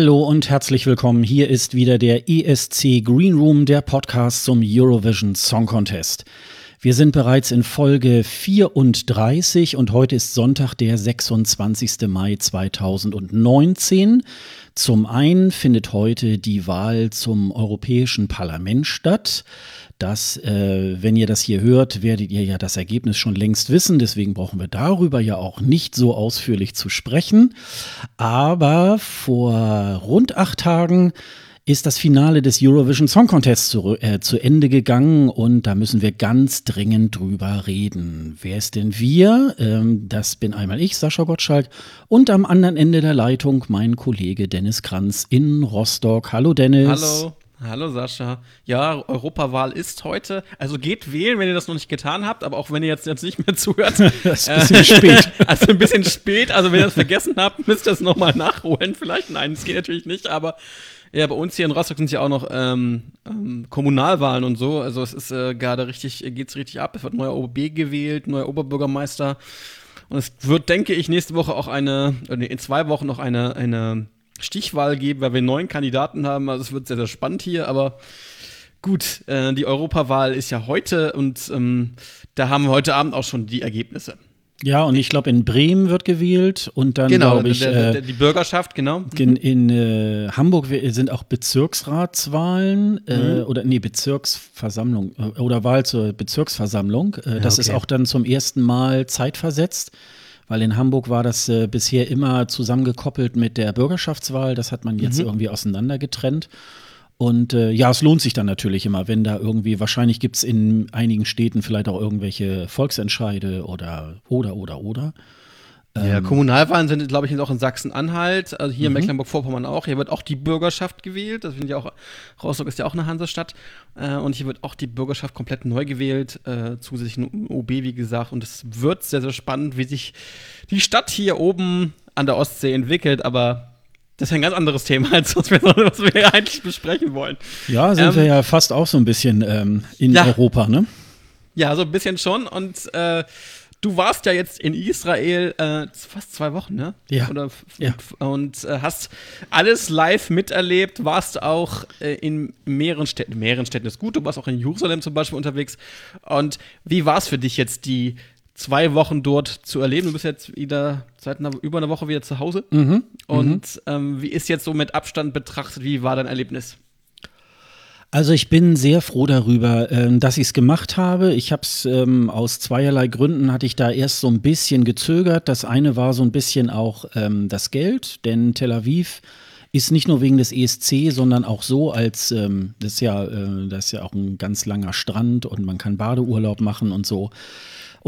Hallo und herzlich willkommen. Hier ist wieder der ESC Green Room, der Podcast zum Eurovision Song Contest. Wir sind bereits in Folge 34 und heute ist Sonntag, der 26. Mai 2019. Zum einen findet heute die Wahl zum Europäischen Parlament statt. Das, äh, wenn ihr das hier hört, werdet ihr ja das Ergebnis schon längst wissen. Deswegen brauchen wir darüber ja auch nicht so ausführlich zu sprechen. Aber vor rund acht Tagen ist das Finale des Eurovision Song Contests zu, äh, zu, Ende gegangen und da müssen wir ganz dringend drüber reden. Wer ist denn wir? Ähm, das bin einmal ich, Sascha Gottschalk, und am anderen Ende der Leitung mein Kollege Dennis Kranz in Rostock. Hallo Dennis. Hallo. Hallo Sascha. Ja, Europawahl ist heute. Also geht wählen, wenn ihr das noch nicht getan habt, aber auch wenn ihr jetzt, jetzt nicht mehr zuhört. das ist ein bisschen spät. Also ein bisschen spät. Also wenn ihr das vergessen habt, müsst ihr es nochmal nachholen. Vielleicht. Nein, das geht natürlich nicht, aber ja, bei uns hier in Rostock sind ja auch noch ähm, ähm, Kommunalwahlen und so. Also es ist äh, gerade richtig, geht's richtig ab. Es wird neuer OB gewählt, neuer Oberbürgermeister. Und es wird, denke ich, nächste Woche auch eine, nee, in zwei Wochen noch eine, eine Stichwahl geben, weil wir neun Kandidaten haben. Also es wird sehr, sehr spannend hier, aber gut, äh, die Europawahl ist ja heute und ähm, da haben wir heute Abend auch schon die Ergebnisse. Ja, und ich glaube, in Bremen wird gewählt und dann genau, glaube ich. Der, die Bürgerschaft, genau. In, in äh, Hamburg sind auch Bezirksratswahlen äh, mhm. oder nee, Bezirksversammlung äh, oder Wahl zur Bezirksversammlung. Äh, das okay. ist auch dann zum ersten Mal zeitversetzt. Weil in Hamburg war das äh, bisher immer zusammengekoppelt mit der Bürgerschaftswahl. Das hat man jetzt mhm. irgendwie auseinandergetrennt. Und äh, ja, es lohnt sich dann natürlich immer, wenn da irgendwie, wahrscheinlich gibt es in einigen Städten vielleicht auch irgendwelche Volksentscheide oder oder oder oder. Ja, ähm, Kommunalwahlen sind, glaube ich, auch in Sachsen-Anhalt, also hier in mhm. Mecklenburg-Vorpommern auch. Hier wird auch die Bürgerschaft gewählt. Das finde ich auch, Rostock ist ja auch eine Hansestadt. Äh, und hier wird auch die Bürgerschaft komplett neu gewählt, äh, zusätzlich ein OB, wie gesagt. Und es wird sehr, sehr spannend, wie sich die Stadt hier oben an der Ostsee entwickelt. Aber das ist ein ganz anderes Thema, als was wir, was wir eigentlich besprechen wollen. Ja, sind ähm, wir ja fast auch so ein bisschen ähm, in ja, Europa, ne? Ja, so ein bisschen schon. Und äh, du warst ja jetzt in Israel äh, fast zwei Wochen, ne? Ja. Oder, ja. Und äh, hast alles live miterlebt, warst auch äh, in mehreren Städten, mehreren Städten ist gut, du warst auch in Jerusalem zum Beispiel unterwegs. Und wie war es für dich jetzt, die zwei Wochen dort zu erleben. Du bist jetzt wieder seit einer, über einer Woche wieder zu Hause. Mhm. Und mhm. Ähm, wie ist jetzt so mit Abstand betrachtet, wie war dein Erlebnis? Also ich bin sehr froh darüber, äh, dass ich es gemacht habe. Ich habe es ähm, aus zweierlei Gründen hatte ich da erst so ein bisschen gezögert. Das eine war so ein bisschen auch ähm, das Geld, denn Tel Aviv ist nicht nur wegen des ESC, sondern auch so, als ähm, das ist ja, äh, das ist ja auch ein ganz langer Strand und man kann Badeurlaub machen und so.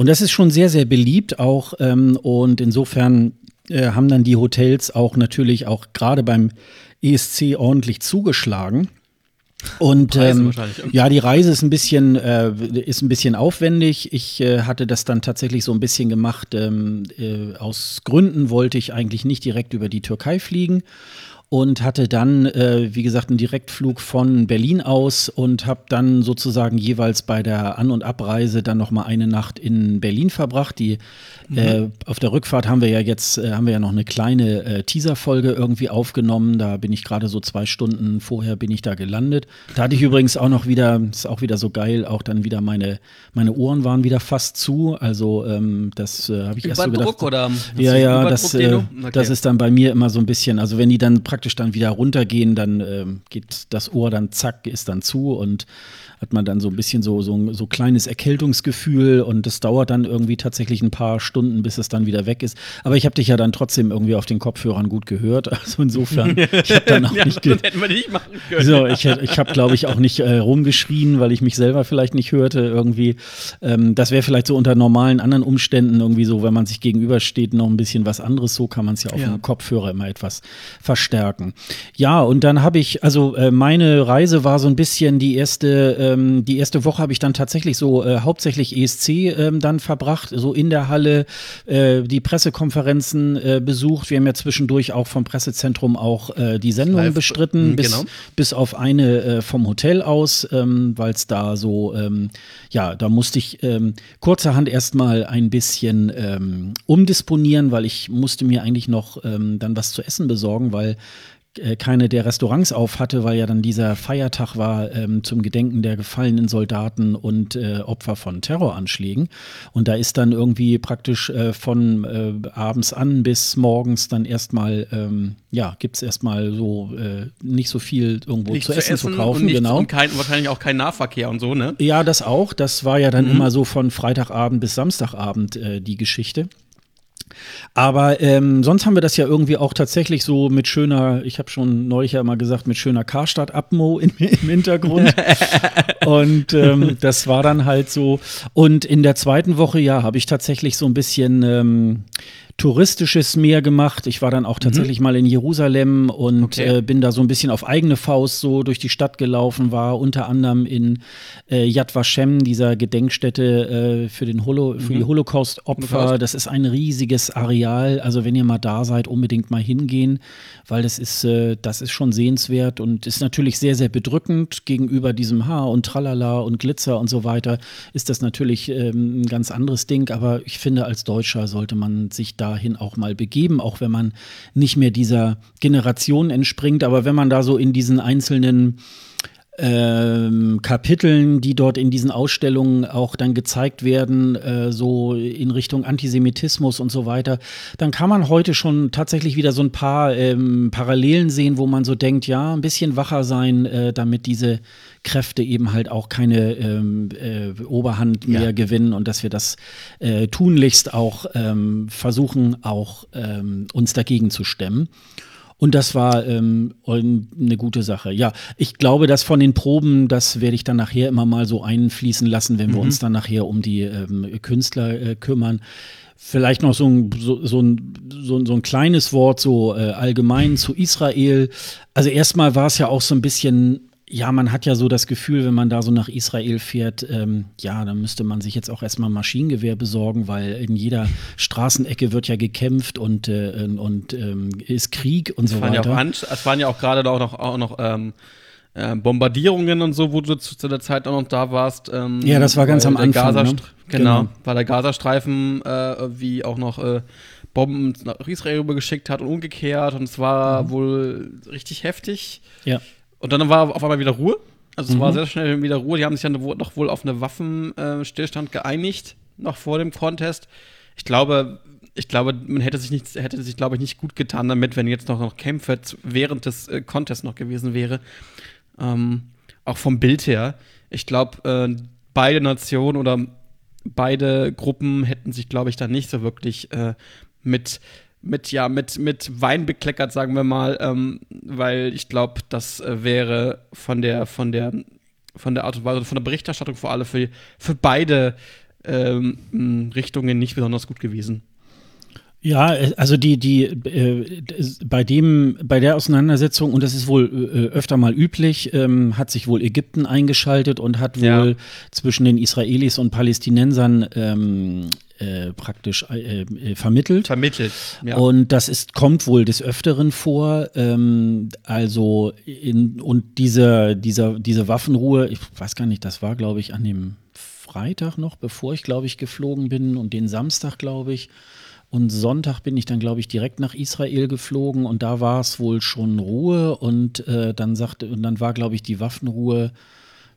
Und das ist schon sehr, sehr beliebt auch. Ähm, und insofern äh, haben dann die Hotels auch natürlich auch gerade beim ESC ordentlich zugeschlagen. Und ähm, ja, die Reise ist ein bisschen äh, ist ein bisschen aufwendig. Ich äh, hatte das dann tatsächlich so ein bisschen gemacht. Ähm, äh, aus Gründen wollte ich eigentlich nicht direkt über die Türkei fliegen und hatte dann, äh, wie gesagt, einen Direktflug von Berlin aus und habe dann sozusagen jeweils bei der An- und Abreise dann noch mal eine Nacht in Berlin verbracht. Die mhm. äh, auf der Rückfahrt haben wir ja jetzt äh, haben wir ja noch eine kleine äh, Teaser-Folge irgendwie aufgenommen. Da bin ich gerade so zwei Stunden vorher bin ich da gelandet. Da hatte ich übrigens auch noch wieder, ist auch wieder so geil, auch dann wieder meine meine Ohren waren wieder fast zu. Also ähm, das äh, habe ich erst so gedacht. Druck oder ja ja, das äh, okay. das ist dann bei mir immer so ein bisschen. Also wenn die dann praktisch praktisch dann wieder runtergehen, dann ähm, geht das Ohr dann zack, ist dann zu und hat man dann so ein bisschen so, so, so kleines Erkältungsgefühl und das dauert dann irgendwie tatsächlich ein paar Stunden, bis es dann wieder weg ist. Aber ich habe dich ja dann trotzdem irgendwie auf den Kopfhörern gut gehört. Also insofern, ich habe dann auch ja, nicht, das hätten wir nicht machen können. So, ich, ich habe, glaube ich, auch nicht äh, rumgeschrien, weil ich mich selber vielleicht nicht hörte irgendwie. Ähm, das wäre vielleicht so unter normalen anderen Umständen irgendwie so, wenn man sich gegenübersteht, noch ein bisschen was anderes. So kann man es ja auf ja. dem Kopfhörer immer etwas verstärken. Ja, und dann habe ich, also äh, meine Reise war so ein bisschen die erste äh, ähm, die erste Woche habe ich dann tatsächlich so äh, hauptsächlich ESC ähm, dann verbracht, so in der Halle, äh, die Pressekonferenzen äh, besucht. Wir haben ja zwischendurch auch vom Pressezentrum auch äh, die Sendung Live. bestritten, mhm, bis, genau. bis auf eine äh, vom Hotel aus, ähm, weil es da so, ähm, ja, da musste ich ähm, kurzerhand erstmal ein bisschen ähm, umdisponieren, weil ich musste mir eigentlich noch dann was zu essen besorgen, weil keine der Restaurants auf hatte, weil ja dann dieser Feiertag war ähm, zum Gedenken der gefallenen Soldaten und äh, Opfer von Terroranschlägen. Und da ist dann irgendwie praktisch äh, von äh, abends an bis morgens dann erstmal, ähm, ja, gibt es erstmal so äh, nicht so viel irgendwo Nichts zu essen, zu kaufen. und genau. Und kein, wahrscheinlich auch kein Nahverkehr und so, ne? Ja, das auch. Das war ja dann Mhm. immer so von Freitagabend bis Samstagabend äh, die Geschichte. Aber ähm, sonst haben wir das ja irgendwie auch tatsächlich so mit schöner, ich habe schon neulich ja immer gesagt, mit schöner Karstadt-Abmo im, im Hintergrund. und ähm, das war dann halt so. Und in der zweiten Woche, ja, habe ich tatsächlich so ein bisschen ähm, touristisches mehr gemacht. Ich war dann auch tatsächlich mal in Jerusalem und Okay. äh, bin da so ein bisschen auf eigene Faust so durch die Stadt gelaufen, war unter anderem in äh, Yad Vashem, dieser Gedenkstätte äh, für, den Holo für die Holocaust-Opfer. Holocaust. Das ist ein riesiges Areal. Also wenn ihr mal da seid, unbedingt mal hingehen, weil das ist, äh, das ist schon sehenswert und ist natürlich sehr, sehr bedrückend gegenüber diesem Haar und Tralala und Glitzer und so weiter. Ist das natürlich ähm, ein ganz anderes Ding. Aber ich finde, als Deutscher sollte man sich dahin auch mal begeben, auch wenn man nicht mehr dieser Generation entspringt. Aber wenn man da so in diesen einzelnen ähm, Kapiteln, die dort in diesen Ausstellungen auch dann gezeigt werden, äh, so in Richtung Antisemitismus und so weiter, dann kann man heute schon tatsächlich wieder so ein paar ähm, Parallelen sehen, wo man so denkt, ja, ein bisschen wacher sein, äh, damit diese Kräfte eben halt auch keine ähm, äh, Oberhand mehr Ja. gewinnen und dass wir das äh, tunlichst auch ähm, versuchen, auch ähm, uns dagegen zu stemmen. Und das war ähm, eine gute Sache. Ja, ich glaube, dass von den Proben, das werde ich dann nachher immer mal so einfließen lassen, wenn wir uns dann nachher um die ähm, Künstler äh, kümmern. Vielleicht noch so ein, so, so, ein, so, ein- so ein kleines Wort so äh, allgemein zu Israel. Also erstmal war es ja auch so ein bisschen ja, man hat ja so das Gefühl, wenn man da so nach Israel fährt, ähm, ja, dann müsste man sich jetzt auch erstmal ein Maschinengewehr besorgen, weil in jeder Straßenecke wird ja gekämpft und, äh, und ähm, ist Krieg und so Es ja auch weiter. Ansch es waren ja auch gerade da auch noch, auch noch ähm, äh, Bombardierungen und so, wo du zu, zu der Zeit auch noch da warst. Ähm, Ja, das war ganz am Anfang, ne? Gazastre- Genau, Genau. weil der Gazastreifen äh, wie auch noch äh, Bomben nach Israel rübergeschickt hat und umgekehrt und es war Mhm. wohl richtig heftig. Ja. Und dann war auf einmal wieder Ruhe. Also es Mhm. war sehr schnell wieder Ruhe. Die haben sich dann wo- noch wohl auf eine Waffenstillstand geeinigt, noch vor dem Contest. Ich glaube, ich glaube, man hätte sich nicht, hätte sich, glaube ich, nicht gut getan damit, wenn jetzt noch, noch Kämpfe während des äh, Contests noch gewesen wäre. Ähm, auch vom Bild her. Ich glaube, äh, beide Nationen oder beide Gruppen hätten sich, glaube ich, da nicht so wirklich äh, mit mit ja mit mit Wein bekleckert, sagen wir mal, ähm, weil ich glaube, das äh, wäre von der von der von der Art und Weise von der Berichterstattung vor allem für für beide ähm, Richtungen nicht besonders gut gewesen. Ja, äh, also die, die, äh, bei dem, bei der Auseinandersetzung, und das ist wohl äh, öfter mal üblich, ähm, hat sich wohl Ägypten eingeschaltet und hat wohl Ja. zwischen den Israelis und Palästinensern ähm, äh, praktisch äh, äh, vermittelt. Vermittelt. Ja. Und das ist, kommt wohl des Öfteren vor. Ähm, also in, und diese, dieser, diese Waffenruhe, ich weiß gar nicht, das war, glaube ich, an dem Freitag noch, bevor ich, glaube ich, geflogen bin und den Samstag, glaube ich. Und Sonntag bin ich dann, glaube ich, direkt nach Israel geflogen und da war es wohl schon Ruhe und äh, dann sagte, und dann war, glaube ich, die Waffenruhe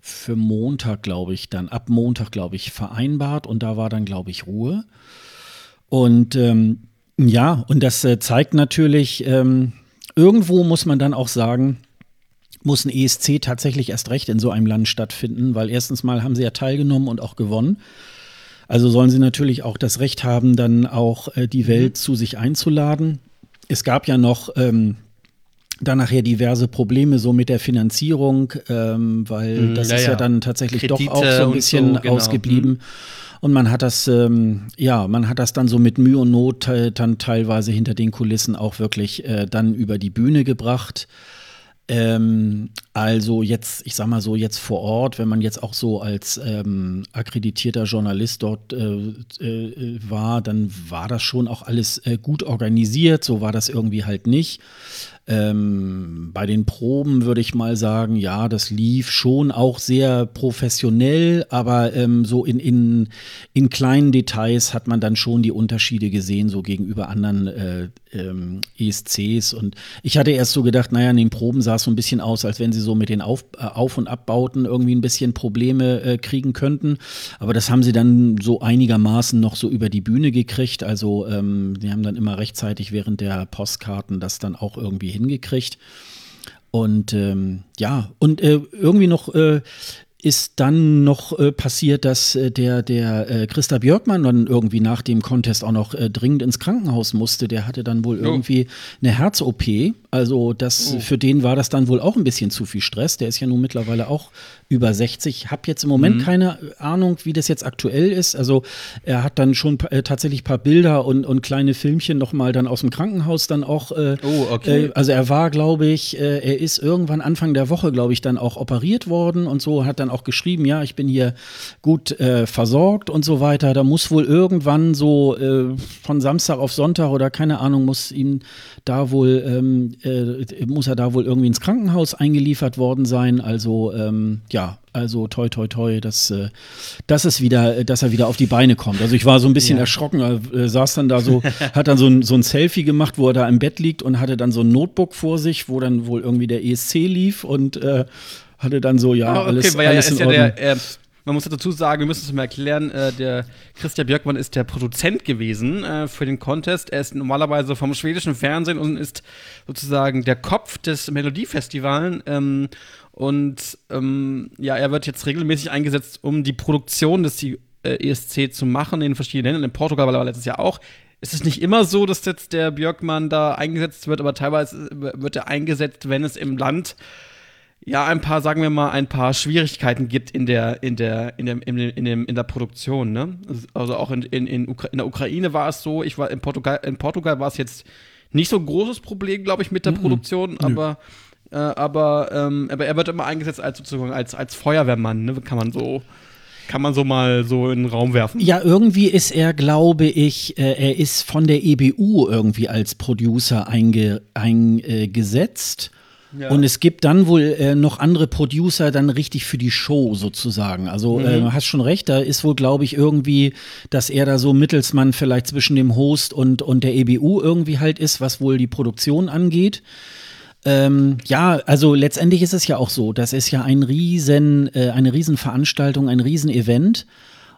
für Montag, glaube ich, dann ab Montag, glaube ich, vereinbart und da war dann, glaube ich, Ruhe. Und ähm, ja, und das äh, zeigt natürlich, ähm, irgendwo muss man dann auch sagen, muss ein ESC tatsächlich erst recht in so einem Land stattfinden, weil erstens mal haben sie ja teilgenommen und auch gewonnen. Also sollen sie natürlich auch das Recht haben, dann auch äh, die Welt zu sich einzuladen. Es gab ja noch ähm, dann nachher diverse Probleme so mit der Finanzierung, ähm, weil Mhm, das ja, ist ja, dann tatsächlich Kredite doch auch so ein bisschen so, genau. ausgeblieben. Und man hat das, ähm, ja, man hat das dann so mit Mühe und Not äh, dann teilweise hinter den Kulissen auch wirklich äh, dann über die Bühne gebracht. Ähm, also jetzt, ich sag mal so, jetzt vor Ort, wenn man jetzt auch so als ähm, akkreditierter Journalist dort äh, äh, war, dann war das schon auch alles äh, gut organisiert, so war das irgendwie halt nicht. Ähm, bei den Proben würde ich mal sagen, ja, das lief schon auch sehr professionell, aber ähm, so in, in, in kleinen Details hat man dann schon die Unterschiede gesehen, so gegenüber anderen äh, ähm, ESCs. Und ich hatte erst so gedacht, naja, in den Proben sah es so ein bisschen aus, als wenn sie so mit den Auf, äh, Auf- und Abbauten irgendwie ein bisschen Probleme äh, kriegen könnten. Aber das haben sie dann so einigermaßen noch so über die Bühne gekriegt. Also ähm, die haben dann immer rechtzeitig während der Postkarten das dann auch irgendwie hingekriegt. Und ähm, ja, und äh, irgendwie noch äh, ist dann noch äh, passiert, dass äh, der, der äh, Christa Björkmann dann irgendwie nach dem Contest auch noch äh, dringend ins Krankenhaus musste. Der hatte dann wohl oh. irgendwie eine Herz-OP. Also das, oh. für den war das dann wohl auch ein bisschen zu viel Stress. Der ist ja nun mittlerweile auch über 60. Habe jetzt im Moment mhm. keine Ahnung, wie das jetzt aktuell ist. Also er hat dann schon äh, tatsächlich ein paar Bilder und, und kleine Filmchen noch mal dann aus dem Krankenhaus dann auch. Äh, oh, okay. Äh, also er war, glaube ich, äh, er ist irgendwann Anfang der Woche, glaube ich, dann auch operiert worden und so hat dann auch geschrieben, ja, ich bin hier gut äh, versorgt und so weiter. Da muss wohl irgendwann so äh, von Samstag auf Sonntag oder keine Ahnung, muss ihm da wohl, ähm, muss er da wohl irgendwie ins Krankenhaus eingeliefert worden sein. Also ähm, ja, also toi toi toi, dass, äh, dass es wieder, dass er wieder auf die Beine kommt. Also ich war so ein bisschen ja. erschrocken, er äh, saß dann da so, hat dann so ein, so ein Selfie gemacht, wo er da im Bett liegt und hatte dann so ein Notebook vor sich, wo dann wohl irgendwie der ESC lief und äh, hatte dann so, ja, oh, okay, alles, weil alles ja, in Ordnung. Der, man muss dazu sagen, wir müssen es mal erklären, äh, der Christian Björkmann ist der Produzent gewesen äh, für den Contest. Er ist normalerweise vom schwedischen Fernsehen und ist sozusagen der Kopf des Melodiefestivals. Ähm, und ähm, ja, er wird jetzt regelmäßig eingesetzt, um die Produktion des äh, ESC zu machen in verschiedenen Ländern. In Portugal war er letztes Jahr auch. Es ist nicht immer so, dass jetzt der Björkmann da eingesetzt wird, aber teilweise wird er eingesetzt, wenn es im Land ja ein paar, sagen wir mal, ein paar Schwierigkeiten gibt in der, in der, in der, in, in, dem, in der Produktion. Ne? Also auch in, in, in, Ukra in der Ukraine war es so, ich war in Portugal, in Portugal war es jetzt nicht so ein großes Problem, glaube ich, mit der -mm. Produktion, aber, äh, aber, ähm, aber er wird immer eingesetzt als sozusagen als, als Feuerwehrmann, ne? kann man so kann man so mal so in den Raum werfen. Ja, irgendwie ist er, glaube ich, äh, er ist von der EBU irgendwie als Producer einge, eingesetzt. Ja. Und es gibt dann wohl äh, noch andere Producer dann richtig für die Show sozusagen. Also mhm. äh, hast schon recht, da ist wohl, glaube ich, irgendwie, dass er da so Mittelsmann vielleicht zwischen dem Host und, und der EBU irgendwie halt ist, was wohl die Produktion angeht. Ähm, ja, also letztendlich ist es ja auch so, das ist ja ein riesen, äh, eine Riesenveranstaltung, ein Riesenevent.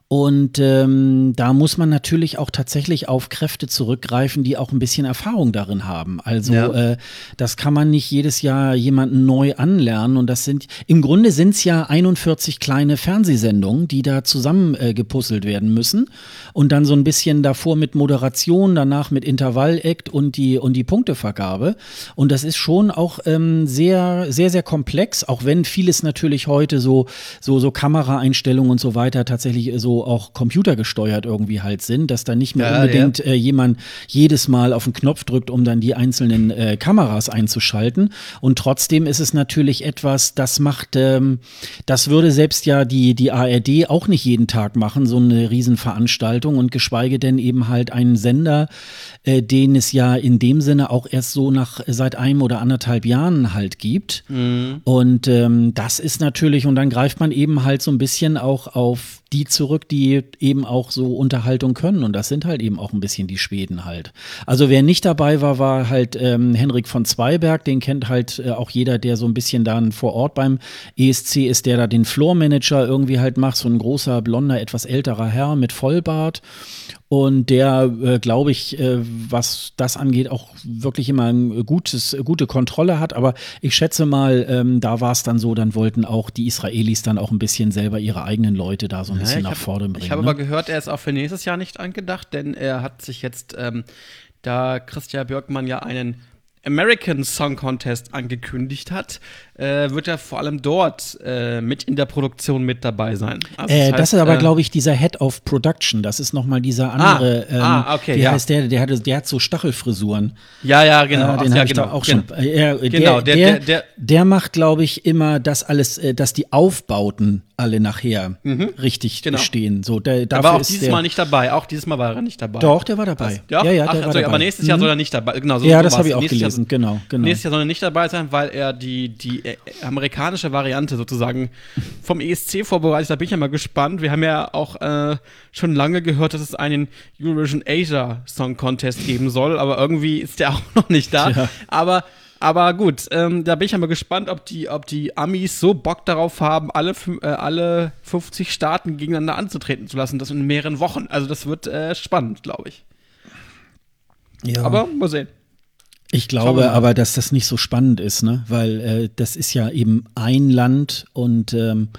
Und ähm, da muss man natürlich auch tatsächlich auf Kräfte zurückgreifen, die auch ein bisschen Erfahrung darin haben. Also ja. äh, das kann man nicht jedes Jahr jemanden neu anlernen. Und das sind im Grunde sind es ja 41 kleine Fernsehsendungen, die da zusammen äh, werden müssen. Und dann so ein bisschen davor mit Moderation, danach mit Intervallakt und die und die Punktevergabe. Und das ist schon auch ähm, sehr, sehr, sehr komplex, auch wenn vieles natürlich heute so, so, so Kameraeinstellungen und so weiter tatsächlich so auch computergesteuert irgendwie halt sind, dass da nicht mehr ja, unbedingt ja. Äh, jemand jedes Mal auf den Knopf drückt, um dann die einzelnen äh, Kameras einzuschalten. Und trotzdem ist es natürlich etwas, das macht, ähm, das würde selbst ja die, die ARD auch nicht jeden Tag machen, so eine Riesenveranstaltung und geschweige denn eben halt einen Sender, äh, den es ja in dem Sinne auch erst so nach seit einem oder anderthalb Jahren halt gibt. Mhm. Und ähm, das ist natürlich, und dann greift man eben halt so ein bisschen auch auf die zurück, die eben auch so Unterhaltung können. Und das sind halt eben auch ein bisschen die Schweden halt. Also wer nicht dabei war, war halt ähm, Henrik von Zweiberg. Den kennt halt äh, auch jeder, der so ein bisschen dann vor Ort beim ESC ist, der da den Floor Manager irgendwie halt macht. So ein großer, blonder, etwas älterer Herr mit Vollbart. Und der, äh, glaube ich, äh, was das angeht, auch wirklich immer ein gutes, gute Kontrolle hat. Aber ich schätze mal, ähm, da war es dann so, dann wollten auch die Israelis dann auch ein bisschen selber ihre eigenen Leute da so ein ja, bisschen nach hab, vorne bringen. Ich habe ne? aber gehört, er ist auch für nächstes Jahr nicht angedacht, denn er hat sich jetzt, ähm, da Christian Björkmann ja einen American Song Contest angekündigt hat, äh, wird er vor allem dort äh, mit in der Produktion mit dabei sein. Also äh, das, heißt, das, ist aber, äh, glaube ich, dieser Head of Production. Das ist noch mal dieser ah, andere. Ah, ähm, ah okay. Wie ja. heißt der? Der, hatte, der hat so Stachelfrisuren. Ja, ja, genau. Äh, den ja, habe ich genau. da auch schon. Genau, der, der, der, der, macht, glaube ich, immer das alles, äh, dass die Aufbauten alle nachher mhm. richtig genau. stehen. So, der, der war auch dieses Mal nicht dabei. Auch dieses Mal war er nicht dabei. Doch, der war dabei. Ja, ja, ja Ach, der also, aber nächstes Jahr mhm. soll er nicht dabei. Genau, so, ja, so das habe ich auch nächstes gelesen. Jahr, genau, genau. Nächstes Jahr soll er nicht dabei sein, weil er die, die äh, amerikanische Variante sozusagen vom ESC vorbereitet. Da bin ich ja mal gespannt. Wir haben ja auch äh, schon lange gehört, dass es einen Eurovision Asia Song Contest geben soll, aber irgendwie ist der auch noch nicht da. Ja. Aber aber gut, ähm, da bin ich ja mal gespannt, ob die, ob die Amis so Bock darauf haben, alle, äh, alle 50 Staaten gegeneinander anzutreten zu lassen. Das in mehreren Wochen. Also das wird äh, spannend, glaube ich. Ja. Aber mal sehen. Ich glaube aber, dass das nicht so spannend ist, ne? Weil äh, das ist ja eben ein Land und ähm,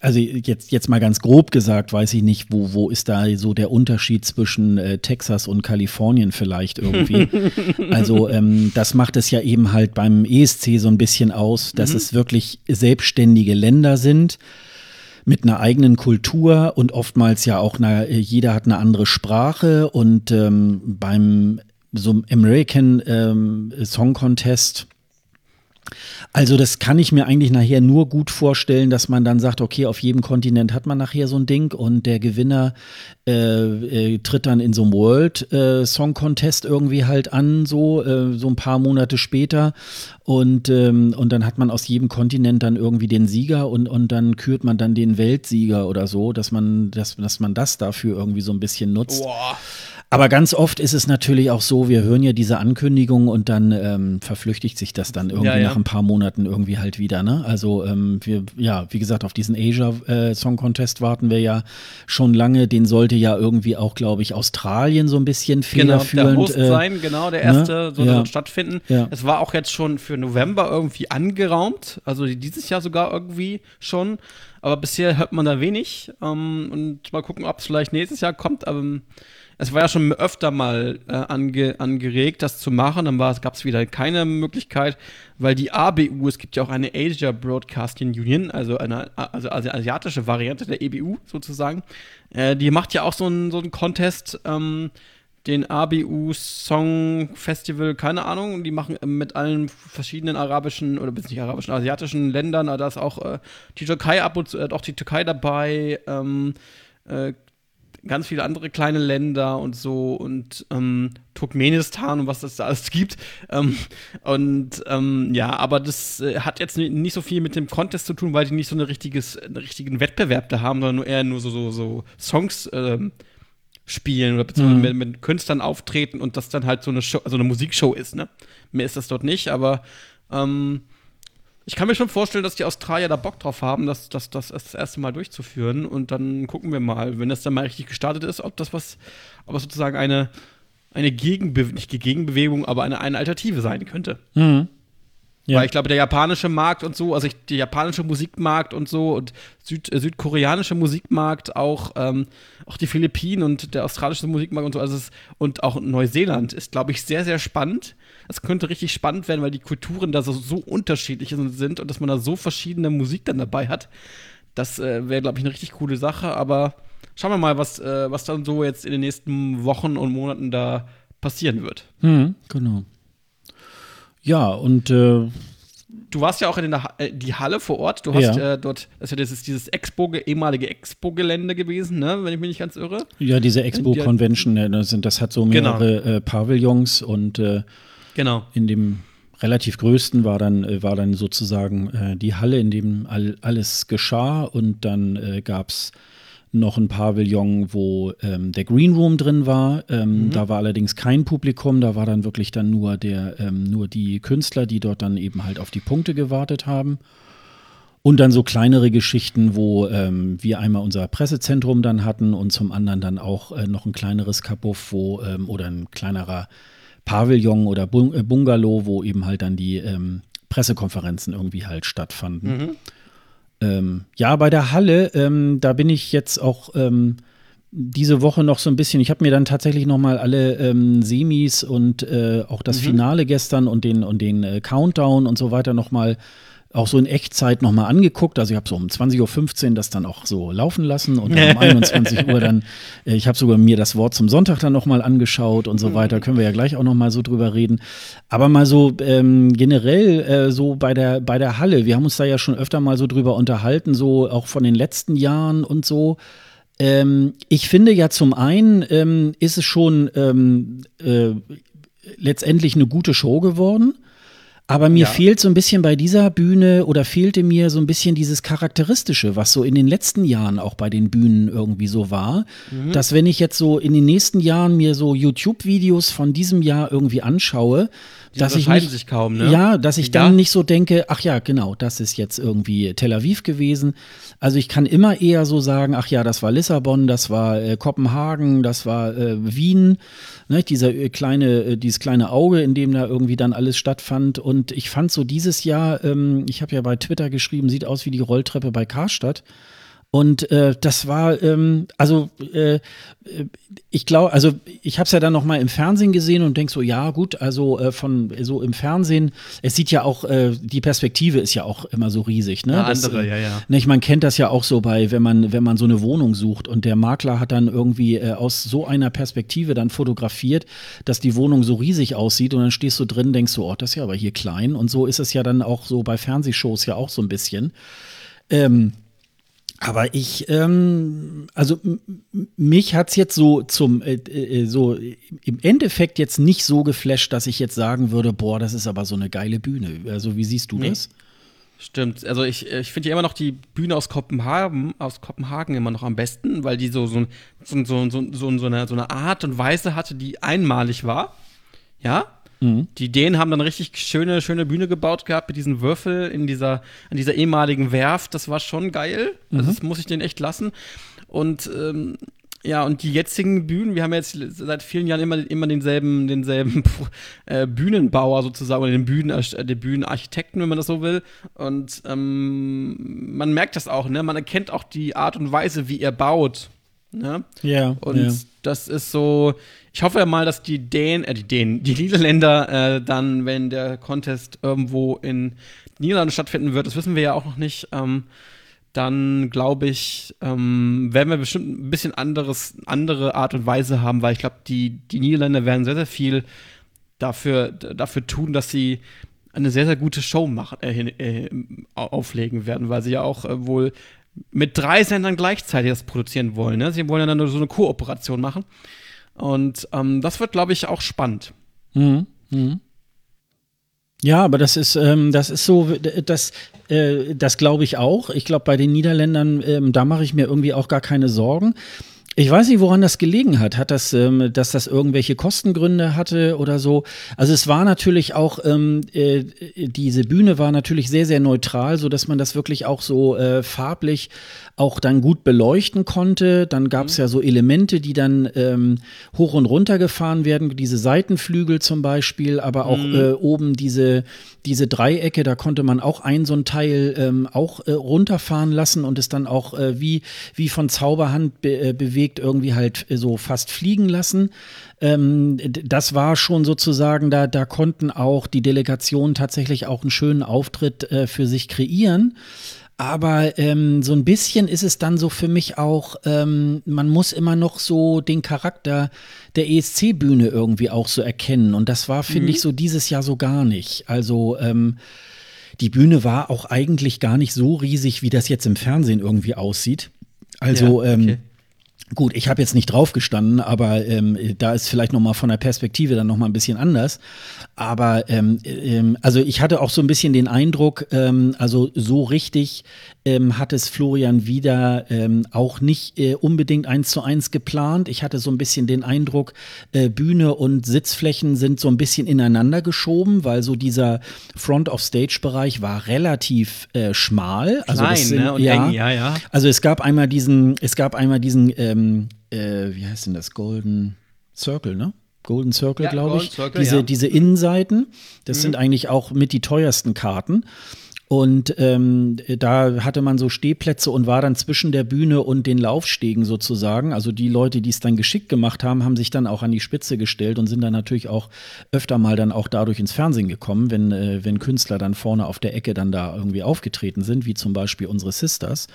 also jetzt, jetzt mal ganz grob gesagt, weiß ich nicht, wo, wo ist da so der Unterschied zwischen äh, Texas und Kalifornien vielleicht irgendwie. also ähm, das macht es ja eben halt beim ESC so ein bisschen aus, dass mhm. es wirklich selbstständige Länder sind mit einer eigenen Kultur und oftmals ja auch eine, jeder hat eine andere Sprache und ähm, beim so American ähm, Song Contest also das kann ich mir eigentlich nachher nur gut vorstellen, dass man dann sagt, okay, auf jedem Kontinent hat man nachher so ein Ding und der Gewinner äh, äh, tritt dann in so einem World äh, Song Contest irgendwie halt an, so, äh, so ein paar Monate später und, ähm, und dann hat man aus jedem Kontinent dann irgendwie den Sieger und, und dann kürt man dann den Weltsieger oder so, dass man, dass, dass man das dafür irgendwie so ein bisschen nutzt. Boah. Aber ganz oft ist es natürlich auch so, wir hören ja diese Ankündigung und dann ähm, verflüchtigt sich das dann irgendwie ja, ja. nach ein paar Monaten irgendwie halt wieder. Ne? Also ähm, wir, ja, wie gesagt, auf diesen Asia äh, Song Contest warten wir ja schon lange. Den sollte ja irgendwie auch, glaube ich, Australien so ein bisschen federführend genau, der Host äh, sein, genau, der erste ne? soll ja. stattfinden. Es war auch jetzt schon für November irgendwie angeraumt, also dieses Jahr sogar irgendwie schon. Aber bisher hört man da wenig. Ähm, und mal gucken, ob es vielleicht nächstes Jahr kommt. Aber ähm, es war ja schon öfter mal äh, ange, angeregt, das zu machen. Dann gab es wieder keine Möglichkeit, weil die ABU, es gibt ja auch eine Asia Broadcasting Union, also eine also, also asiatische Variante der EBU sozusagen. Äh, die macht ja auch so einen so Contest. Ähm, den ABU Song Festival, keine Ahnung, die machen mit allen verschiedenen arabischen oder bis nicht arabischen, asiatischen Ländern, da ist auch äh, die Türkei ab und zu, äh, auch die Türkei dabei, ähm, äh, ganz viele andere kleine Länder und so und ähm, Turkmenistan und was das da alles gibt. Ähm, und ähm, ja, aber das äh, hat jetzt nicht so viel mit dem Contest zu tun, weil die nicht so eine richtiges, einen richtigen Wettbewerb da haben, sondern nur eher nur so, so, so Songs ähm, spielen oder beziehungsweise mhm. mit, mit, Künstlern auftreten und das dann halt so eine Show, also eine Musikshow ist, ne? Mehr ist das dort nicht, aber ähm, ich kann mir schon vorstellen, dass die Australier da Bock drauf haben, das, das, das, das erste Mal durchzuführen. Und dann gucken wir mal, wenn das dann mal richtig gestartet ist, ob das was, ob es sozusagen eine, eine Gegenbe nicht Gegenbewegung, aber eine, eine Alternative sein könnte. Mhm. Ja. Weil ich glaube, der japanische Markt und so, also ich, der japanische Musikmarkt und so und Süd, äh, südkoreanische Musikmarkt, auch, ähm, auch die Philippinen und der australische Musikmarkt und so, also es, und auch Neuseeland ist, glaube ich, sehr, sehr spannend. Es könnte richtig spannend werden, weil die Kulturen da so, so unterschiedlich sind und dass man da so verschiedene Musik dann dabei hat. Das äh, wäre, glaube ich, eine richtig coole Sache, aber schauen wir mal, was, äh, was dann so jetzt in den nächsten Wochen und Monaten da passieren wird. Mhm, genau. Ja, und äh Du warst ja auch in der äh, die Halle vor Ort. Du hast ja. äh, dort, das ist ja dieses, Expo, ehemalige Expo-Gelände gewesen, ne? wenn ich mich nicht ganz irre. Ja, diese Expo-Convention, ja, das, das, hat so genau. mehrere genau. äh, Pavillons und äh, genau. in dem relativ größten war dann, äh, war dann sozusagen äh, die Halle, in dem all, alles geschah und dann äh, gab es noch ein Pavillon, wo ähm, der Green Room drin war. Ähm, mhm. Da war allerdings kein Publikum, da war dann wirklich dann nur der, ähm, nur die Künstler, die dort dann eben halt auf die Punkte gewartet haben. Und dann so kleinere Geschichten, wo ähm, wir einmal unser Pressezentrum dann hatten und zum anderen dann auch äh, noch ein kleineres Kabuff, wo ähm, oder ein kleinerer Pavillon oder Bung äh, Bungalow, wo eben halt dann die ähm, Pressekonferenzen irgendwie halt stattfanden. Mhm. Ähm, ja, bei der Halle, ähm, da bin ich jetzt auch ähm, diese Woche noch so ein bisschen. Ich habe mir dann tatsächlich noch mal alle ähm, Semis und äh, auch das mhm. Finale gestern und den und den äh, Countdown und so weiter noch mal auch so in Echtzeit nochmal angeguckt. Also ich habe so um 20.15 Uhr das dann auch so laufen lassen und dann um 21 Uhr dann, äh, ich habe sogar mir das Wort zum Sonntag dann nochmal angeschaut und so mhm. weiter. Können wir ja gleich auch nochmal so drüber reden. Aber mal so ähm, generell äh, so bei der, bei der Halle, wir haben uns da ja schon öfter mal so drüber unterhalten, so auch von den letzten Jahren und so. Ähm, ich finde ja zum einen ähm, ist es schon ähm, äh, letztendlich eine gute Show geworden. Aber mir ja. fehlt so ein bisschen bei dieser Bühne oder fehlte mir so ein bisschen dieses Charakteristische, was so in den letzten Jahren auch bei den Bühnen irgendwie so war. Mhm. Dass wenn ich jetzt so in den nächsten Jahren mir so YouTube-Videos von diesem Jahr irgendwie anschaue, die dass ich nicht, sich kaum, ne? Ja, dass ich dann nicht so denke, ach ja, genau, das ist jetzt irgendwie Tel Aviv gewesen. Also ich kann immer eher so sagen, ach ja, das war Lissabon, das war äh, Kopenhagen, das war äh, Wien, ne, dieser äh, kleine, äh, dieses kleine Auge, in dem da irgendwie dann alles stattfand. Und ich fand so dieses Jahr, ähm, ich habe ja bei Twitter geschrieben, sieht aus wie die Rolltreppe bei Karstadt. Und äh, das war, ähm, also äh, ich glaube, also ich habe es ja dann noch mal im Fernsehen gesehen und denk so, ja gut, also äh, von so im Fernsehen, es sieht ja auch, äh, die Perspektive ist ja auch immer so riesig, ne? Ja, andere, ja, ja. Ne, man kennt das ja auch so bei, wenn man, wenn man so eine Wohnung sucht und der Makler hat dann irgendwie äh, aus so einer Perspektive dann fotografiert, dass die Wohnung so riesig aussieht und dann stehst du drin, denkst du, oh, das ist ja aber hier klein. Und so ist es ja dann auch so bei Fernsehshows ja auch so ein bisschen. Ähm, aber ich, ähm, also mich hat es jetzt so zum, äh, äh, so im Endeffekt jetzt nicht so geflasht, dass ich jetzt sagen würde, boah, das ist aber so eine geile Bühne. Also wie siehst du nee. das? Stimmt, also ich, ich finde ja immer noch die Bühne aus Kopenhagen, aus Kopenhagen immer noch am besten, weil die so, so, so, so, so, so, so, eine, so eine Art und Weise hatte, die einmalig war. Ja, Mhm. Die Dänen haben dann richtig schöne, schöne Bühne gebaut gehabt mit diesen Würfel in dieser, an dieser ehemaligen Werft. Das war schon geil. Also mhm. das muss ich denen echt lassen. Und ähm, ja, und die jetzigen Bühnen, wir haben jetzt seit vielen Jahren immer, immer denselben, denselben äh, Bühnenbauer sozusagen, oder den, Bühnen, äh, den Bühnenarchitekten, wenn man das so will. Und ähm, man merkt das auch, ne? Man erkennt auch die Art und Weise, wie er baut. Ne? Ja. Und ja. Das ist so, ich hoffe ja mal, dass die Dänen, äh, die Dänen, die Niederländer äh, dann, wenn der Contest irgendwo in Niederlanden stattfinden wird, das wissen wir ja auch noch nicht, ähm, dann glaube ich, ähm, werden wir bestimmt ein bisschen anderes, andere Art und Weise haben, weil ich glaube, die, die Niederländer werden sehr, sehr viel dafür, dafür tun, dass sie eine sehr, sehr gute Show machen, äh, äh, auflegen werden, weil sie ja auch äh, wohl mit drei Sendern gleichzeitig das produzieren wollen. Ne? Sie wollen ja dann so eine Kooperation machen. Und ähm, das wird, glaube ich, auch spannend. Mhm. Mhm. Ja, aber das ist, ähm, das ist so, das, äh, das glaube ich auch. Ich glaube, bei den Niederländern, ähm, da mache ich mir irgendwie auch gar keine Sorgen. Ich weiß nicht, woran das gelegen hat. Hat das, ähm, dass das irgendwelche Kostengründe hatte oder so? Also es war natürlich auch, ähm, äh, diese Bühne war natürlich sehr, sehr neutral, so dass man das wirklich auch so äh, farblich auch dann gut beleuchten konnte. Dann gab es mhm. ja so Elemente, die dann ähm, hoch und runter gefahren werden, diese Seitenflügel zum Beispiel, aber auch mhm. äh, oben diese, diese Dreiecke, da konnte man auch ein so ein Teil ähm, auch äh, runterfahren lassen und es dann auch äh, wie, wie von Zauberhand be äh, bewegt irgendwie halt äh, so fast fliegen lassen. Ähm, das war schon sozusagen, da, da konnten auch die Delegationen tatsächlich auch einen schönen Auftritt äh, für sich kreieren. Aber ähm, so ein bisschen ist es dann so für mich auch, ähm, man muss immer noch so den Charakter der ESC-Bühne irgendwie auch so erkennen. Und das war, finde mhm. ich, so dieses Jahr so gar nicht. Also ähm, die Bühne war auch eigentlich gar nicht so riesig, wie das jetzt im Fernsehen irgendwie aussieht. Also ja, ähm, okay. Gut, ich habe jetzt nicht drauf gestanden, aber ähm, da ist vielleicht noch mal von der Perspektive dann noch mal ein bisschen anders. Aber ähm, ähm, also ich hatte auch so ein bisschen den Eindruck, ähm, also so richtig ähm, hat es Florian wieder ähm, auch nicht äh, unbedingt eins zu eins geplant. Ich hatte so ein bisschen den Eindruck, äh, Bühne und Sitzflächen sind so ein bisschen ineinander geschoben, weil so dieser Front-of-Stage-Bereich war relativ äh, schmal. Also Klein, sind, ne? Und ja, eng, ja, ja. Also es gab einmal diesen, es gab einmal diesen, ähm, äh, wie heißt denn das, Golden Circle, ne? Golden Circle, ja, glaube ich. Circle, diese, ja. diese Innenseiten, das mhm. sind eigentlich auch mit die teuersten Karten. Und ähm, da hatte man so Stehplätze und war dann zwischen der Bühne und den Laufstegen sozusagen. Also die Leute, die es dann geschickt gemacht haben, haben sich dann auch an die Spitze gestellt und sind dann natürlich auch öfter mal dann auch dadurch ins Fernsehen gekommen, wenn, äh, wenn Künstler dann vorne auf der Ecke dann da irgendwie aufgetreten sind, wie zum Beispiel unsere Sisters.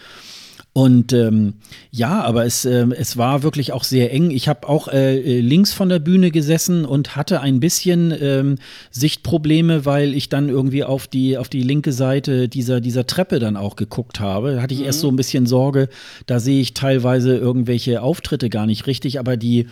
Und ähm, ja, aber es, äh, es war wirklich auch sehr eng. Ich habe auch äh, äh, links von der Bühne gesessen und hatte ein bisschen ähm, Sichtprobleme, weil ich dann irgendwie auf die, auf die linke Seite dieser, dieser Treppe dann auch geguckt habe. Da hatte ich mhm. erst so ein bisschen Sorge, da sehe ich teilweise irgendwelche Auftritte gar nicht richtig, aber die,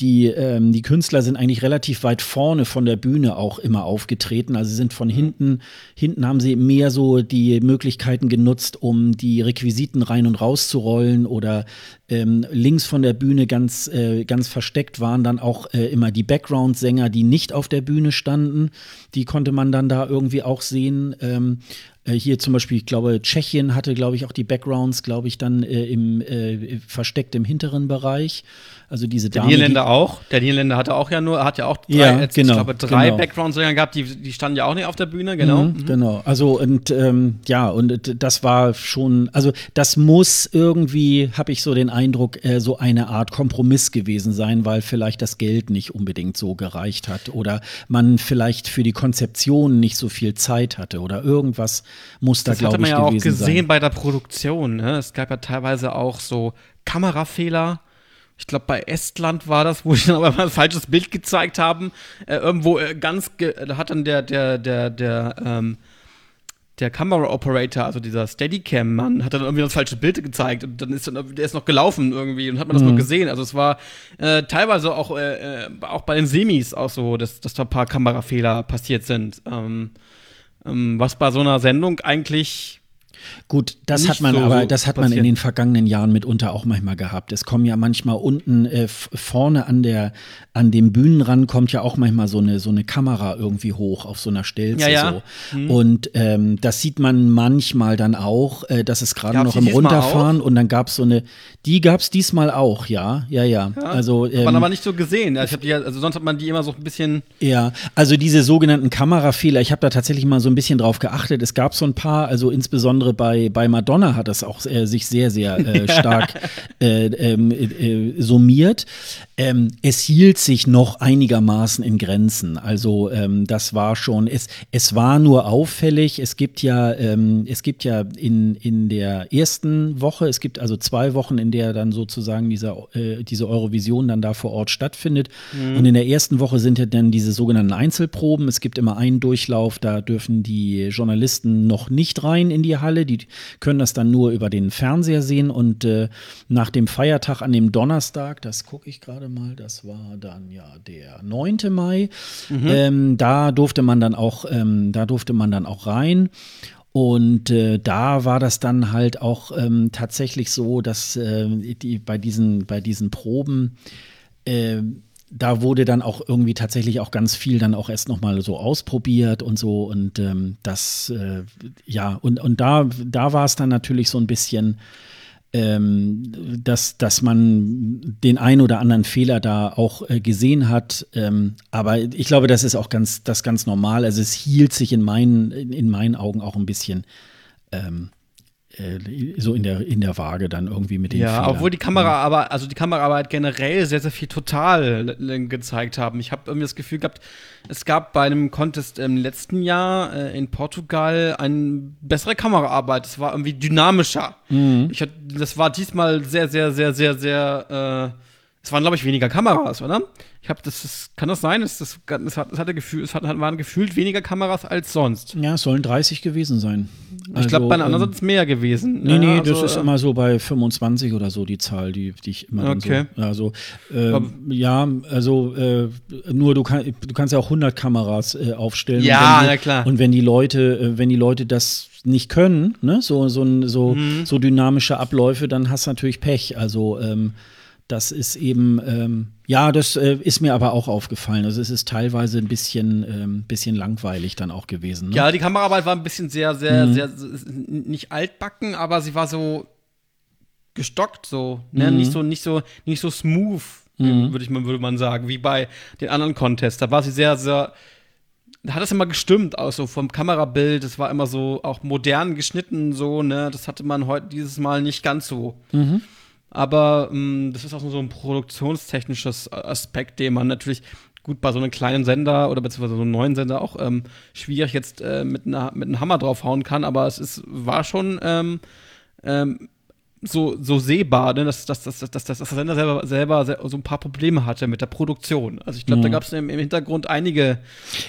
die, ähm, die Künstler sind eigentlich relativ weit vorne von der Bühne auch immer aufgetreten. Also sie sind von hinten, hinten haben sie mehr so die Möglichkeiten genutzt, um die Requisiten rein und rauszurollen oder ähm, links von der Bühne ganz, äh, ganz versteckt waren dann auch äh, immer die Background-Sänger, die nicht auf der Bühne standen. Die konnte man dann da irgendwie auch sehen. Ähm, äh, hier zum Beispiel, ich glaube, Tschechien hatte, glaube ich, auch die Backgrounds, glaube ich, dann äh, im, äh, versteckt im hinteren Bereich. Also diese Der Niederländer auch. Der Niederländer hatte auch ja nur, hat ja auch drei, ja, jetzt, genau, ich glaube, drei genau. Background-Sänger gehabt, die, die standen ja auch nicht auf der Bühne, genau. Mhm, mhm. Genau. Also und ähm, ja, und das war schon, also das muss irgendwie, habe ich so den Eindruck, äh, so eine Art Kompromiss gewesen sein, weil vielleicht das Geld nicht unbedingt so gereicht hat oder man vielleicht für die Konzeption nicht so viel Zeit hatte oder irgendwas muss da, glaube ich, gewesen sein. Das hat man ja auch gesehen sein. bei der Produktion. Ne? Es gab ja teilweise auch so Kamerafehler ich glaube bei Estland war das, wo ich dann aber mal ein falsches Bild gezeigt haben. Äh, irgendwo äh, ganz, da hat dann der, der, der, der, ähm, der Kamera-Operator, also dieser Steadicam-Mann, hat dann irgendwie das falsche Bild gezeigt und dann ist dann, der ist noch gelaufen irgendwie und hat man das mhm. noch gesehen. Also es war äh, teilweise auch, äh, äh, auch bei den Semis auch so, dass, dass da ein paar Kamerafehler passiert sind. Ähm, ähm, was bei so einer Sendung eigentlich Gut, das hat man so aber, das hat man in den vergangenen Jahren mitunter auch manchmal gehabt. Es kommen ja manchmal unten äh, vorne an der, an dem Bühnenrand kommt ja auch manchmal so eine, so eine Kamera irgendwie hoch auf so einer Stelze. Ja, ja. So. Mhm. Und ähm, das sieht man manchmal dann auch, äh, dass es gerade noch im Runterfahren und dann gab es so eine, die gab es diesmal auch, ja, ja, ja. ja also, ähm, hat man aber nicht so gesehen. Hab die, also sonst hat man die immer so ein bisschen. Ja, also diese sogenannten Kamerafehler, ich habe da tatsächlich mal so ein bisschen drauf geachtet. Es gab so ein paar, also insbesondere bei, bei Madonna hat das auch äh, sich sehr, sehr äh, stark äh, ähm, äh, summiert. Ähm, es hielt sich noch einigermaßen in Grenzen. Also ähm, das war schon, es, es war nur auffällig. Es gibt ja, ähm, es gibt ja in, in der ersten Woche, es gibt also zwei Wochen, in der dann sozusagen dieser, äh, diese Eurovision dann da vor Ort stattfindet. Mhm. Und in der ersten Woche sind ja dann diese sogenannten Einzelproben. Es gibt immer einen Durchlauf, da dürfen die Journalisten noch nicht rein in die Halle. Die können das dann nur über den Fernseher sehen und äh, nach dem Feiertag an dem Donnerstag, das gucke ich gerade mal, das war dann ja der 9. Mai, mhm. ähm, da durfte man dann auch, ähm, da durfte man dann auch rein. Und äh, da war das dann halt auch ähm, tatsächlich so, dass äh, die, bei, diesen, bei diesen Proben äh, da wurde dann auch irgendwie tatsächlich auch ganz viel dann auch erst nochmal so ausprobiert und so und ähm, das, äh, ja, und, und da, da war es dann natürlich so ein bisschen, ähm, dass, dass man den ein oder anderen Fehler da auch äh, gesehen hat. Ähm, aber ich glaube, das ist auch ganz, das ganz normal. Also es hielt sich in meinen, in, in meinen Augen auch ein bisschen ähm, äh, so in der, in der Waage dann irgendwie mit den Ja, Fehlern. obwohl die Kamera aber, also die Kameraarbeit generell sehr, sehr viel total gezeigt haben. Ich habe irgendwie das Gefühl gehabt, es gab bei einem Contest im letzten Jahr äh, in Portugal eine bessere Kameraarbeit. Es war irgendwie dynamischer. Mhm. Ich das war diesmal sehr, sehr, sehr, sehr, sehr äh, es waren, glaube ich, weniger Kameras, oder? Ich habe das, das, kann das sein? Es, das, das, hat, das hatte Gefühl, es hat, waren gefühlt weniger Kameras als sonst. Ja, es sollen 30 gewesen sein. Also, ich glaube, bei den anderen ähm, sind es mehr gewesen. Nee, nee, also, das ist äh, immer so bei 25 oder so die Zahl, die, die ich immer okay. so. Also, äh, ja, also äh, nur du, kann, du kannst ja auch 100 Kameras äh, aufstellen. Ja, die, na klar. Und wenn die Leute, äh, wenn die Leute das nicht können, ne, so, so, so, mhm. so dynamische Abläufe, dann hast du natürlich Pech. Also, ähm, das ist eben, ähm, ja, das äh, ist mir aber auch aufgefallen. Also es ist teilweise ein bisschen, ähm, bisschen langweilig dann auch gewesen. Ne? Ja, die Kameraarbeit war ein bisschen sehr, sehr, mhm. sehr, nicht altbacken, aber sie war so gestockt, so, ne? Mhm. Nicht so, nicht so, nicht so smooth, mhm. würde ich würde man sagen, wie bei den anderen Contests. Da war sie sehr, sehr da hat es immer gestimmt, auch so vom Kamerabild. Es war immer so auch modern geschnitten, so, ne? Das hatte man heute dieses Mal nicht ganz so. Mhm. Aber ähm, das ist auch so ein produktionstechnisches Aspekt, den man natürlich gut bei so einem kleinen Sender oder beziehungsweise so einem neuen Sender auch ähm, schwierig jetzt äh, mit, einer, mit einem Hammer draufhauen kann. Aber es ist, war schon ähm, ähm so, so sehbar, ne? dass, dass, dass, dass, dass, dass der Sender selber, selber so ein paar Probleme hatte mit der Produktion. Also ich glaube, mhm. da gab es im, im, Hintergrund einige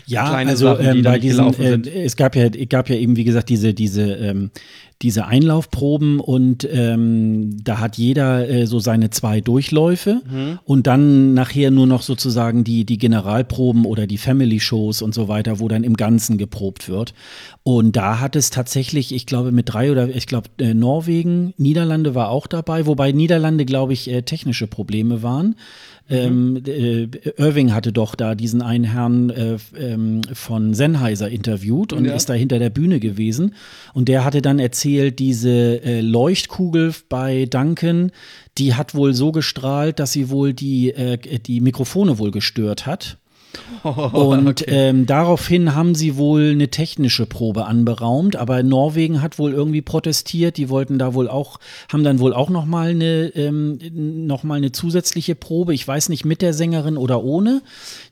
ja, kleine also, Sachen, die ähm, da nicht diesen, gelaufen sind. Äh, es gab ja, gab ja eben, wie gesagt, diese, diese ähm, diese Einlaufproben und ähm, da hat jeder äh, so seine zwei Durchläufe mhm. und dann nachher nur noch sozusagen die, die Generalproben oder die Family-Shows und so weiter, wo dann im Ganzen geprobt wird. Und da hat es tatsächlich, ich glaube, mit drei oder ich glaube, äh, Norwegen, Niederlande war auch dabei, wobei Niederlande, glaube ich, äh, technische Probleme waren. Mhm. Ähm, äh, Irving hatte doch da diesen einen Herrn äh, ähm, von Sennheiser interviewt und ja. ist da hinter der Bühne gewesen. Und der hatte dann erzählt, diese äh, Leuchtkugel bei Duncan, die hat wohl so gestrahlt, dass sie wohl die, äh, die Mikrofone wohl gestört hat. und okay. ähm, daraufhin haben sie wohl eine technische Probe anberaumt, aber Norwegen hat wohl irgendwie protestiert. Die wollten da wohl auch, haben dann wohl auch noch mal eine, ähm, noch mal eine zusätzliche Probe. Ich weiß nicht mit der Sängerin oder ohne.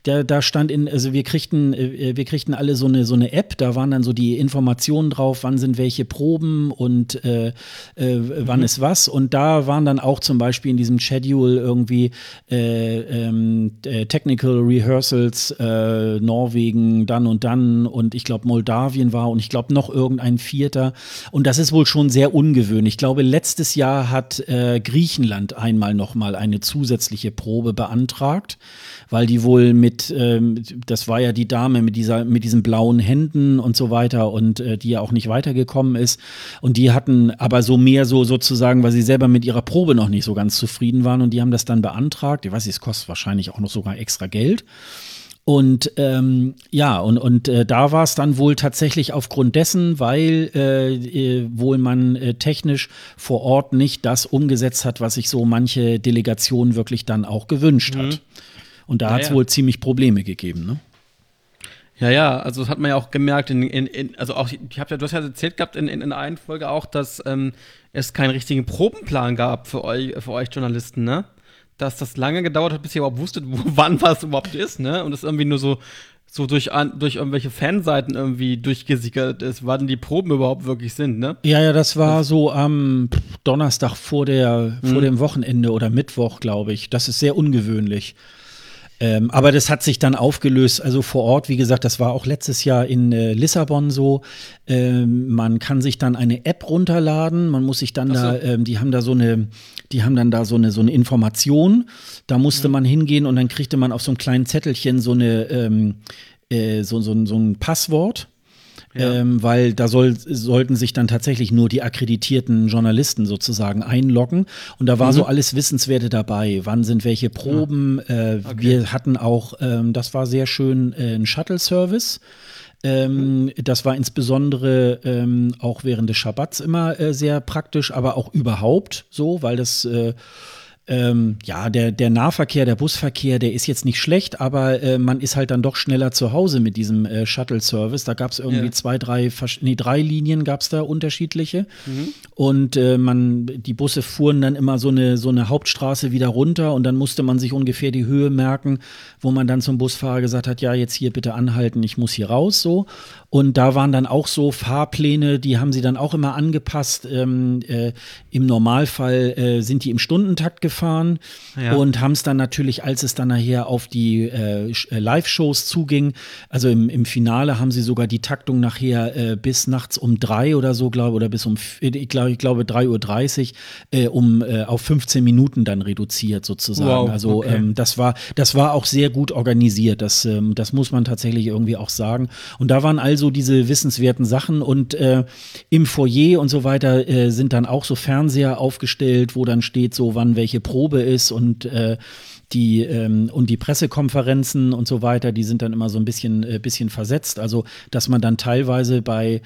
Da, da stand in, also wir kriegten, äh, wir kriegten alle so eine so eine App. Da waren dann so die Informationen drauf, wann sind welche Proben und äh, äh, wann mhm. ist was. Und da waren dann auch zum Beispiel in diesem Schedule irgendwie äh, ähm, äh, Technical Rehearsal Wales, äh, Norwegen, dann und dann und ich glaube Moldawien war und ich glaube noch irgendein Vierter. Und das ist wohl schon sehr ungewöhnlich. Ich glaube, letztes Jahr hat äh, Griechenland einmal noch mal eine zusätzliche Probe beantragt, weil die wohl mit, ähm, das war ja die Dame mit dieser, mit diesen blauen Händen und so weiter und äh, die ja auch nicht weitergekommen ist. Und die hatten aber so mehr so sozusagen, weil sie selber mit ihrer Probe noch nicht so ganz zufrieden waren und die haben das dann beantragt. Ich weiß nicht, es kostet wahrscheinlich auch noch sogar extra Geld. Und ähm, ja, und, und äh, da war es dann wohl tatsächlich aufgrund dessen, weil äh, äh, wohl man äh, technisch vor Ort nicht das umgesetzt hat, was sich so manche Delegation wirklich dann auch gewünscht mhm. hat. Und da ja, hat es wohl ziemlich Probleme gegeben, ne? Ja, ja, also das hat man ja auch gemerkt, in, in, in also auch, ich habe ja, du hast ja erzählt gehabt in, in, in einer Folge auch, dass ähm, es keinen richtigen Probenplan gab für euch, für euch Journalisten, ne? Dass das lange gedauert hat, bis ihr überhaupt wusstet, wo, wann was überhaupt ist, ne? Und es irgendwie nur so, so durch, an, durch irgendwelche Fanseiten irgendwie durchgesickert ist, wann die Proben überhaupt wirklich sind, ne? Ja, ja, das war so am Donnerstag vor, der, mhm. vor dem Wochenende oder Mittwoch, glaube ich. Das ist sehr ungewöhnlich. Ähm, aber das hat sich dann aufgelöst, also vor Ort, wie gesagt, das war auch letztes Jahr in äh, Lissabon so. Ähm, man kann sich dann eine App runterladen, man muss sich dann so. da, ähm, die haben da so eine, die haben dann da so eine, so eine Information. Da musste mhm. man hingehen und dann kriegte man auf so einem kleinen Zettelchen so eine, ähm, äh, so, so, so ein Passwort. Ja. Ähm, weil da soll, sollten sich dann tatsächlich nur die akkreditierten Journalisten sozusagen einloggen. Und da war mhm. so alles Wissenswerte dabei. Wann sind welche Proben? Ja. Äh, okay. Wir hatten auch, ähm, das war sehr schön, äh, ein Shuttle-Service. Ähm. Das war insbesondere ähm, auch während des Schabbats immer äh, sehr praktisch, aber auch überhaupt so, weil das äh, ähm, ja, der, der Nahverkehr, der Busverkehr, der ist jetzt nicht schlecht, aber äh, man ist halt dann doch schneller zu Hause mit diesem äh, Shuttle-Service. Da gab es irgendwie ja. zwei, drei, nee, drei Linien gab es da unterschiedliche. Mhm. Und äh, man, die Busse fuhren dann immer so eine, so eine Hauptstraße wieder runter und dann musste man sich ungefähr die Höhe merken, wo man dann zum Busfahrer gesagt hat, ja, jetzt hier bitte anhalten, ich muss hier raus, so. Und da waren dann auch so Fahrpläne, die haben sie dann auch immer angepasst. Ähm, äh, Im Normalfall äh, sind die im Stundentakt gefahren ja. und haben es dann natürlich, als es dann nachher auf die äh, äh, Live-Shows zuging, also im, im Finale haben sie sogar die Taktung nachher äh, bis nachts um drei oder so, glaube oder bis um, ich glaube, ich glaube 3.30 Uhr äh, um auf 15 Minuten dann reduziert sozusagen. Wow, also okay. ähm, das war, das war auch sehr gut organisiert. Das, ähm, das muss man tatsächlich irgendwie auch sagen. Und da waren also diese wissenswerten Sachen und äh, im Foyer und so weiter äh, sind dann auch so Fernseher aufgestellt, wo dann steht so, wann welche Probe ist und äh, die ähm, und die Pressekonferenzen und so weiter, die sind dann immer so ein bisschen, äh, bisschen versetzt. Also, dass man dann teilweise bei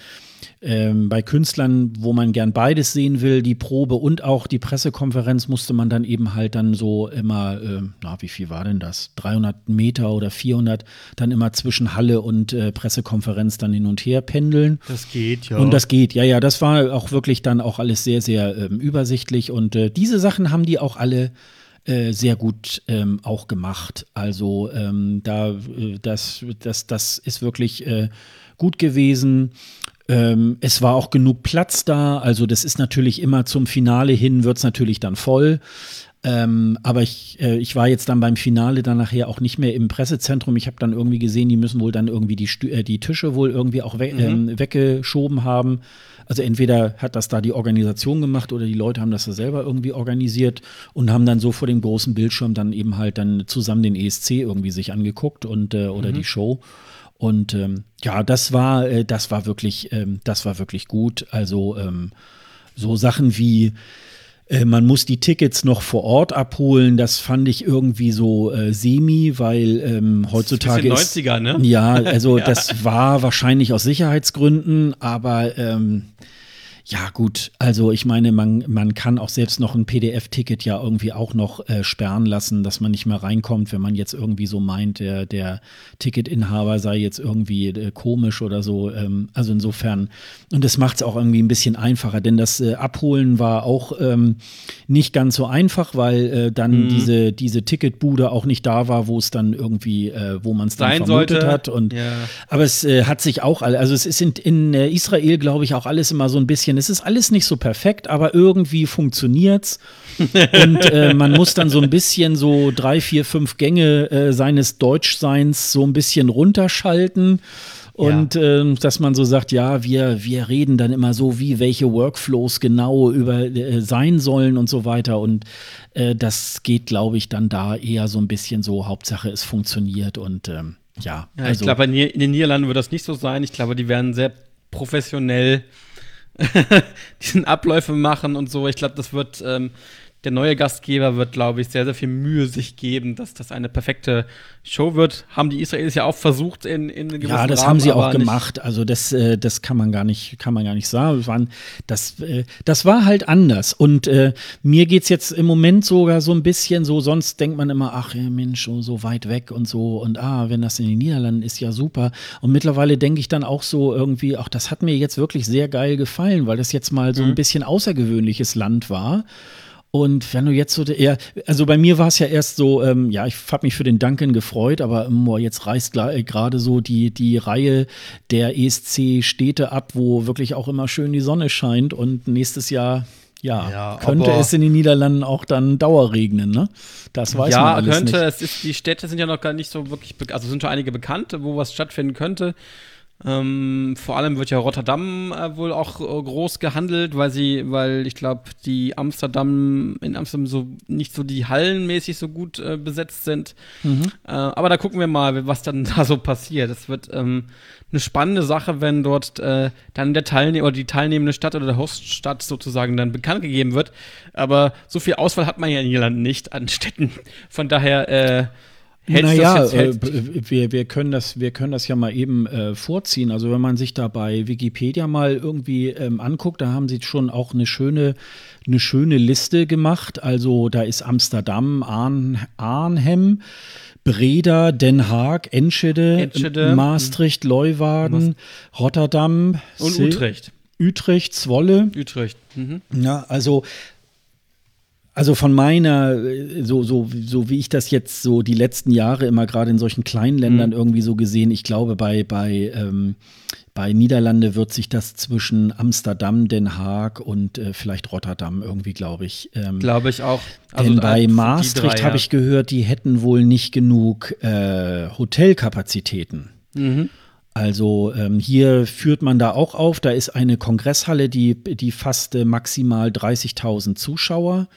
ähm, bei Künstlern, wo man gern beides sehen will, die Probe und auch die Pressekonferenz, musste man dann eben halt dann so immer, äh, na, wie viel war denn das? 300 Meter oder 400, dann immer zwischen Halle und äh, Pressekonferenz dann hin und her pendeln. Das geht, ja. Und das geht, ja, ja, das war auch wirklich dann auch alles sehr, sehr ähm, übersichtlich und äh, diese Sachen haben die auch alle äh, sehr gut ähm, auch gemacht. Also ähm, da, äh, das, das, das ist wirklich äh, gut gewesen. Ähm, es war auch genug Platz da. Also das ist natürlich immer zum Finale hin, wird es natürlich dann voll. Ähm, aber ich, äh, ich war jetzt dann beim Finale dann nachher auch nicht mehr im Pressezentrum. Ich habe dann irgendwie gesehen, die müssen wohl dann irgendwie die, Stü äh, die Tische wohl irgendwie auch we mhm. ähm, weggeschoben haben. Also entweder hat das da die Organisation gemacht oder die Leute haben das da selber irgendwie organisiert und haben dann so vor dem großen Bildschirm dann eben halt dann zusammen den ESC irgendwie sich angeguckt und äh, oder mhm. die Show. Und ähm, ja, das war, äh, das war wirklich, ähm, das war wirklich gut. Also ähm, so Sachen wie äh, man muss die Tickets noch vor Ort abholen. Das fand ich irgendwie so äh, semi, weil ähm, heutzutage ist 90er, ne? Ja, also ja. das war wahrscheinlich aus Sicherheitsgründen, aber ähm, ja, gut. Also ich meine, man, man kann auch selbst noch ein PDF-Ticket ja irgendwie auch noch äh, sperren lassen, dass man nicht mehr reinkommt, wenn man jetzt irgendwie so meint, der, der Ticketinhaber sei jetzt irgendwie äh, komisch oder so. Ähm, also insofern, und das macht es auch irgendwie ein bisschen einfacher, denn das äh, Abholen war auch ähm, nicht ganz so einfach, weil äh, dann mhm. diese, diese Ticketbude auch nicht da war, wo es dann irgendwie, äh, wo man es dann Sein vermutet sollte. hat. Und, Ja. Aber es äh, hat sich auch, also es ist in, in Israel, glaube ich, auch alles immer so ein bisschen, es ist alles nicht so perfekt, aber irgendwie funktioniert's. Und äh, man muss dann so ein bisschen so drei, vier, fünf Gänge äh, seines Deutschseins so ein bisschen runterschalten. Und ähm, dass man so sagt, ja, wir, wir reden dann immer so, wie welche Workflows genau über äh, sein sollen und so weiter. Und äh, das geht, glaube ich, dann da eher so ein bisschen so, Hauptsache es funktioniert und ähm, ja, Ja, also ich glaube, in, in den Niederlanden wird das nicht so sein. Ich glaube, die werden sehr professionell diesen Abläufe machen und so. Ich glaube, das wird ähm, der neue Gastgeber wird, glaube ich, sehr, sehr viel Mühe sich geben, dass das eine perfekte Show wird. Haben die Israelis ja auch versucht in, in einem Ja, gewissen das Rahmen, haben sie auch gemacht. Also das, äh, das kann man gar nicht, kann man gar nicht sagen. Das, waren, das, äh, das war halt anders. Und äh, mir geht's jetzt im Moment sogar so ein bisschen so, sonst denkt man immer, ach Mensch, so, so weit weg und so. Und ah, wenn das in den Niederlanden ist, ja super. Und mittlerweile denke ich dann auch so irgendwie, ach, das hat mir jetzt wirklich sehr geil gefallen, weil das jetzt mal so ein bisschen außergewöhnliches Land war. Und wenn du jetzt so eher, also bei mir war es ja erst so, ähm, ja, ich habe mich für den Duncan gefreut, aber ähm, boah, jetzt reißt äh, gerade so die, die Reihe der ESC-Städte ab, wo wirklich auch immer schön die Sonne scheint und nächstes Jahr, ja, Ja, könnte es in den Niederlanden auch dann Dauerregnen, ne? Das weiß man ja, alles könnte. nicht. Es ist, die Städte sind ja noch gar nicht so wirklich, also sind schon einige bekannte, wo was stattfinden könnte. Ähm, vor allem wird ja Rotterdam äh, wohl auch äh, groß gehandelt, weil sie, weil ich glaube, die Amsterdam in Amsterdam so nicht so die Hallen mäßig so gut äh, besetzt sind. Mhm. Äh, aber da gucken wir mal, was dann da so passiert. Es wird ähm, eine spannende Sache, wenn dort äh, dann der Teilnehmer oder die teilnehmende Stadt oder der Hoststadt sozusagen dann bekannt gegeben wird. Aber so viel Auswahl hat man ja in Irland nicht an Städten. Von daher sich Naja, das äh, wir, wir, können das, wir können das ja mal eben äh, vorziehen. Also wenn man sich da bei Wikipedia mal irgendwie ähm, anguckt, da haben sie schon auch eine schöne, eine schöne Liste gemacht. Also da ist Amsterdam, Arn, Arnhem, Breda, Den Haag, Enschede, Enschede, Maastricht, Leeuwarden, Rotterdam und Sil- Utrecht. Utrecht, Zwolle. Utrecht. Mhm. Ja, also, also von meiner, äh, so, so, so wie ich das jetzt so die letzten Jahre immer gerade in solchen kleinen Ländern Mhm. irgendwie so gesehen, ich glaube, bei, bei, ähm, bei Niederlande wird sich das zwischen Amsterdam, Den Haag und äh, vielleicht Rotterdam irgendwie, glaube ich. Ähm, Glaube ich auch. denn äh, bei Maastricht drei, habe ja. ich gehört, die hätten wohl nicht genug äh, Hotelkapazitäten. Mhm. Also ähm, hier führt man da auch auf, da ist eine Kongresshalle, die, die fasste maximal 30.000 Zuschauer.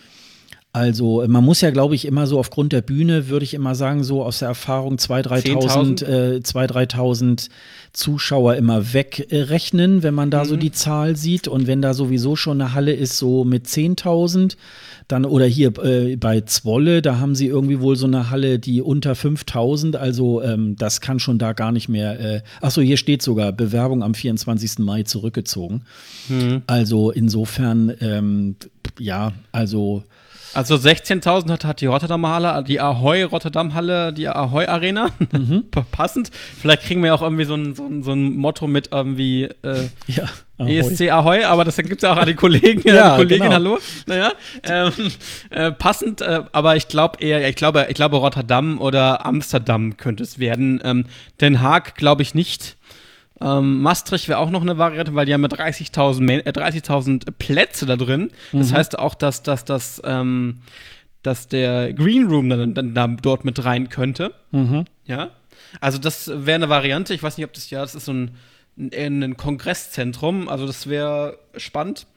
Also man muss ja, glaube ich, immer so aufgrund der Bühne, würde ich immer sagen, so aus der Erfahrung 2.000, 3.000 äh, 2.000, Zuschauer immer wegrechnen, wenn man da mhm. so die Zahl sieht. Und wenn da sowieso schon eine Halle ist, so mit 10.000, dann oder hier äh, bei Zwolle, da haben sie irgendwie wohl so eine Halle, die unter 5000, also ähm, das kann schon da gar nicht mehr. Äh, achso, hier steht sogar Bewerbung am 24. Mai zurückgezogen. Mhm. Also insofern, ähm, ja, also also 16.000 hat, hat die Rotterdam Halle, die Ahoy Rotterdam Halle, die Ahoy Arena. Mhm. Passend. Vielleicht kriegen wir auch irgendwie so ein, so ein, so ein Motto mit irgendwie äh, ja, Ahoy. ESC Ahoy, aber das gibt es ja auch an die Kollegen, ja, die Kollegin, genau. hallo. Naja, ähm, äh, passend, äh, aber ich glaube eher, ich glaube, ich glaube Rotterdam oder Amsterdam könnte es werden. Ähm, Den Haag glaube ich nicht. Ähm, Maastricht wäre auch noch eine Variante, weil die haben ja 30.000 äh, 30 Plätze da drin. Das mhm. heißt auch, dass, dass, dass, ähm, dass der Green Room dann, dann, dann dort mit rein könnte. Mhm. Ja. Also das wäre eine Variante. Ich weiß nicht, ob das ja, das ist so ein, ein, ein Kongresszentrum. Also das wäre spannend.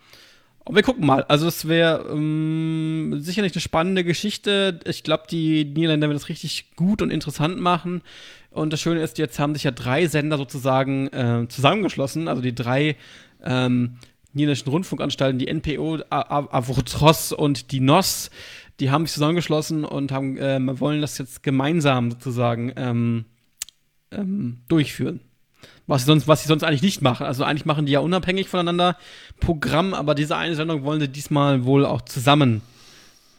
Aber wir gucken mal. Also es wäre ähm, sicherlich eine spannende Geschichte. Ich glaube, die Niederländer werden das richtig gut und interessant machen. Und das Schöne ist, jetzt haben sich ja drei Sender sozusagen äh, zusammengeschlossen, also die drei ähm, niederländischen Rundfunkanstalten, die NPO, Avotros und die NOS, die haben sich zusammengeschlossen und haben, äh, wollen das jetzt gemeinsam sozusagen ähm, ähm, durchführen. Was sie, sonst, was sie sonst eigentlich nicht machen. Also eigentlich machen die ja unabhängig voneinander Programm, aber diese eine Sendung wollen sie diesmal wohl auch zusammen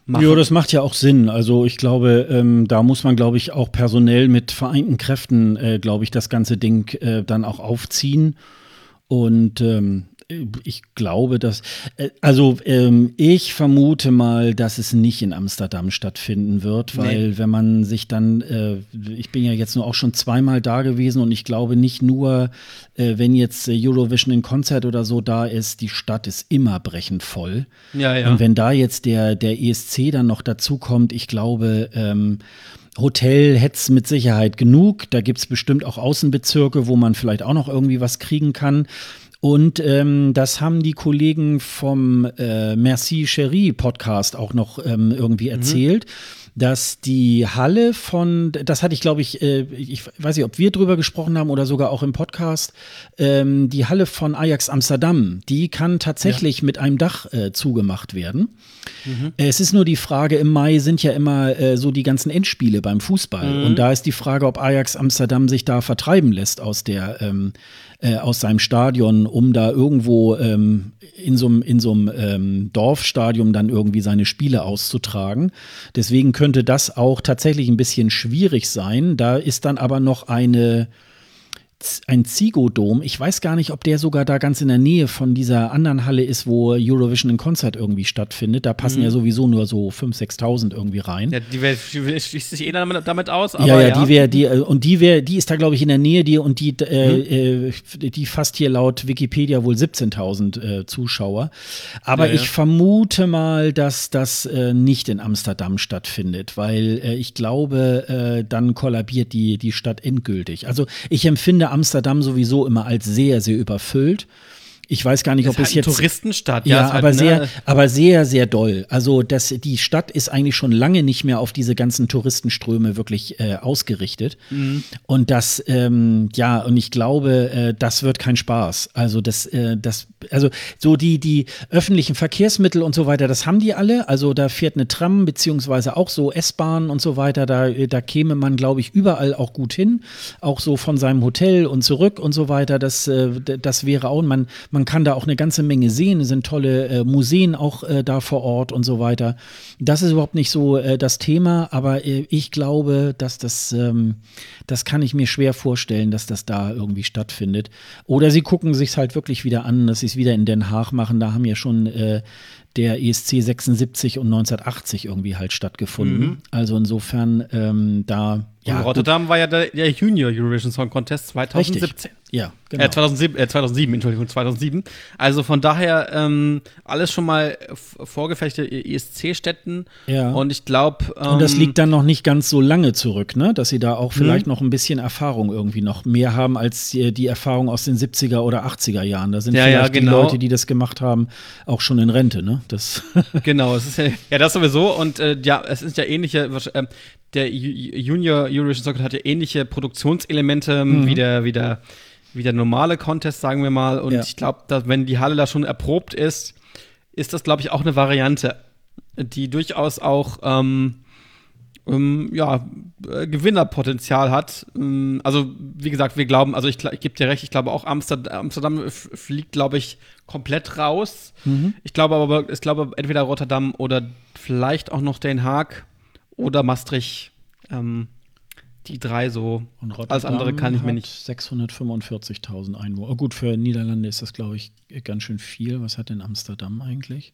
machen. Ja, das macht ja auch Sinn. Also ich glaube, ähm, da muss man, glaube ich, auch personell mit vereinten Kräften, äh, glaube ich, das ganze Ding äh, dann auch aufziehen. Und ähm, ich glaube, dass, äh, also ähm, ich vermute mal, dass es nicht in Amsterdam stattfinden wird, weil nee. wenn man sich dann, äh, ich bin ja jetzt nur auch schon zweimal da gewesen und ich glaube nicht nur, äh, wenn jetzt Eurovision in Konzert oder so da ist, die Stadt ist immer brechend voll. Ja, ja. Und wenn da jetzt der, der ESC dann noch dazu kommt, ich glaube, ähm, Hotel hätte es mit Sicherheit genug. Da gibt es bestimmt auch Außenbezirke, wo man vielleicht auch noch irgendwie was kriegen kann. Und ähm, das haben die Kollegen vom äh, Merci Cherie Podcast auch noch ähm, irgendwie mhm. erzählt. Mhm dass die Halle von, das hatte ich glaube ich, äh, ich weiß nicht, ob wir drüber gesprochen haben oder sogar auch im Podcast, ähm, die Halle von Ajax Amsterdam, die kann tatsächlich ja. mit einem Dach äh, zugemacht werden. Mhm. Es ist nur die Frage, im Mai sind ja immer äh, so die ganzen Endspiele beim Fußball. Mhm. Und da ist die Frage, ob Ajax Amsterdam sich da vertreiben lässt aus der ähm, äh, aus seinem Stadion, um da irgendwo ähm, in so einem ähm, Dorfstadium dann irgendwie seine Spiele auszutragen. Deswegen könnte das auch tatsächlich ein bisschen schwierig sein. Da ist dann aber noch eine ein Zigo-Dom. Ich weiß gar nicht, ob der sogar da ganz in der Nähe von dieser anderen Halle ist, wo Eurovision in Konzert irgendwie stattfindet. Da passen mhm. ja sowieso nur so 5.000, 6.000 irgendwie rein. Ja, die, wär, die schließt sich eh damit, damit aus. ja, ja, ja, die wäre, die, äh, und die wäre, die ist da, glaube ich, in der Nähe, die, und die, äh, mhm. äh, die fast hier laut Wikipedia wohl 17.000 äh, Zuschauer. Aber ja, ich vermute mal, dass das äh, nicht in Amsterdam stattfindet, weil äh, ich glaube, dann kollabiert die, die Stadt endgültig. Also ich empfinde Amsterdam sowieso immer als sehr, sehr überfüllt. Ich weiß gar nicht, ob halt es jetzt. Touristenstadt, ja. ja aber, halt, sehr, ne? aber sehr, sehr doll. Also, das, die Stadt ist eigentlich schon lange nicht mehr auf diese ganzen Touristenströme wirklich äh, ausgerichtet. Mhm. Und das, ähm, ja, und ich glaube, äh, das wird kein Spaß. Also, das, äh, das, also, so die, die öffentlichen Verkehrsmittel und so weiter, das haben die alle. Also, da fährt eine Tram, beziehungsweise auch so S-Bahn und so weiter. Da, da käme man, glaube ich, überall auch gut hin. Auch so von seinem Hotel und zurück und so weiter. Das, äh, das wäre auch, man, man man kann da auch eine ganze Menge sehen. Es sind tolle äh, Museen auch äh, da vor Ort und so weiter. Das ist überhaupt nicht so äh, das Thema, aber äh, ich glaube, dass das, ähm, das kann ich mir schwer vorstellen, dass das da irgendwie stattfindet. Oder sie gucken sich halt wirklich wieder an, dass sie es wieder in Den Haag machen. Da haben ja schon äh, der ESC 76 und 1980 irgendwie halt stattgefunden. Mhm. Also insofern, ähm, da Ja, Rotterdam gut. war ja der, der, Junior Eurovision Song Contest 2017. Richtig. Ja, genau. Äh, 2007, äh, 2007, Entschuldigung, 2007. Also von daher ähm, alles schon mal vorgefechte ESC-Städten. Ja. Und ich glaube. Ähm, und das ähm, liegt dann noch nicht ganz so lange zurück, ne? Dass sie da auch vielleicht mhm. noch ein bisschen Erfahrung irgendwie noch mehr haben als die, die Erfahrung aus den 70er oder 80er Jahren. Da sind ja, vielleicht ja, genau. die Leute, die das gemacht haben, auch schon in Rente, ne? Das genau, es ist ja, ja das sowieso. Und äh, ja, es ist ja ähnliche. Der Junior Eurovision Song hat ja ähnliche Produktionselemente mhm. wie der, wie der wie der normale Contest, sagen wir mal. Und ja. ich glaube, wenn die Halle da schon erprobt ist, ist das, glaube ich, auch eine Variante, die durchaus auch ähm, ähm, ja, äh, Gewinnerpotenzial hat. Ähm, also, wie gesagt, wir glauben, also ich, ich gebe dir recht, ich glaube auch Amsterdam, Amsterdam fliegt, glaube ich, komplett raus. Mhm. Ich glaube aber, ich glaube entweder Rotterdam oder vielleicht auch noch Den Haag oder Maastricht. Ähm, die drei so. Und Alles andere kann ich mir nicht. 645.000 Einwohner. Oh, gut, für Niederlande ist das, glaube ich, ganz schön viel. Was hat denn Amsterdam eigentlich?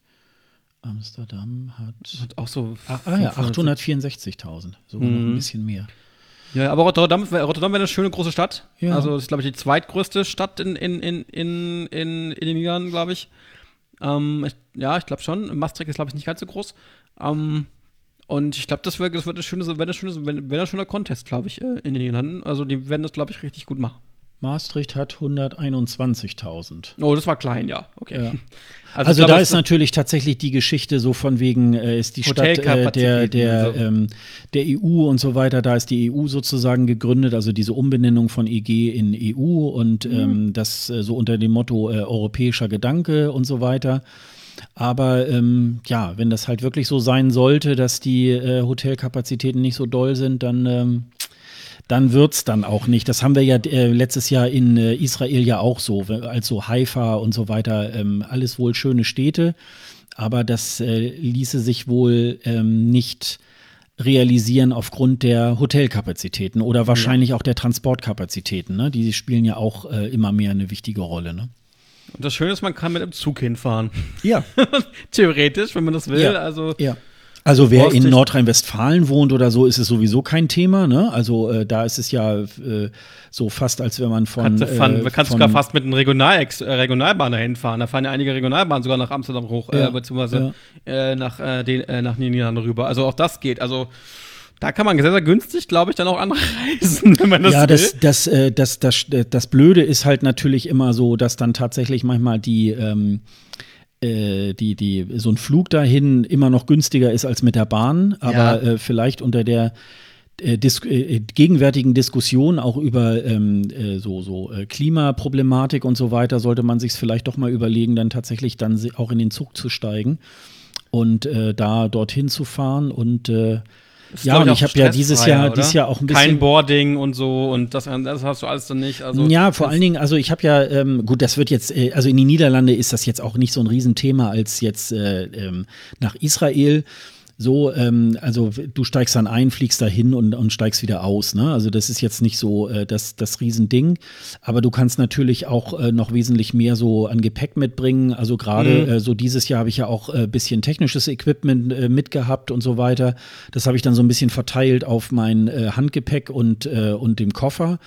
Amsterdam hat, hat auch so. Ah, ah ja, 864.000. Sogar mhm. noch ein bisschen mehr. Ja, aber Rotterdam, Rotterdam wäre eine schöne große Stadt. Ja. Also, das ist, glaube ich, die zweitgrößte Stadt in, in, in, in, in, in den Niederlanden, glaube ich. Ähm, ich. Ja, ich glaube schon. Maastricht ist, glaube ich, nicht ganz so groß. Ähm, und ich glaube, das, wär, das wird ein schönes, wär ein schönes, wär, wär ein schöner Contest, glaube ich, äh, in den Niederlanden. Also die werden das, glaube ich, richtig gut machen. Maastricht hat 121.000. Oh, das war klein, ja. Okay. Ja. Also, also glaub, da ist natürlich tatsächlich die Geschichte so von wegen, äh, ist die Stadt äh, der, der, so. ähm, der EU und so weiter, da ist die EU sozusagen gegründet, also diese Umbenennung von EG in EU und mhm. ähm, das äh, so unter dem Motto äh, europäischer Gedanke und so weiter. Aber ähm, ja, wenn das halt wirklich so sein sollte, dass die äh, Hotelkapazitäten nicht so doll sind, dann, ähm, dann wird es dann auch nicht. Das haben wir ja äh, letztes Jahr in äh, Israel ja auch so, also Haifa und so weiter, ähm, alles wohl schöne Städte. Aber das äh, ließe sich wohl ähm, nicht realisieren aufgrund der Hotelkapazitäten oder wahrscheinlich ja. auch der Transportkapazitäten. Ne? Die spielen ja auch äh, immer mehr eine wichtige Rolle. Ne? Und das Schöne ist, man kann mit dem Zug hinfahren. Ja. Theoretisch, wenn man das will. Ja. Also, ja. Also wer in Nordrhein-Westfalen wohnt oder so, ist es sowieso kein Thema. Ne? Also äh, da ist es ja äh, so fast, als wenn man von. Kannst, äh, kannst sogar fast mit einem Regional äh, Regionalbahn dahin fahren. Da fahren ja einige Regionalbahnen sogar nach Amsterdam hoch, äh, ja. beziehungsweise ja. Äh, nach, den, nach Niederlanden rüber. Also auch das geht. Also da kann man sehr, sehr günstig, glaube ich, dann auch anreisen, wenn man das ja, das, das, äh, das, das, das, das Blöde ist halt natürlich immer so, dass dann tatsächlich manchmal die, ähm, äh, die, die, so ein Flug dahin immer noch günstiger ist als mit der Bahn, aber ja. äh, vielleicht unter der äh, Dis äh, gegenwärtigen Diskussion auch über ähm, äh, so, so äh, Klimaproblematik und so weiter, sollte man sich vielleicht doch mal überlegen, dann tatsächlich dann auch in den Zug zu steigen und äh, da dorthin zu fahren und ja, und ich habe ja dieses Jahr, dieses Jahr auch ein bisschen. Kein Boarding und so und das, das hast du alles dann nicht. Also ja, vor allen Dingen, also ich habe ja, ähm, gut, das wird jetzt, äh, also in die Niederlande ist das jetzt auch nicht so ein Riesenthema als jetzt äh, ähm, nach Israel so, ähm, also du steigst dann ein, fliegst dahin und, und steigst wieder aus. Ne? Also das ist jetzt nicht so äh, das, das Riesending. Aber du kannst natürlich auch äh, noch wesentlich mehr so an Gepäck mitbringen. Also gerade mhm. äh, so dieses Jahr habe ich ja auch ein äh, bisschen technisches Equipment äh, mitgehabt und so weiter. Das habe ich dann so ein bisschen verteilt auf mein äh, Handgepäck und, äh, und dem Koffer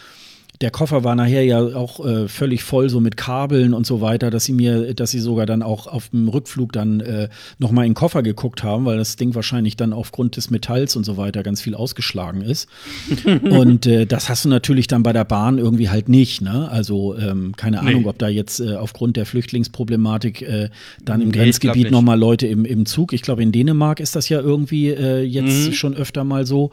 der Koffer war nachher ja auch äh, völlig voll so mit Kabeln und so weiter, dass sie mir, dass sie sogar dann auch auf dem Rückflug dann äh, nochmal in den Koffer geguckt haben, weil das Ding wahrscheinlich dann aufgrund des Metalls und so weiter ganz viel ausgeschlagen ist. und äh, das hast du natürlich dann bei der Bahn irgendwie halt nicht. Ne? Also ähm, keine Ahnung, nee. ob da jetzt äh, aufgrund der Flüchtlingsproblematik äh, dann im nee, Grenzgebiet nochmal Leute im, im Zug, ich glaube in Dänemark ist das ja irgendwie äh, jetzt mhm. schon öfter mal so.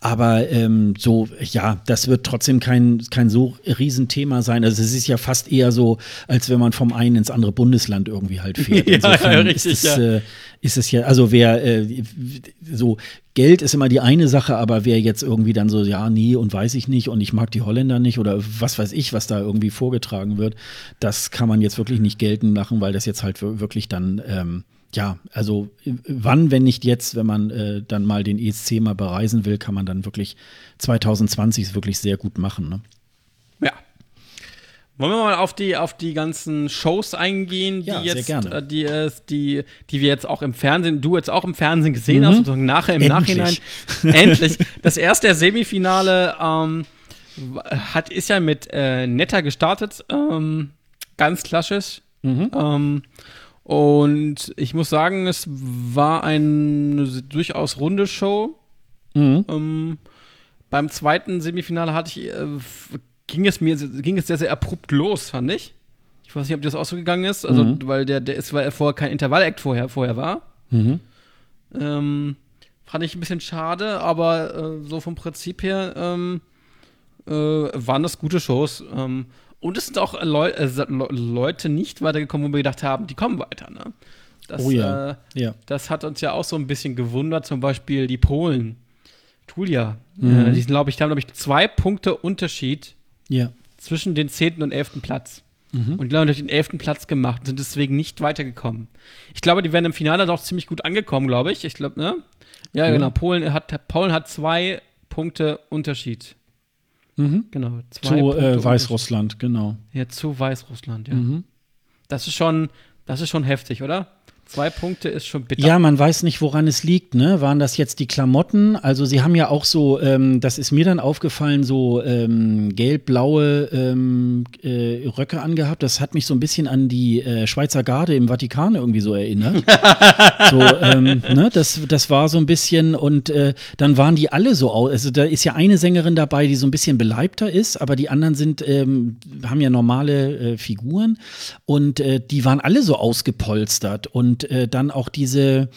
Aber ähm, so, ja, das wird trotzdem kein, kein so Riesenthema sein. Also es ist ja fast eher so, als wenn man vom einen ins andere Bundesland irgendwie halt fährt. Insofern ja, richtig, ist, es, ja. äh, ist es ja, also wer äh, so Geld ist immer die eine Sache, aber wer jetzt irgendwie dann so, ja, nie und weiß ich nicht und ich mag die Holländer nicht oder was weiß ich, was da irgendwie vorgetragen wird, das kann man jetzt wirklich nicht geltend machen, weil das jetzt halt wirklich dann ähm, ja, also wann, wenn nicht jetzt, wenn man äh, dann mal den ESC mal bereisen will, kann man dann wirklich 2020 es wirklich sehr gut machen. Ne? Wollen wir mal auf die, auf die ganzen Shows eingehen, die Ja, jetzt, gerne. äh, die, es- die, die wir jetzt auch im Fernsehen, du jetzt auch im Fernsehen gesehen Mhm. hast, sozusagen nachher im Endlich. Nachhinein. Endlich. Das erste Semifinale ähm, hat, ist ja mit äh, Netter gestartet. Ähm, ganz klassisch. Mhm. Ähm, und ich muss sagen, es war eine durchaus runde Show. Mhm. Ähm, beim zweiten Semifinale hatte ich, äh, ging es mir ging es sehr, sehr abrupt los, fand ich. Ich weiß nicht, ob dir das auch so gegangen ist, also Mhm. weil der, der ist, weil er vorher kein Intervallakt vorher, vorher war. Mhm. Ähm, fand ich ein bisschen schade, aber äh, so vom Prinzip her ähm, äh, waren das gute Shows. Ähm, und es sind auch Leu äh, Le Leute nicht weitergekommen, wo wir gedacht haben, die kommen weiter. Ne? Das, Oh ja. äh, Ja. das hat uns ja auch so ein bisschen gewundert, zum Beispiel die Polen. Tulia. Mhm. Äh, die sind, glaube ich, die haben, glaube ich, zwei Punkte Unterschied Ja. zwischen den 10. und 11. Platz. Mhm. Und die haben den 11. Platz gemacht und sind deswegen nicht weitergekommen. Ich glaube, die werden im Finale doch ziemlich gut angekommen, glaube ich. Ich glaube, ne? Ja, Ja. genau. Polen hat, Polen hat zwei Punkte Unterschied. Mhm. Genau. Zwei Zu Punkte äh. Weißrussland, genau. Ja, zu Weißrussland, ja. Mhm. Das ist schon, das ist schon heftig, oder? Zwei Punkte ist schon bitter. Ja, man weiß nicht, woran es liegt. Ne? Waren das jetzt die Klamotten? Also sie haben ja auch so, ähm, das ist mir dann aufgefallen, so ähm, gelb-blaue ähm, äh, Röcke angehabt. Das hat mich so ein bisschen an die äh, Schweizer Garde im Vatikan irgendwie so erinnert. so, ähm, ne? das, das war so ein bisschen und äh, dann waren die alle so aus. Also da ist ja eine Sängerin dabei, die so ein bisschen beleibter ist, aber die anderen sind, ähm, haben ja normale äh, Figuren und äh, die waren alle so ausgepolstert und äh, dann auch diese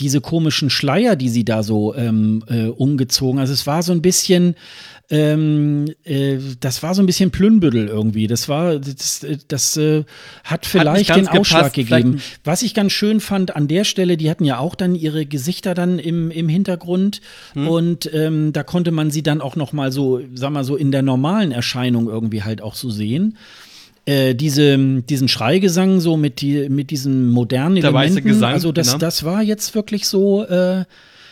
diese komischen Schleier, die sie da so ähm, äh, umgezogen. Also es war so ein bisschen, ähm, äh, das war so ein bisschen Plünbüttel irgendwie. Das war, das, das äh, hat vielleicht ganz den Ausschlag gepasst, gegeben. Was ich ganz schön fand an der Stelle, die hatten ja auch dann ihre Gesichter dann im, im Hintergrund Hm. und ähm, da konnte man sie dann auch noch mal so, sag mal so in der normalen Erscheinung irgendwie halt auch so sehen. Äh, diese, diesen Schreigesang so mit, die, mit diesen modernen Der weiße Elementen, Gesang, also das, genau. das war jetzt wirklich so, äh,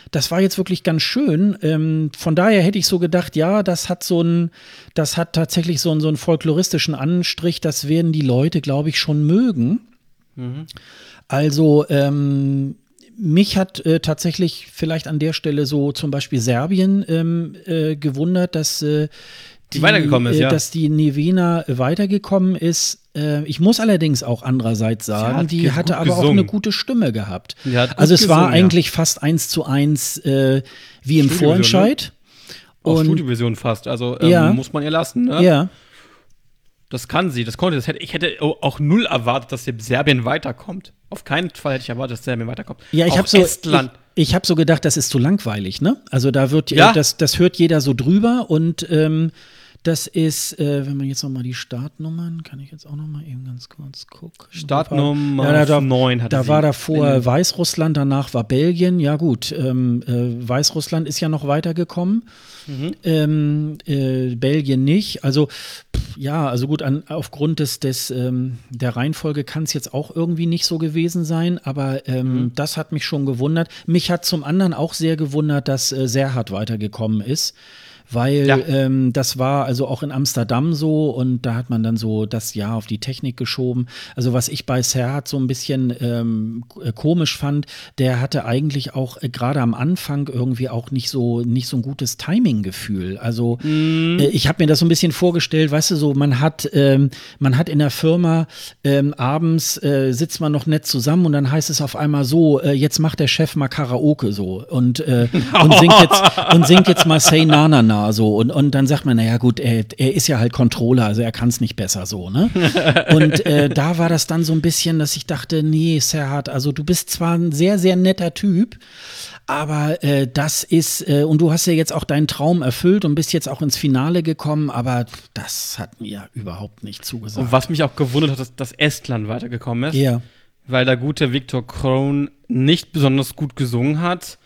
das war jetzt wirklich ganz schön. Ähm, von daher hätte ich so gedacht, ja, das hat so ein, das hat tatsächlich so einen, so einen folkloristischen Anstrich, das werden die Leute, glaube ich, schon mögen. Also, ähm, mich hat äh, tatsächlich vielleicht an der Stelle so zum Beispiel Serbien ähm, äh, gewundert, dass äh, Die weitergekommen ist, äh, ja. dass die Nevena weitergekommen ist. Äh, ich muss allerdings auch andererseits sagen, hat die hatte aber auch gesungen. eine gute Stimme gehabt. Also es war gesungen, ja. eigentlich fast eins zu eins äh, wie im Studioversion, Vorentscheid. Auch Und- Studioversion fast. Also ähm, Ja. muss man ihr lassen, ne? Ja. Das kann sie, das konnte. Das hätte, ich hätte auch null erwartet, dass Serbien weiterkommt. Auf keinen Fall hätte ich erwartet, dass Serbien weiterkommt. Ja, ich Auch habe so, Estland. ich, ich habe so gedacht, das ist zu langweilig, ne? Also da wird, Ja. äh, das, das hört jeder so drüber und ähm, das ist, äh, wenn man jetzt noch mal die Startnummern, kann ich jetzt auch noch mal eben ganz kurz gucken. Startnummer ja, da, da, neun hatte Da sie. war davor Weißrussland, danach war Belgien. Ja gut, ähm, äh, Weißrussland ist ja noch weitergekommen. Mhm. Ähm, äh, Belgien nicht. Also pff, ja, also gut, an, aufgrund des, des ähm, der Reihenfolge kann es jetzt auch irgendwie nicht so gewesen sein, aber ähm, Mhm. das hat mich schon gewundert. Mich hat zum anderen auch sehr gewundert, dass äh, Serhat weitergekommen ist. Weil Ja. ähm, das war also auch in Amsterdam so und da hat man dann so das Jahr auf die Technik geschoben. Also was ich bei Serhat so ein bisschen ähm, äh, komisch fand, der hatte eigentlich auch äh, gerade am Anfang irgendwie auch nicht so nicht so ein gutes Timing-Gefühl. Also äh, ich habe mir das so ein bisschen vorgestellt, weißt du, so man hat ähm, man hat in der Firma ähm, abends äh, sitzt man noch nett zusammen und dann heißt es auf einmal so, äh, jetzt macht der Chef mal Karaoke so und äh, und singt jetzt und singt jetzt mal Say Na Na Na so und und dann sagt man, naja gut, er, er ist ja halt Controller, also er kann es nicht besser so, ne? Und äh, da war das dann so ein bisschen, dass ich dachte, nee, Serhat, also du bist zwar ein sehr sehr netter Typ, aber äh, das ist, äh, und du hast ja jetzt auch deinen Traum erfüllt und bist jetzt auch ins Finale gekommen, aber das hat mir überhaupt nicht zugesagt. Und was mich auch gewundert hat, dass, dass Estland weitergekommen ist. Ja. Weil der gute Viktor Kron nicht besonders gut gesungen hat.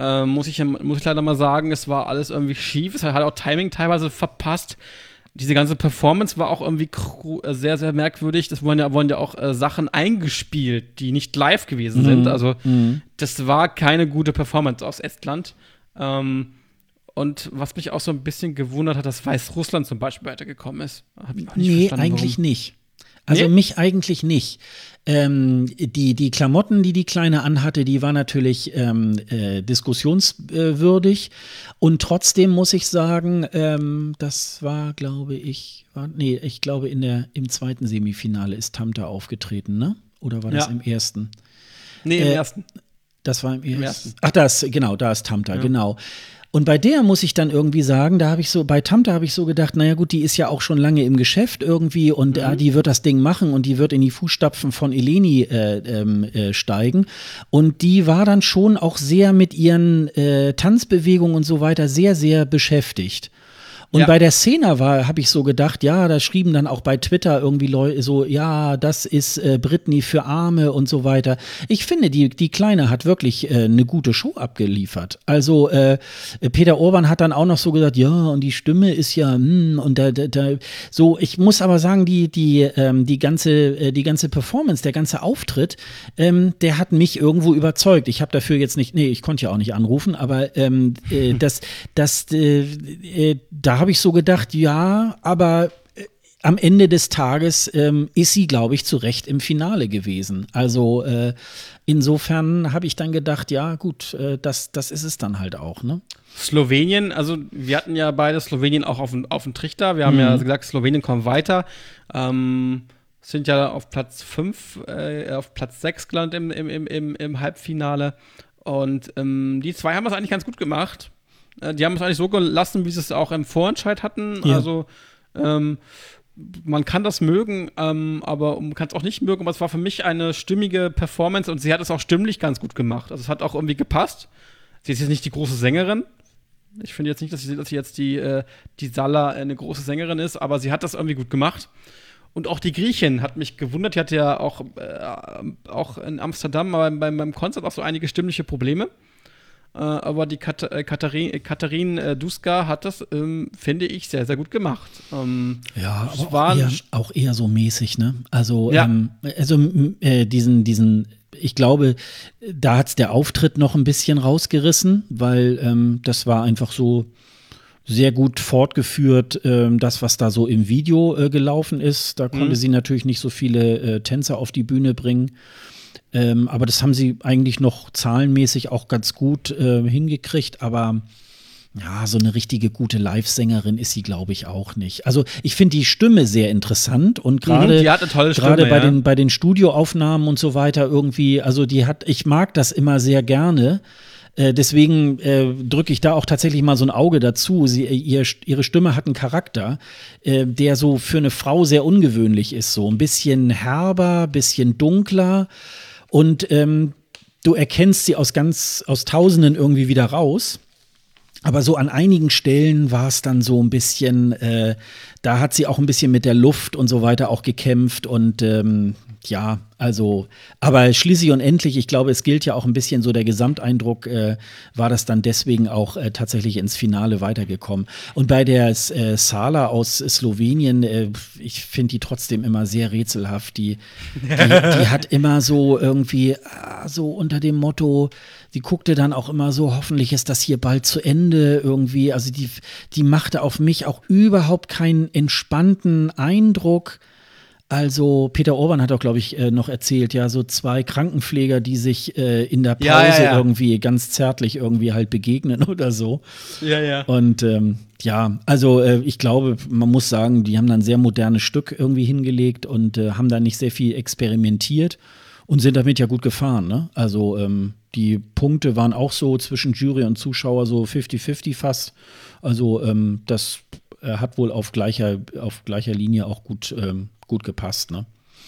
Äh, muss, ich, muss ich leider mal sagen, es war alles irgendwie schief. Es hat auch Timing teilweise verpasst. Diese ganze Performance war auch irgendwie äh, sehr, sehr merkwürdig. Das wurden ja, wurden ja auch äh, Sachen eingespielt, die nicht live gewesen sind. Also, das war keine gute Performance aus Estland. Ähm, Und was mich auch so ein bisschen gewundert hat, dass Weißrussland zum Beispiel weitergekommen ist. Hab ich auch nicht nee, eigentlich warum. nicht. Also nee? mich eigentlich nicht. Ähm, die, die Klamotten, die die Kleine anhatte, die war natürlich ähm, äh, diskussionswürdig. Und trotzdem muss ich sagen, ähm, das war, glaube ich, war, nee, ich glaube, in der, im zweiten Semifinale ist Tamta aufgetreten, ne? Oder war das ja. im ersten? Nee, im äh, ersten. Das war im, ersten. Ach, das, genau, da ist Tamta, ja. genau. Und bei der muss ich dann irgendwie sagen, da habe ich so, bei Tamta habe ich so gedacht, naja gut, die ist ja auch schon lange im Geschäft irgendwie und mhm. äh, die wird das Ding machen und die wird in die Fußstapfen von Eleni äh, ähm, äh, steigen. Und die war dann schon auch sehr mit ihren äh, Tanzbewegungen und so weiter sehr, sehr beschäftigt. Und ja. bei der Szene war, habe ich so gedacht, ja, da schrieben dann auch bei Twitter irgendwie Leute so, ja, das ist äh, Britney für Arme und so weiter. Ich finde, die, die Kleine hat wirklich äh, eine gute Show abgeliefert. Also äh, Peter Orban hat dann auch noch so gesagt, ja, und die Stimme ist ja, hm, und da, da, da, so, ich muss aber sagen, die, die, ähm, die ganze, äh, die ganze Performance, der ganze Auftritt, ähm, der hat mich irgendwo überzeugt. Ich habe dafür jetzt nicht, nee, ich konnte ja auch nicht anrufen, aber ähm, äh, das, das, äh, äh, da habe ich so gedacht, ja, aber äh, am Ende des Tages ähm, ist sie, glaube ich, zu Recht im Finale gewesen. Also äh, insofern habe ich dann gedacht, ja, gut, äh, das, das ist es dann halt auch, ne? Slowenien, also wir hatten ja beide Slowenien auch auf, auf dem Trichter. Wir haben mhm. ja gesagt, Slowenien kommt weiter. Ähm, sind ja auf Platz 5, äh, auf Platz 6 gelandet im, im, im, im Halbfinale. Und ähm, die zwei haben es eigentlich ganz gut gemacht. Äh, die haben es eigentlich so gelassen, wie sie es auch im Vorentscheid hatten. Ja. Also ähm, man kann das mögen, ähm, aber man kann es auch nicht mögen. Aber es war für mich eine stimmige Performance und sie hat es auch stimmlich ganz gut gemacht. Also es hat auch irgendwie gepasst. Sie ist jetzt nicht die große Sängerin. Ich finde jetzt nicht, dass sie, dass sie jetzt die, äh, die Sala eine große Sängerin ist, aber sie hat das irgendwie gut gemacht. Und auch die Griechin hat mich gewundert. Die hatte ja auch, äh, auch in Amsterdam beim, beim Konzert auch so einige stimmliche Probleme. Äh, aber die Kat äh, Katharin, äh, Katharin Duska hat das, ähm, finde ich, sehr, sehr gut gemacht. Ähm, ja, aber auch eher, auch eher, so mäßig, ne? Also, ja. ähm, also äh, diesen, diesen ich glaube, da hat es der Auftritt noch ein bisschen rausgerissen, weil ähm, das war einfach so sehr gut fortgeführt, ähm, das, was da so im Video äh, gelaufen ist. Da konnte mhm. sie natürlich nicht so viele äh, Tänzer auf die Bühne bringen. Ähm, aber das haben sie eigentlich noch zahlenmäßig auch ganz gut äh, hingekriegt. Aber ja, so eine richtige gute Live-Sängerin ist sie, glaube ich, auch nicht. Also ich finde die Stimme sehr interessant und gerade mhm, gerade bei ja. den bei den Studioaufnahmen und so weiter irgendwie, also die hat, ich mag das immer sehr gerne. Äh, deswegen äh, drücke ich da auch tatsächlich mal so ein Auge dazu. Sie, ihr, ihre Stimme hat einen Charakter, äh, der so für eine Frau sehr ungewöhnlich ist. So ein bisschen herber, bisschen dunkler. Und ähm, du erkennst sie aus ganz, aus Tausenden irgendwie wieder raus. Aber so an einigen Stellen war es dann so ein bisschen, äh, da hat sie auch ein bisschen mit der Luft und so weiter auch gekämpft und ähm, ja, also, aber schließlich und endlich, ich glaube, es gilt ja auch ein bisschen so der Gesamteindruck, äh, war das dann deswegen auch äh, tatsächlich ins Finale weitergekommen. Und bei der äh, Sala aus Slowenien, äh, ich finde die trotzdem immer sehr rätselhaft. Die, die, die hat immer so irgendwie ah, so unter dem Motto, die guckte dann auch immer so, hoffentlich ist das hier bald zu Ende irgendwie. Also die, die machte auf mich auch überhaupt keinen entspannten Eindruck. Also Peter Orban hat auch, glaube ich, äh, noch erzählt, ja, so zwei Krankenpfleger, die sich äh, in der Pause ja, ja, ja. irgendwie ganz zärtlich irgendwie halt begegnen oder so. Ja, ja. Und ähm, ja, also äh, ich glaube, man muss sagen, die haben dann ein sehr modernes Stück irgendwie hingelegt und äh, haben da nicht sehr viel experimentiert und sind damit ja gut gefahren. Ne? Also ähm, die Punkte waren auch so zwischen Jury und Zuschauer so 50-50 fast. Also ähm, das äh, hat wohl auf gleicher, auf gleicher Linie auch gut ähm, gut gepasst, ne?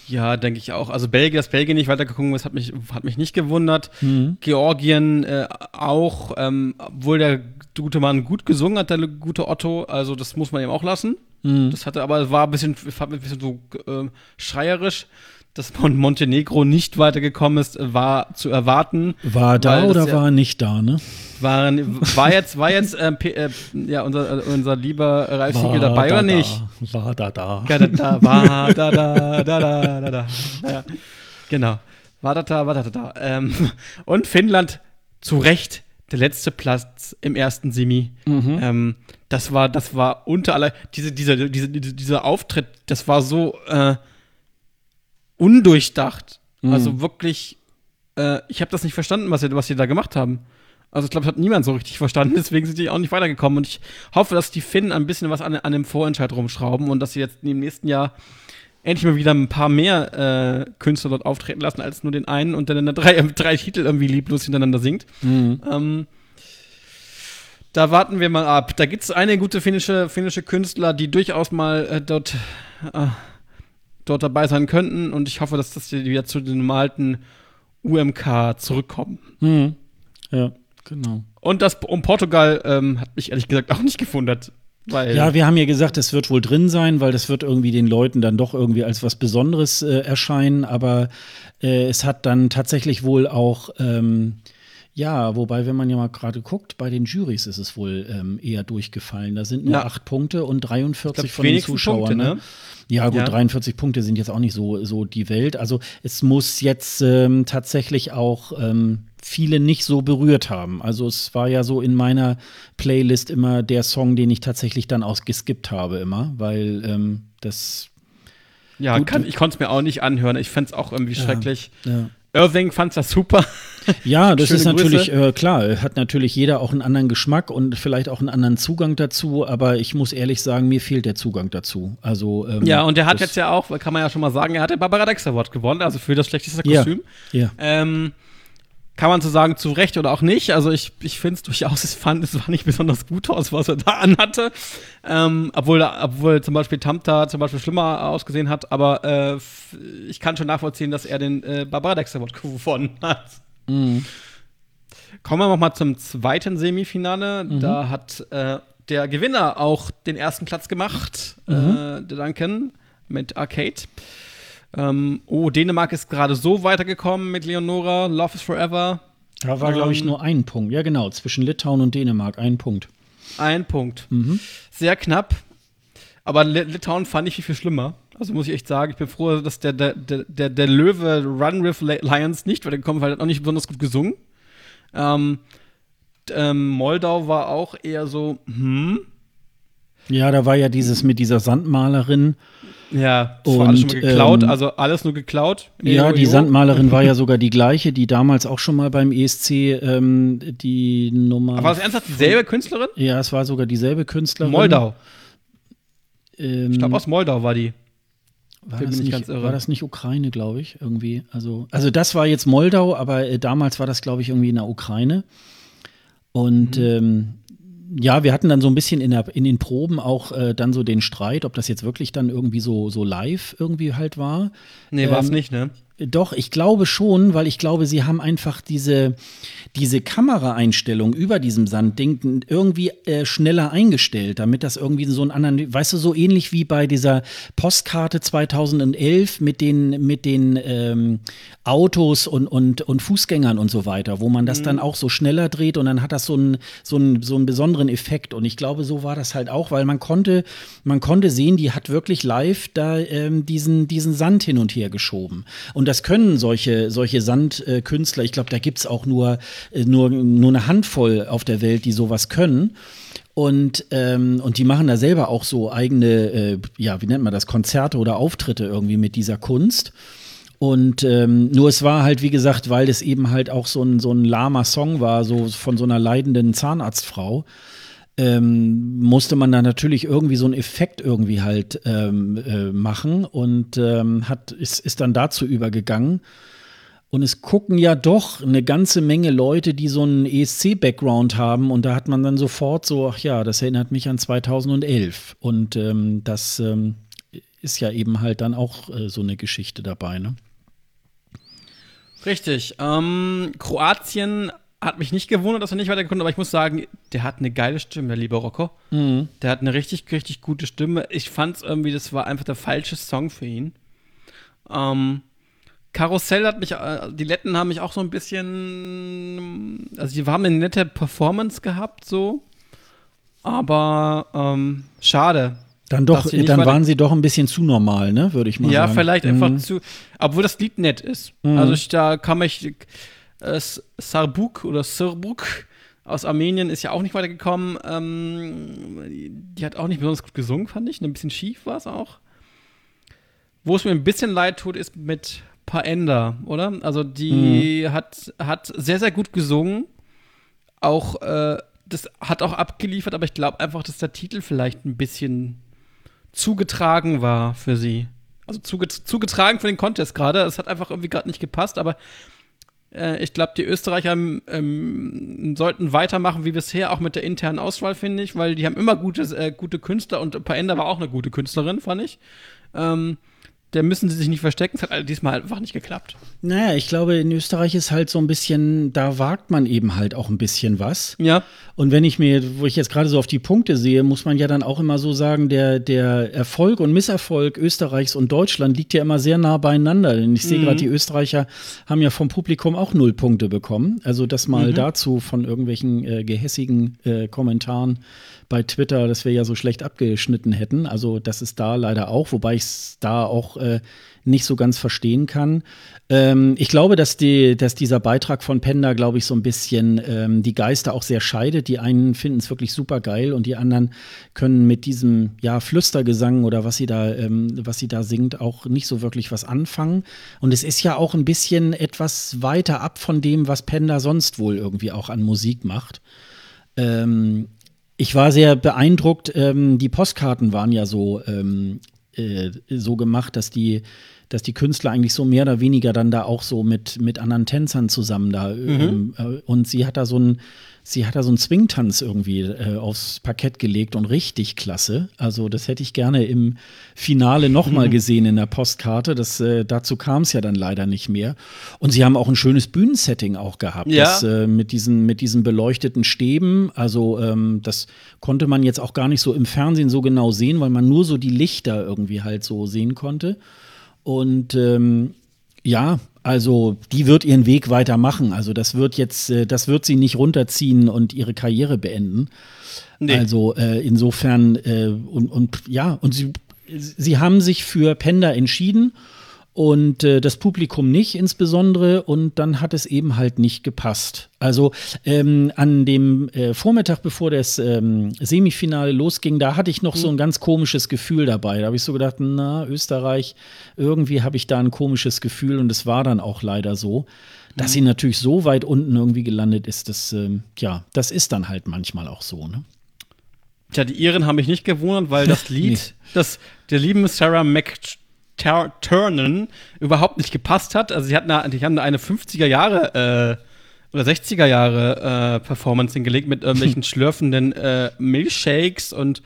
Ja, denke ich auch. Also Belgien, dass Belgien nicht weitergekommen ist, hat mich, hat mich nicht gewundert. Mhm. Georgien äh, auch, ähm, obwohl der gute Mann gut gesungen hat, der gute Otto. Also das muss man ihm auch lassen. Mhm. Das hatte aber war ein bisschen, ein bisschen so äh, schreierisch dass Montenegro nicht weitergekommen ist, war zu erwarten. War da oder ja, war nicht da, ne? War, war jetzt, war jetzt äh, äh, ja, unser, unser lieber Ralf Siegel dabei da, oder nicht? Da, war da da. Ja, da, war da da da da da da. Ja, genau. War da da, war da da. Ähm, und Finnland zu Recht der letzte Platz im ersten Semi. Mhm. Ähm, das war, das war unter aller, diese, dieser, diese, diese, dieser Auftritt, das war so äh, undurchdacht. Mhm. Also wirklich, äh, ich habe das nicht verstanden, was sie, was sie da gemacht haben. Also ich glaube, das hat niemand so richtig verstanden, deswegen sind die auch nicht weitergekommen. Und ich hoffe, dass die Finnen ein bisschen was an, an dem Vorentscheid rumschrauben und dass sie jetzt im nächsten Jahr endlich mal wieder ein paar mehr äh, Künstler dort auftreten lassen, als nur den einen und dann drei, drei Titel irgendwie lieblos hintereinander singt. Mhm. Ähm, da warten wir mal ab. Da gibt es einige gute finnische, finnische Künstler, die durchaus mal äh, dort, äh, dort dabei sein könnten und ich hoffe, dass das wieder zu den normalten UMK zurückkommen. Mhm. Ja. Genau. Und das um Portugal ähm, hat mich ehrlich gesagt auch nicht gewundert. Weil ja, wir haben ja gesagt, es wird wohl drin sein, weil das wird irgendwie den Leuten dann doch irgendwie als was Besonderes äh, erscheinen. Aber äh, es hat dann tatsächlich wohl auch, ähm, ja, wobei, wenn man ja mal gerade guckt, bei den Juries ist es wohl ähm, eher durchgefallen. Da sind nur ja. acht Punkte und 43 glaub, von den Zuschauern. Punkte, ne? Ja, gut, ja. 43 Punkte sind jetzt auch nicht so, so die Welt. Also es muss jetzt ähm, tatsächlich auch ähm, viele nicht so berührt haben. Also es war ja so in meiner Playlist immer der Song, den ich tatsächlich dann ausgeskippt habe, immer, weil ähm, das. Ja, kann, ich konnte es mir auch nicht anhören. Ich fand es auch irgendwie ja, schrecklich. Ja. Irving fand das super. Ja, das ist natürlich äh, klar. Hat natürlich jeder auch einen anderen Geschmack und vielleicht auch einen anderen Zugang dazu. Aber ich muss ehrlich sagen, mir fehlt der Zugang dazu. Also ähm, ja, und der hat jetzt ja auch, kann man ja schon mal sagen, er hat den Barbara Dex Award gewonnen, also für das schlechteste Kostüm. Ja. ja. Ähm, kann man so sagen, zu Recht oder auch nicht. Also ich, ich finde es durchaus, ich fand, es war nicht besonders gut aus, was er da anhatte. Ähm, obwohl, obwohl zum Beispiel Tamta zum Beispiel schlimmer ausgesehen hat, aber äh, ich kann schon nachvollziehen, dass er den äh, Barbara Dexter Award gewonnen hat. Mhm. Kommen wir nochmal zum zweiten Semifinale. Mhm. Da hat äh, der Gewinner auch den ersten Platz gemacht, mhm. äh, der Duncan mit Arcade. Ähm, oh, Dänemark ist gerade so weitergekommen mit Leonora, Love is Forever. Da war, ähm, glaube ich, nur ein Punkt. Ja, genau, zwischen Litauen und Dänemark ein Punkt. Ein Punkt. Mhm. Sehr knapp. Aber Litauen fand ich viel, viel schlimmer. Also muss ich echt sagen, ich bin froh, dass der, der, der, der Löwe Run with Lions nicht weitergekommen weil er hat auch nicht besonders gut gesungen. Ähm, ähm, Moldau war auch eher so, hm. Ja, da war ja dieses mit dieser Sandmalerin. Ja, das und, war alles schon mal geklaut, ähm, also alles nur geklaut. Ja, die Sandmalerin war ja sogar die gleiche, die damals auch schon mal beim ESC ähm, die Nummer. Aber war das ernsthaft dieselbe Künstlerin? Ja, es war sogar dieselbe Künstlerin. Moldau. Ähm, ich glaube, aus Moldau war die. War das, nicht, war das, nicht, Ukraine, glaube ich, irgendwie? Also, also das war jetzt Moldau, aber äh, damals war das, glaube ich, irgendwie in der Ukraine. Und mhm. ähm, ja, wir hatten dann so ein bisschen in, der, in den Proben auch äh, dann so den Streit, ob das jetzt wirklich dann irgendwie so, so live irgendwie halt war. Nee, war es ähm, nicht, ne? Doch, ich glaube schon, weil ich glaube, sie haben einfach diese, diese Kameraeinstellung über diesem Sandding irgendwie äh, schneller eingestellt, damit das irgendwie so einen anderen, weißt du, so ähnlich wie bei dieser Postkarte 2011 mit den, mit den ähm, Autos und, und, und Fußgängern und so weiter, wo man das mhm. dann auch so schneller dreht und dann hat das so einen, so, einen, so einen besonderen Effekt. Und ich glaube, so war das halt auch, weil man konnte, man konnte sehen, die hat wirklich live da ähm, diesen, diesen Sand hin und her geschoben. Und das können solche, solche Sandkünstler, ich glaube, da gibt es auch nur, äh, nur, nur eine Handvoll auf der Welt, die sowas können. Und, ähm, und die machen da selber auch so eigene, äh, ja, wie nennt man das, Konzerte oder Auftritte irgendwie mit dieser Kunst. Und ähm, nur es war halt, wie gesagt, weil es eben halt auch so ein, so ein lahmer Song war, so von so einer leidenden Zahnarztfrau, ähm, musste man da natürlich irgendwie so einen Effekt irgendwie halt ähm, äh, machen und ähm, hat, ist, ist dann dazu übergegangen. Und es gucken ja doch eine ganze Menge Leute, die so einen ESC-Background haben. Und da hat man dann sofort so, ach ja, das erinnert mich an 2011. Und ähm, das ähm, ist ja eben halt dann auch äh, so eine Geschichte dabei, ne? Richtig. Ähm, Kroatien hat mich nicht gewundert, dass er nicht weitergekommen aber ich muss sagen, der hat eine geile Stimme, der liebe Rocco. Mhm. Der hat eine richtig, richtig gute Stimme. Ich fand es irgendwie, das war einfach der falsche Song für ihn. Ähm, Karussell hat mich, äh, die Letten haben mich auch so ein bisschen, also die haben eine nette Performance gehabt, so. Aber ähm, schade. Dann doch, dann waren sie doch ein bisschen zu normal, ne, würde ich mal ja, sagen. Ja, vielleicht mhm. einfach zu, obwohl das Lied nett ist. Mhm. Also ich, da kam ich, äh, Sarbuk oder Sirbuk, aus Armenien ist ja auch nicht weitergekommen. Ähm, die hat auch nicht besonders gut gesungen, fand ich. Ein bisschen schief war es auch. Wo es mir ein bisschen leid tut, ist mit Paenda, oder? Also die mhm. hat, hat sehr, sehr gut gesungen. Auch, äh, das hat auch abgeliefert, aber ich glaube einfach, dass der Titel vielleicht ein bisschen zugetragen war für sie. Also zuge zugetragen für den Contest gerade. Es hat einfach irgendwie gerade nicht gepasst, aber äh, ich glaube, die Österreicher ähm, sollten weitermachen wie bisher, auch mit der internen Auswahl, finde ich, weil die haben immer gute, äh, gute Künstler und Paenda war auch eine gute Künstlerin, fand ich. Ähm, da müssen sie sich nicht verstecken. Es hat diesmal einfach nicht geklappt. Naja, ich glaube, in Österreich ist halt so ein bisschen, da wagt man eben halt auch ein bisschen was. Ja. Und wenn ich mir, wo ich jetzt gerade so auf die Punkte sehe, muss man ja dann auch immer so sagen, der, der Erfolg und Misserfolg Österreichs und Deutschland liegt ja immer sehr nah beieinander. Denn ich sehe mhm. gerade, die Österreicher haben ja vom Publikum auch null Punkte bekommen. Also das mal mhm. dazu von irgendwelchen äh, gehässigen äh, Kommentaren bei Twitter, dass wir ja so schlecht abgeschnitten hätten. Also das ist da leider auch, wobei ich es da auch äh, nicht so ganz verstehen kann. Ähm, ich glaube, dass, die, dass dieser Beitrag von Penda, glaube ich, so ein bisschen ähm, die Geister auch sehr scheidet. Die einen finden es wirklich super geil und die anderen können mit diesem ja, Flüstergesang oder was sie da, ähm, was sie da singt, auch nicht so wirklich was anfangen. Und es ist ja auch ein bisschen etwas weiter ab von dem, was Penda sonst wohl irgendwie auch an Musik macht. Ähm, ich war sehr beeindruckt. Ähm, die Postkarten waren ja so, ähm, äh, so gemacht, dass die, dass die Künstler eigentlich so mehr oder weniger dann da auch so mit, mit anderen Tänzern zusammen da. Mhm. Ähm, äh, und sie hat da so ein sie hat da so einen Swingtanz irgendwie äh, aufs Parkett gelegt und richtig klasse. Also das hätte ich gerne im Finale nochmal mhm. gesehen in der Postkarte. Das, äh, dazu kam es ja dann leider nicht mehr. Und sie haben auch ein schönes Bühnensetting auch gehabt. Ja. Das, äh, mit, diesen, mit diesen beleuchteten Stäben. Also ähm, das konnte man jetzt auch gar nicht so im Fernsehen so genau sehen, weil man nur so die Lichter irgendwie halt so sehen konnte. Und ähm, ja, also die wird ihren Weg weitermachen. Also das wird jetzt, äh, das wird sie nicht runterziehen und ihre Karriere beenden. Nee. Also äh, insofern äh, und, und ja, und sie, sie haben sich für Penda entschieden und äh, das Publikum nicht insbesondere und dann hat es eben halt nicht gepasst. Also ähm, an dem äh, Vormittag, bevor das ähm, Semifinale losging, da hatte ich noch mhm. so ein ganz komisches Gefühl dabei. Da habe ich so gedacht, na, Österreich, irgendwie habe ich da ein komisches Gefühl und es war dann auch leider so. Dass mhm. sie natürlich so weit unten irgendwie gelandet ist, das, ähm, ja, das ist dann halt manchmal auch so, ne? Tja, die Iren haben mich nicht gewundert, weil das Lied, nee. das der lieben Sarah Mac Turnen überhaupt nicht gepasst hat. Also sie hatten eine, die haben eine 50er Jahre äh, oder 60er Jahre äh, Performance hingelegt mit irgendwelchen schlürfenden äh, Milchshakes und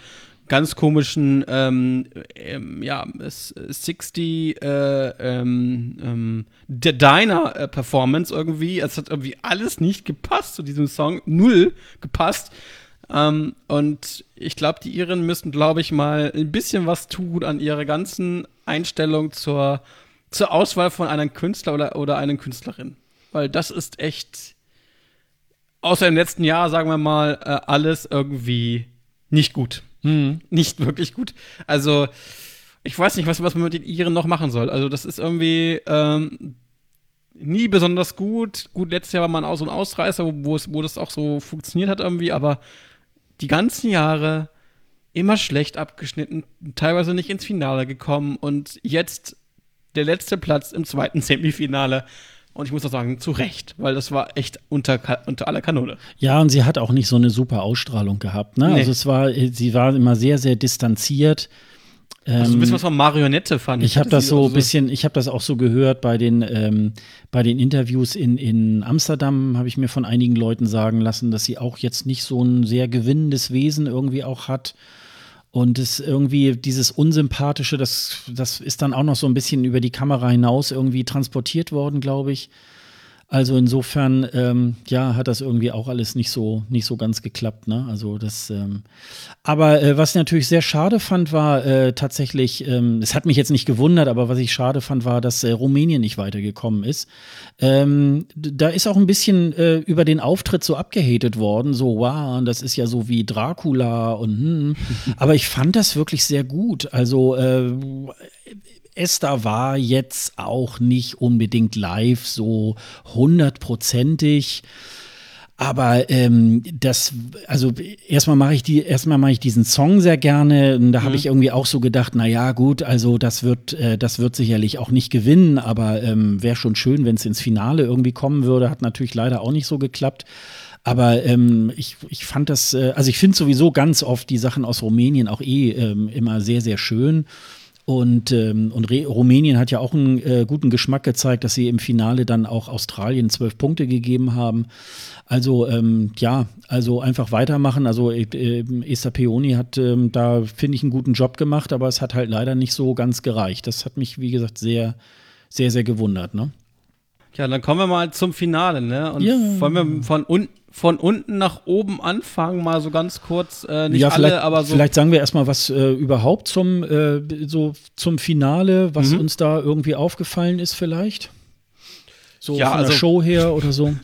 ganz komischen ähm, ähm, ja 60 äh, ähm, ähm, Diner äh, Performance irgendwie. Es hat irgendwie alles nicht gepasst zu diesem Song, null gepasst. Ähm, und ich glaube, die Iren müssen, glaube ich, mal ein bisschen was tun an ihrer ganzen Einstellung zur, zur Auswahl von einem Künstler oder, oder einer Künstlerin. Weil das ist echt, außer im letzten Jahr, sagen wir mal, äh, alles irgendwie nicht gut. Hm. Nicht wirklich gut. Also, ich weiß nicht, was, was man mit den Iren noch machen soll. Also, das ist irgendwie ähm, nie besonders gut. Gut, letztes Jahr war man auch so ein Ausreißer, wo, es, wo das auch so funktioniert hat irgendwie, aber die ganzen Jahre immer schlecht abgeschnitten, teilweise nicht ins Finale gekommen und jetzt der letzte Platz im zweiten Semifinale. Und ich muss auch sagen, zu Recht, weil das war echt unter, unter aller Kanone. Ja, und sie hat auch nicht so eine super Ausstrahlung gehabt. Ne? Nee. Also es war, sie war immer sehr, sehr distanziert. Also ein bisschen was von Marionette fand ich. Ich habe das so ein bisschen, ich habe das auch so gehört bei den, ähm, bei den Interviews in, in Amsterdam, habe ich mir von einigen Leuten sagen lassen, dass sie auch jetzt nicht so ein sehr gewinnendes Wesen irgendwie auch hat. Und es irgendwie dieses Unsympathische, das, das ist dann auch noch so ein bisschen über die Kamera hinaus irgendwie transportiert worden, glaube ich. Also insofern, ähm, ja, hat das irgendwie auch alles nicht so, nicht so ganz geklappt. Ne? Also das, ähm, aber äh, was ich natürlich sehr schade fand, war äh, tatsächlich, ähm, es hat mich jetzt nicht gewundert, aber was ich schade fand, war, dass äh, Rumänien nicht weitergekommen ist. Ähm, da ist auch ein bisschen äh, über den Auftritt so abgehatet worden, so, wow, das ist ja so wie Dracula und hm. aber ich fand das wirklich sehr gut. Also äh, Esther war jetzt auch nicht unbedingt live so hundertprozentig. Aber ähm, das, also erstmal mache ich die, erstmal mache ich diesen Song sehr gerne. Und da habe mhm. ich irgendwie auch so gedacht, na ja, gut, also das wird, äh, das wird sicherlich auch nicht gewinnen, aber ähm, wäre schon schön, wenn es ins Finale irgendwie kommen würde. Hat natürlich leider auch nicht so geklappt. Aber ähm, ich, ich fand das, äh, also ich finde sowieso ganz oft die Sachen aus Rumänien auch eh ähm, immer sehr, sehr schön. Und, ähm, und Rumänien hat ja auch einen äh, guten Geschmack gezeigt, dass sie im Finale dann auch Australien zwölf Punkte gegeben haben. Also ähm, ja, also einfach weitermachen. Also äh, äh Esther Peoni hat ähm, da, finde ich, einen guten Job gemacht, aber es hat halt leider nicht so ganz gereicht. Das hat mich, wie gesagt, sehr, sehr, sehr gewundert. Ne? Ja, dann kommen wir mal zum Finale, ne? Und ja. wollen wir von, un von unten nach oben anfangen, mal so ganz kurz, äh, nicht ja, alle, aber so. Vielleicht sagen wir erstmal was äh, überhaupt zum, äh, so zum Finale, was mhm. uns da irgendwie aufgefallen ist, vielleicht. So ja, von also, der Show her oder so.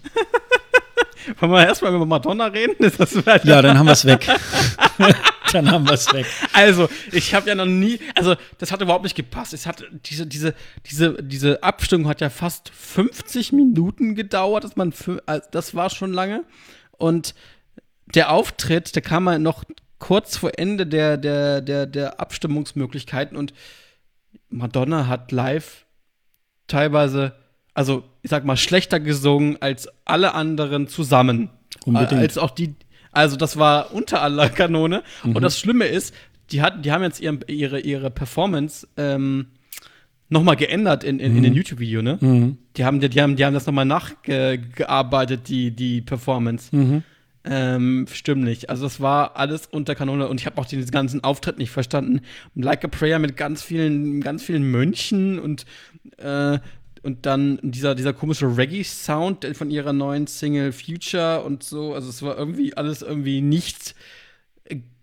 Wollen wir erstmal über Madonna reden? ja, dann haben wir es weg. dann haben wir es weg. Also, ich habe ja noch nie, also das hat überhaupt nicht gepasst. Es hat diese, diese, diese, diese Abstimmung hat ja fast 50 Minuten gedauert, dass man, also das war schon lange. Und der Auftritt, der kam mal noch kurz vor Ende der, der, der, der Abstimmungsmöglichkeiten und Madonna hat live teilweise, also ich sag mal, schlechter gesungen als alle anderen zusammen. Unbedingt. Als auch die, also das war unter aller Kanone. Mhm. Und das Schlimme ist, die, hat, die haben jetzt ihr, ihre, ihre Performance ähm, nochmal geändert in, in, mhm. in dem YouTube-Video, ne? Mhm. Die, haben, die, die, haben, die haben das nochmal nachgearbeitet, die, die Performance. Mhm. Ähm, stimmlich. Also es war alles unter Kanone und ich habe auch diesen ganzen Auftritt nicht verstanden. Like a Prayer mit ganz vielen, ganz vielen Mönchen und äh, und dann dieser, dieser komische Reggae-Sound von ihrer neuen Single Future und so. Also es war irgendwie alles irgendwie nicht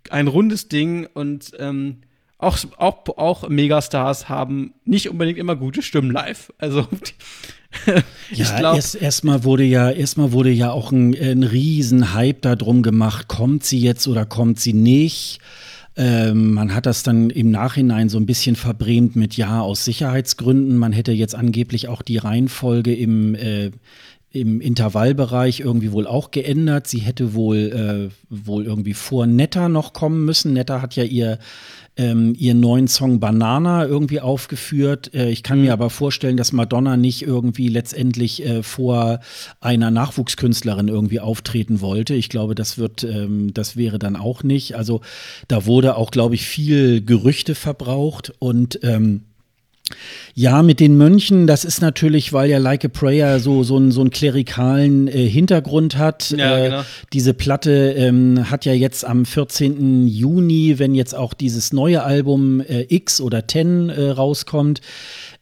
ein rundes Ding und ähm, auch, auch, auch Megastars haben nicht unbedingt immer gute Stimmen live. Also ja, glaub, erst erstmal wurde ja erstmal wurde ja auch ein, ein riesen Hype darum gemacht, kommt sie jetzt oder kommt sie nicht? Ähm, man hat das dann im Nachhinein so ein bisschen verbrämt mit ja aus Sicherheitsgründen. Man hätte jetzt angeblich auch die Reihenfolge im äh, im Intervallbereich irgendwie wohl auch geändert. Sie hätte wohl, äh, wohl irgendwie vor Netta noch kommen müssen. Netta hat ja ihr ähm, ihren neuen Song Banana irgendwie aufgeführt. Äh, ich kann mhm. mir aber vorstellen, dass Madonna nicht irgendwie letztendlich äh, vor einer Nachwuchskünstlerin irgendwie auftreten wollte. Ich glaube, das wird, ähm, das wäre dann auch nicht. Also da wurde auch, glaube ich, viel Gerüchte verbraucht und ähm, ja, mit den Mönchen, das ist natürlich, weil ja Like a Prayer so, so, einen, so einen klerikalen äh, Hintergrund hat. Ja, äh, genau. Diese Platte ähm, hat ja jetzt am 14. Juni, wenn jetzt auch dieses neue Album äh, X oder Ten äh, rauskommt,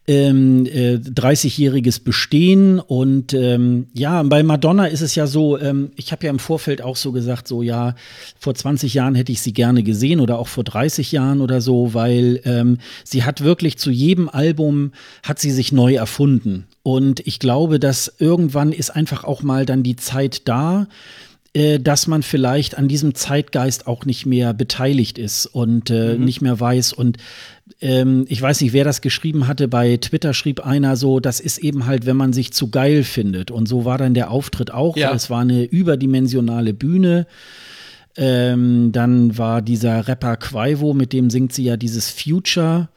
ähm, äh, 30-jähriges Bestehen. Und ähm, ja, bei Madonna ist es ja so, ähm, ich habe ja im Vorfeld auch so gesagt, so ja, vor 20 Jahren hätte ich sie gerne gesehen oder auch vor 30 Jahren oder so, weil ähm, sie hat wirklich zu jedem Album, hat sie sich neu erfunden. Und ich glaube, dass irgendwann ist einfach auch mal dann die Zeit da, äh, dass man vielleicht an diesem Zeitgeist auch nicht mehr beteiligt ist und äh, mhm. nicht mehr weiß. Und ähm, ich weiß nicht, wer das geschrieben hatte. Bei Twitter schrieb einer so, das ist eben halt, wenn man sich zu geil findet. Und so war dann der Auftritt auch. Ja. Es war eine überdimensionale Bühne. Ähm, dann war dieser Rapper Quaivo, mit dem singt sie ja dieses Future.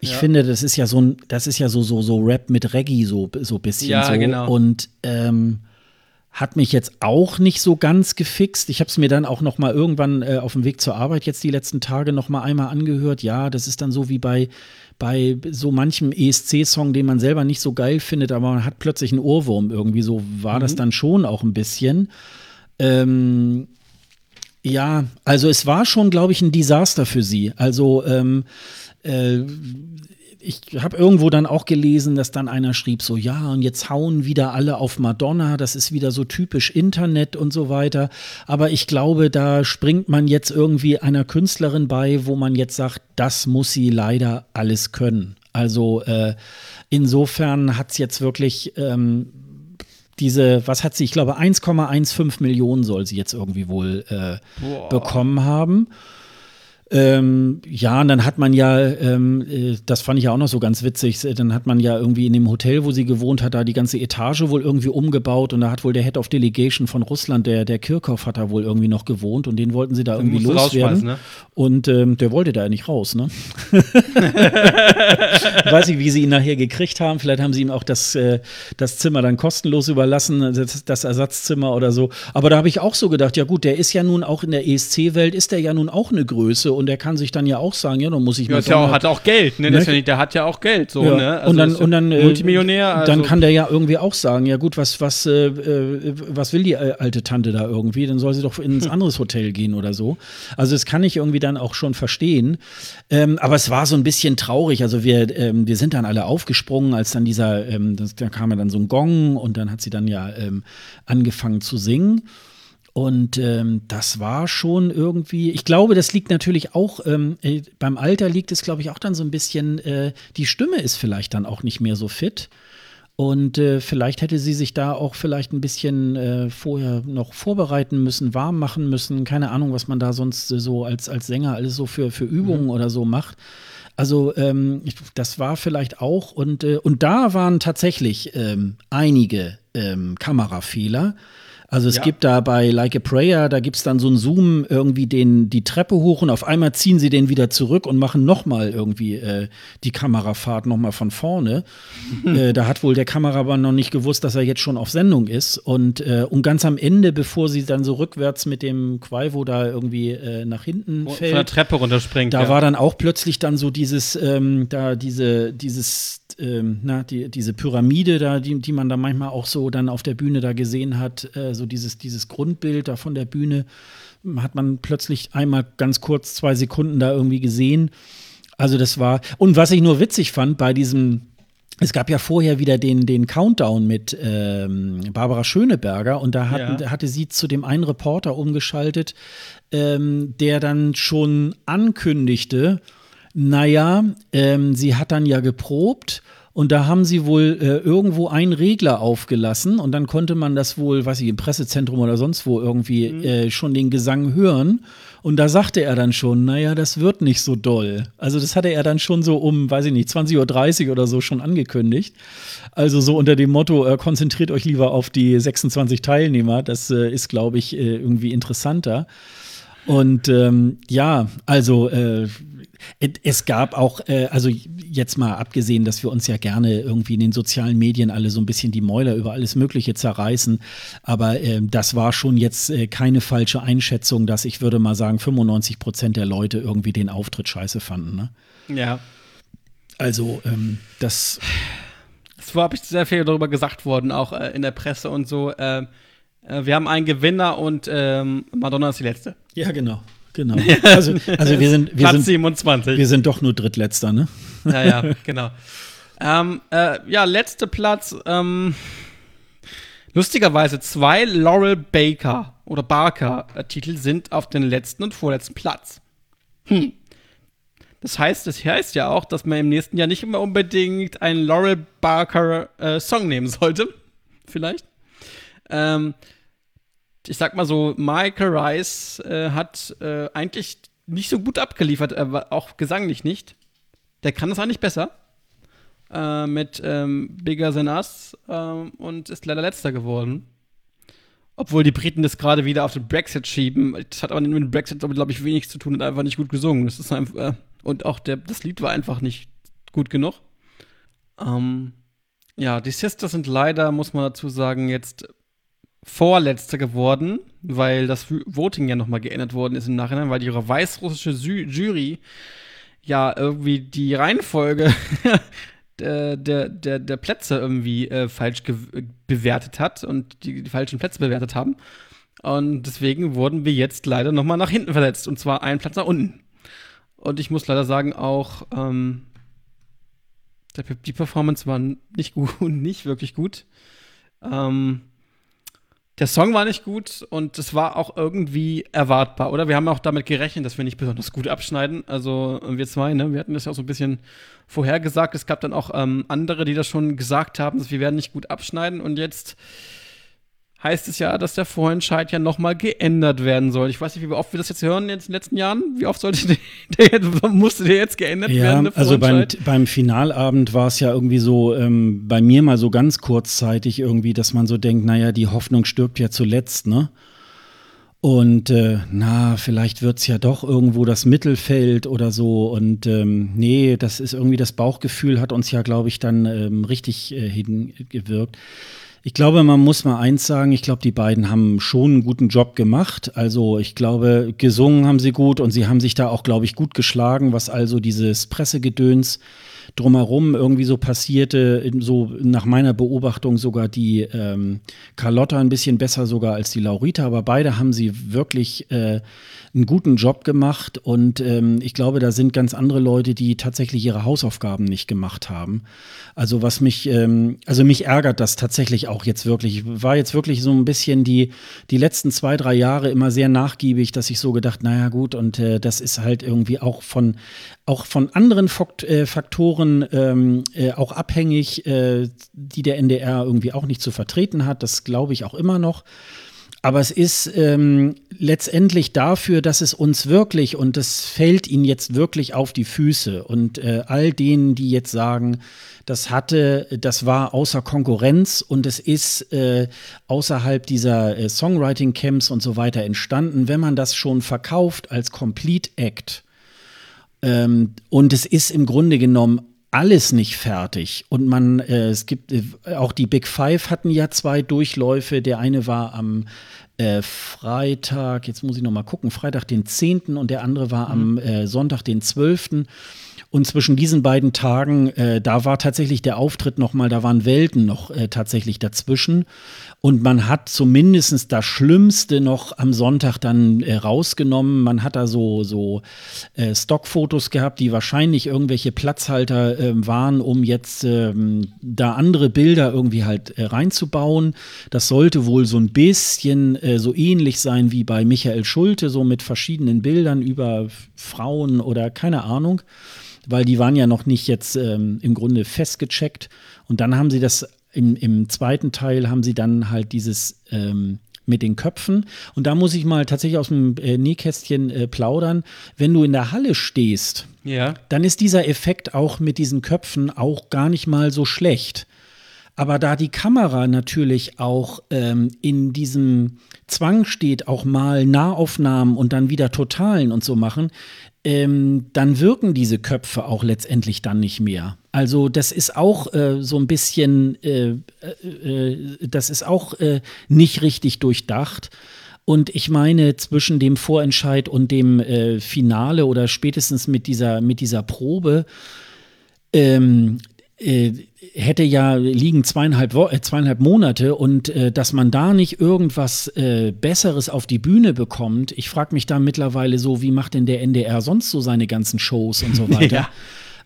Ich ja. finde, das ist ja so ein, das ist ja so, so, so Rap mit Reggae, so, so bisschen ja, so. Genau. Und ähm, hat mich jetzt auch nicht so ganz gefixt. Ich habe es mir dann auch noch mal irgendwann äh, auf dem Weg zur Arbeit jetzt die letzten Tage noch mal einmal angehört. Ja, das ist dann so wie bei bei so manchem ESC-Song, den man selber nicht so geil findet, aber man hat plötzlich einen Ohrwurm irgendwie. So war mhm. das dann schon auch ein bisschen. Ähm, ja, also es war schon, glaube ich, ein Desaster für sie. Also ähm, äh, ich habe irgendwo dann auch gelesen, dass dann einer schrieb so, ja, und jetzt hauen wieder alle auf Madonna, das ist wieder so typisch Internet und so weiter. Aber ich glaube, da springt man jetzt irgendwie einer Künstlerin bei, wo man jetzt sagt, das muss sie leider alles können. Also äh, insofern hat es jetzt wirklich ähm, diese, was hat sie, ich glaube 1,15 Millionen soll sie jetzt irgendwie wohl äh, bekommen haben. Ähm, ja, und dann hat man ja, ähm, äh, das fand ich ja auch noch so ganz witzig, dann hat man ja irgendwie in dem Hotel, wo sie gewohnt hat, da die ganze Etage wohl irgendwie umgebaut und da hat wohl der Head of Delegation von Russland, der, der Kirchhoff, hat da wohl irgendwie noch gewohnt und den wollten sie da irgendwie loswerden. Ne? Und ähm, der wollte da ja nicht raus, ne? Weiß ich, wie sie ihn nachher gekriegt haben. Vielleicht haben sie ihm auch das, äh, das Zimmer dann kostenlos überlassen, das, das Ersatzzimmer oder so. Aber da habe ich auch so gedacht, ja gut, der ist ja nun auch in der ESC-Welt, ist der ja nun auch eine Größe und er kann sich dann ja auch sagen, ja, dann muss ich ja, mal. Ja, hat auch Geld, ne? ne? Ja, der hat ja auch Geld, so, ja. ne? Also und dann, und dann äh, Multimillionär. Also. Dann kann der ja irgendwie auch sagen, ja gut, was, was, äh, äh was will die äh, alte Tante da irgendwie? Dann soll sie doch ins hm. anderes Hotel gehen oder so. Also das kann ich irgendwie dann auch schon verstehen. Ähm, aber es war so ein bisschen traurig. Also wir, ähm, wir sind dann alle aufgesprungen, als dann dieser, ähm, das, da kam ja dann so ein Gong und dann hat sie dann ja ähm, angefangen zu singen. Und ähm, das war schon irgendwie, ich glaube, das liegt natürlich auch, ähm, äh, beim Alter liegt es, glaube ich, auch dann so ein bisschen, äh, die Stimme ist vielleicht dann auch nicht mehr so fit. Und äh, vielleicht hätte sie sich da auch vielleicht ein bisschen äh, vorher noch vorbereiten müssen, warm machen müssen. Keine Ahnung, was man da sonst so als, als Sänger alles so für, für Übungen mhm. oder so macht. Also ähm, das war vielleicht auch und, äh, und da waren tatsächlich ähm, einige ähm, Kamerafehler. Also es ja. gibt da bei Like a Prayer, da gibt es dann so einen Zoom irgendwie den, die Treppe hoch und auf einmal ziehen sie den wieder zurück und machen nochmal irgendwie äh, die Kamerafahrt nochmal von vorne. Mhm. Äh, da hat wohl der Kameramann noch nicht gewusst, dass er jetzt schon auf Sendung ist. Und, äh, und ganz am Ende, bevor sie dann so rückwärts mit dem Quaivo da irgendwie äh, nach hinten fällt. Von der Treppe runterspringt. Da ja. war dann auch plötzlich dann so dieses, ähm, da diese, dieses ähm, na, die, diese Pyramide da, die, die man da manchmal auch so dann auf der Bühne da gesehen hat, äh, so dieses, dieses Grundbild da von der Bühne, hat man plötzlich einmal ganz kurz zwei Sekunden da irgendwie gesehen. Also das war, und was ich nur witzig fand bei diesem es gab ja vorher wieder den, den Countdown mit ähm, Barbara Schöneberger und da hatten, ja. hatte sie zu dem einen Reporter umgeschaltet, ähm, der dann schon ankündigte, naja, ähm, sie hat dann ja geprobt und da haben sie wohl äh, irgendwo einen Regler aufgelassen und dann konnte man das wohl, weiß ich, im Pressezentrum oder sonst wo irgendwie mhm. äh, schon den Gesang hören. Und da sagte er dann schon, naja, das wird nicht so doll. Also das hatte er dann schon so um, weiß ich nicht, 20.30 Uhr oder so schon angekündigt. Also so unter dem Motto, äh, konzentriert euch lieber auf die 26 Teilnehmer. Das äh, ist, glaube ich, äh, irgendwie interessanter. Und ähm, ja, also äh, es gab auch, äh, also jetzt mal abgesehen, dass wir uns ja gerne irgendwie in den sozialen Medien alle so ein bisschen die Mäuler über alles Mögliche zerreißen, aber äh, das war schon jetzt äh, keine falsche Einschätzung, dass ich würde mal sagen, 95 Prozent der Leute irgendwie den Auftritt scheiße fanden. Ne? Ja. Also, ähm, das. Es war, habe ich sehr viel darüber gesagt worden, auch äh, in der Presse und so. Äh, äh, wir haben einen Gewinner und ähm, Madonna ist die letzte. Ja, genau. Genau. Also, also wir sind wir Platz sind, 27. Wir sind doch nur Drittletzter, ne? Ja, ja, genau. ähm, äh, ja, letzter Platz. Ähm, lustigerweise zwei Laurel Baker oder Barker äh, Titel sind auf den letzten und vorletzten Platz. Hm. Das heißt, das heißt ja auch, dass man im nächsten Jahr nicht immer unbedingt einen Laurel Barker äh, Song nehmen sollte. Vielleicht. Ähm, ich sag mal so, Michael Rice äh, hat äh, eigentlich nicht so gut abgeliefert, äh, auch gesanglich nicht. Der kann das eigentlich besser. Äh, mit ähm, Bigger Than Us ähm, und ist leider letzter geworden. Obwohl die Briten das gerade wieder auf den Brexit schieben. Das hat aber mit dem Brexit, glaube ich, wenig zu tun und einfach nicht gut gesungen. Das ist einfach, äh, und auch der, das Lied war einfach nicht gut genug. Ähm, ja, die Sisters sind leider, muss man dazu sagen, jetzt Vorletzte geworden, weil das Voting ja nochmal geändert worden ist im Nachhinein, weil die weißrussische Jury ja irgendwie die Reihenfolge der, der, der, der, Plätze irgendwie äh, falsch bewertet hat und die, die, falschen Plätze bewertet haben. Und deswegen wurden wir jetzt leider nochmal nach hinten versetzt und zwar einen Platz nach unten. Und ich muss leider sagen, auch ähm, die Performance war nicht gut, nicht wirklich gut. Ähm, der Song war nicht gut und es war auch irgendwie erwartbar, oder? Wir haben auch damit gerechnet, dass wir nicht besonders gut abschneiden. Also wir zwei, ne? Wir hatten das ja auch so ein bisschen vorhergesagt. Es gab dann auch ähm, andere, die das schon gesagt haben, dass wir werden nicht gut abschneiden. Und jetzt heißt es ja, dass der Vorentscheid ja nochmal geändert werden soll. Ich weiß nicht, wie oft wir das jetzt hören jetzt in den letzten Jahren. Wie oft sollte der, der musste der jetzt geändert ja, werden? Also beim, beim Finalabend war es ja irgendwie so, ähm, bei mir mal so ganz kurzzeitig irgendwie, dass man so denkt, naja, die Hoffnung stirbt ja zuletzt, ne? Und äh, na, vielleicht wird's ja doch irgendwo das Mittelfeld oder so. Und ähm, nee, das ist irgendwie das Bauchgefühl, hat uns ja, glaube ich, dann ähm, richtig äh, hingewirkt. Ich glaube, man muss mal eins sagen, ich glaube, die beiden haben schon einen guten Job gemacht. Also ich glaube, gesungen haben sie gut und sie haben sich da auch, glaube ich, gut geschlagen, was also dieses Pressegedöns drumherum irgendwie so passierte, so nach meiner Beobachtung sogar die ähm, Carlotta ein bisschen besser sogar als die Laurita, aber beide haben sie wirklich äh, einen guten Job gemacht und ähm, ich glaube, da sind ganz andere Leute, die tatsächlich ihre Hausaufgaben nicht gemacht haben. Also was mich, ähm, also mich ärgert das tatsächlich auch jetzt wirklich. Ich war jetzt wirklich so ein bisschen die, die letzten zwei, drei Jahre immer sehr nachgiebig, dass ich so gedacht, naja gut, und äh, das ist halt irgendwie auch von, auch von anderen äh, Faktoren ähm, äh, auch abhängig, äh, die der NDR irgendwie auch nicht zu vertreten hat. Das glaube ich auch immer noch. Aber es ist ähm, letztendlich dafür, dass es uns wirklich, und das fällt ihnen jetzt wirklich auf die Füße und äh, all denen, die jetzt sagen, das hatte, das war außer Konkurrenz und es ist äh, außerhalb dieser äh, Songwriting-Camps und so weiter entstanden, wenn man das schon verkauft als Complete Act. Ähm, und es ist im Grunde genommen alles nicht fertig. Und man, äh, es gibt äh, auch die Big Five hatten ja zwei Durchläufe. Der eine war am äh, Freitag, jetzt muss ich noch mal gucken, Freitag den 10. und der andere war mhm. am äh, Sonntag den 12. Und zwischen diesen beiden Tagen, äh, da war tatsächlich der Auftritt noch mal, da waren Welten noch tatsächlich dazwischen. Und man hat zumindest das Schlimmste noch am Sonntag dann äh, rausgenommen. Man hat da so, so äh, Stockfotos gehabt, die wahrscheinlich irgendwelche Platzhalter äh, waren, um jetzt ähm, da andere Bilder irgendwie halt äh, reinzubauen. Das sollte wohl so ein bisschen äh, so ähnlich sein wie bei Michael Schulte, so mit verschiedenen Bildern über Frauen oder keine Ahnung weil die waren ja noch nicht jetzt ähm, im Grunde festgecheckt. Und dann haben sie das im, im zweiten Teil haben sie dann halt dieses ähm, mit den Köpfen. Und da muss ich mal tatsächlich aus dem äh, Nähkästchen äh, plaudern. Wenn du in der Halle stehst, ja. dann ist dieser Effekt auch mit diesen Köpfen auch gar nicht mal so schlecht. Aber da die Kamera natürlich auch ähm, in diesem Zwang steht, auch mal Nahaufnahmen und dann wieder Totalen und so machen, ähm, dann wirken diese Köpfe auch letztendlich dann nicht mehr. Also das ist auch äh, so ein bisschen, äh, äh, äh, das ist auch äh, nicht richtig durchdacht. Und ich meine, zwischen dem Vorentscheid und dem äh, Finale oder spätestens mit dieser, mit dieser Probe, ähm, hätte ja liegen zweieinhalb, äh, zweieinhalb Monate und dass man da nicht irgendwas Besseres auf die Bühne bekommt. Ich frage mich da mittlerweile so, wie macht denn der NDR sonst so seine ganzen Shows und so weiter? Ja.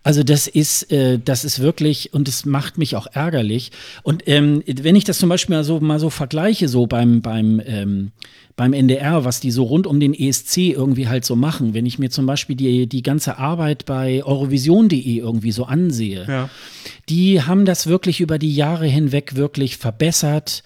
Also das ist, äh, das ist wirklich und es macht mich auch ärgerlich. Und ähm, wenn ich das zum Beispiel mal so, mal so vergleiche, so beim beim ähm, beim NDR, was die so rund um den ESC irgendwie halt so machen, wenn ich mir zum Beispiel die, die ganze Arbeit bei Eurovision.de irgendwie so ansehe, ja. die haben das wirklich über die Jahre hinweg wirklich verbessert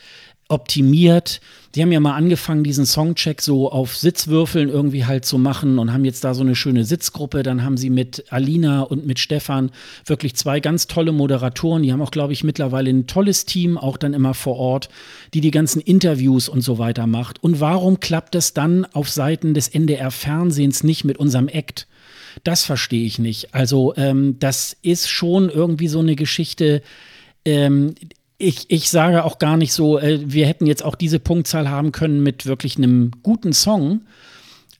optimiert. Die haben ja mal angefangen, diesen Songcheck so auf Sitzwürfeln irgendwie halt zu machen und haben jetzt da so eine schöne Sitzgruppe. Dann haben sie mit Alina und mit Stefan wirklich zwei ganz tolle Moderatoren. Die haben auch, glaube ich, mittlerweile ein tolles Team, auch dann immer vor Ort, die die ganzen Interviews und so weiter macht. Und warum klappt es dann auf Seiten des NDR-Fernsehens nicht mit unserem Act? Das verstehe ich nicht. Also ähm, das ist schon irgendwie so eine Geschichte, ähm, ich, ich sage auch gar nicht so, äh, wir hätten jetzt auch diese Punktzahl haben können mit wirklich einem guten Song.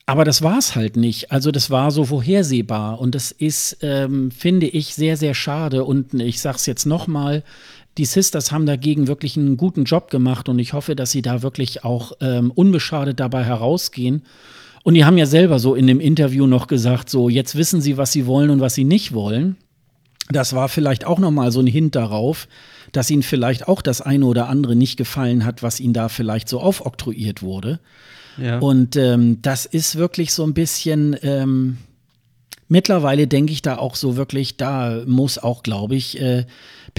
Aber das war es halt nicht. Also das war so vorhersehbar. Und das ist, ähm, finde ich, sehr, sehr schade. Und ich sage es jetzt nochmal, die Sisters haben dagegen wirklich einen guten Job gemacht. Und ich hoffe, dass sie da wirklich auch ähm, unbeschadet dabei herausgehen. Und die haben ja selber so in dem Interview noch gesagt, so jetzt wissen sie, was sie wollen und was sie nicht wollen. Das war vielleicht auch noch mal so ein Hint darauf, dass ihnen vielleicht auch das eine oder andere nicht gefallen hat, was ihnen da vielleicht so aufoktroyiert wurde. Ja. Und ähm, das ist wirklich so ein bisschen, ähm, mittlerweile denke ich da auch so wirklich, da muss auch, glaube ich, äh,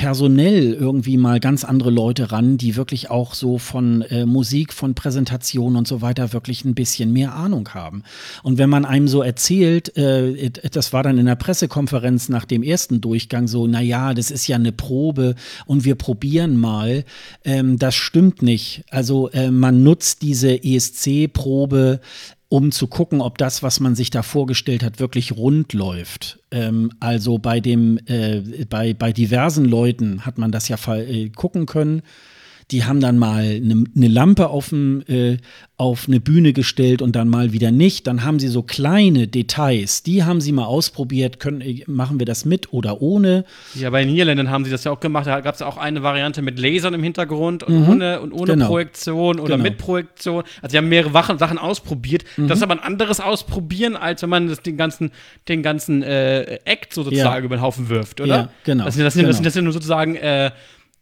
personell irgendwie mal ganz andere Leute ran, die wirklich auch so von äh, Musik, von Präsentation und so weiter wirklich ein bisschen mehr Ahnung haben. Und wenn man einem so erzählt, äh, das war dann in der Pressekonferenz nach dem ersten Durchgang so, na ja, das ist ja eine Probe und wir probieren mal, ähm, das stimmt nicht. Also äh, man nutzt diese ESC-Probe um zu gucken, ob das, was man sich da vorgestellt hat, wirklich rund läuft. Ähm, also bei dem, äh, bei, bei diversen Leuten hat man das ja äh, gucken können die haben dann mal eine, eine Lampe auf, äh, auf eine Bühne gestellt und dann mal wieder nicht. Dann haben sie so kleine Details, die haben sie mal ausprobiert, können, äh, machen wir das mit oder ohne. Ja, bei den Niederländern haben sie das ja auch gemacht. Da gab es ja auch eine Variante mit Lasern im Hintergrund und mhm. ohne, und ohne genau. Projektion oder genau. mit Projektion. Also sie haben mehrere Sachen ausprobiert. Mhm. Das ist aber ein anderes Ausprobieren, als wenn man das, den ganzen, den ganzen äh, Act sozusagen ja. über den Haufen wirft, oder? Ja, genau. Das, sind, das, sind, das sind nur sozusagen äh,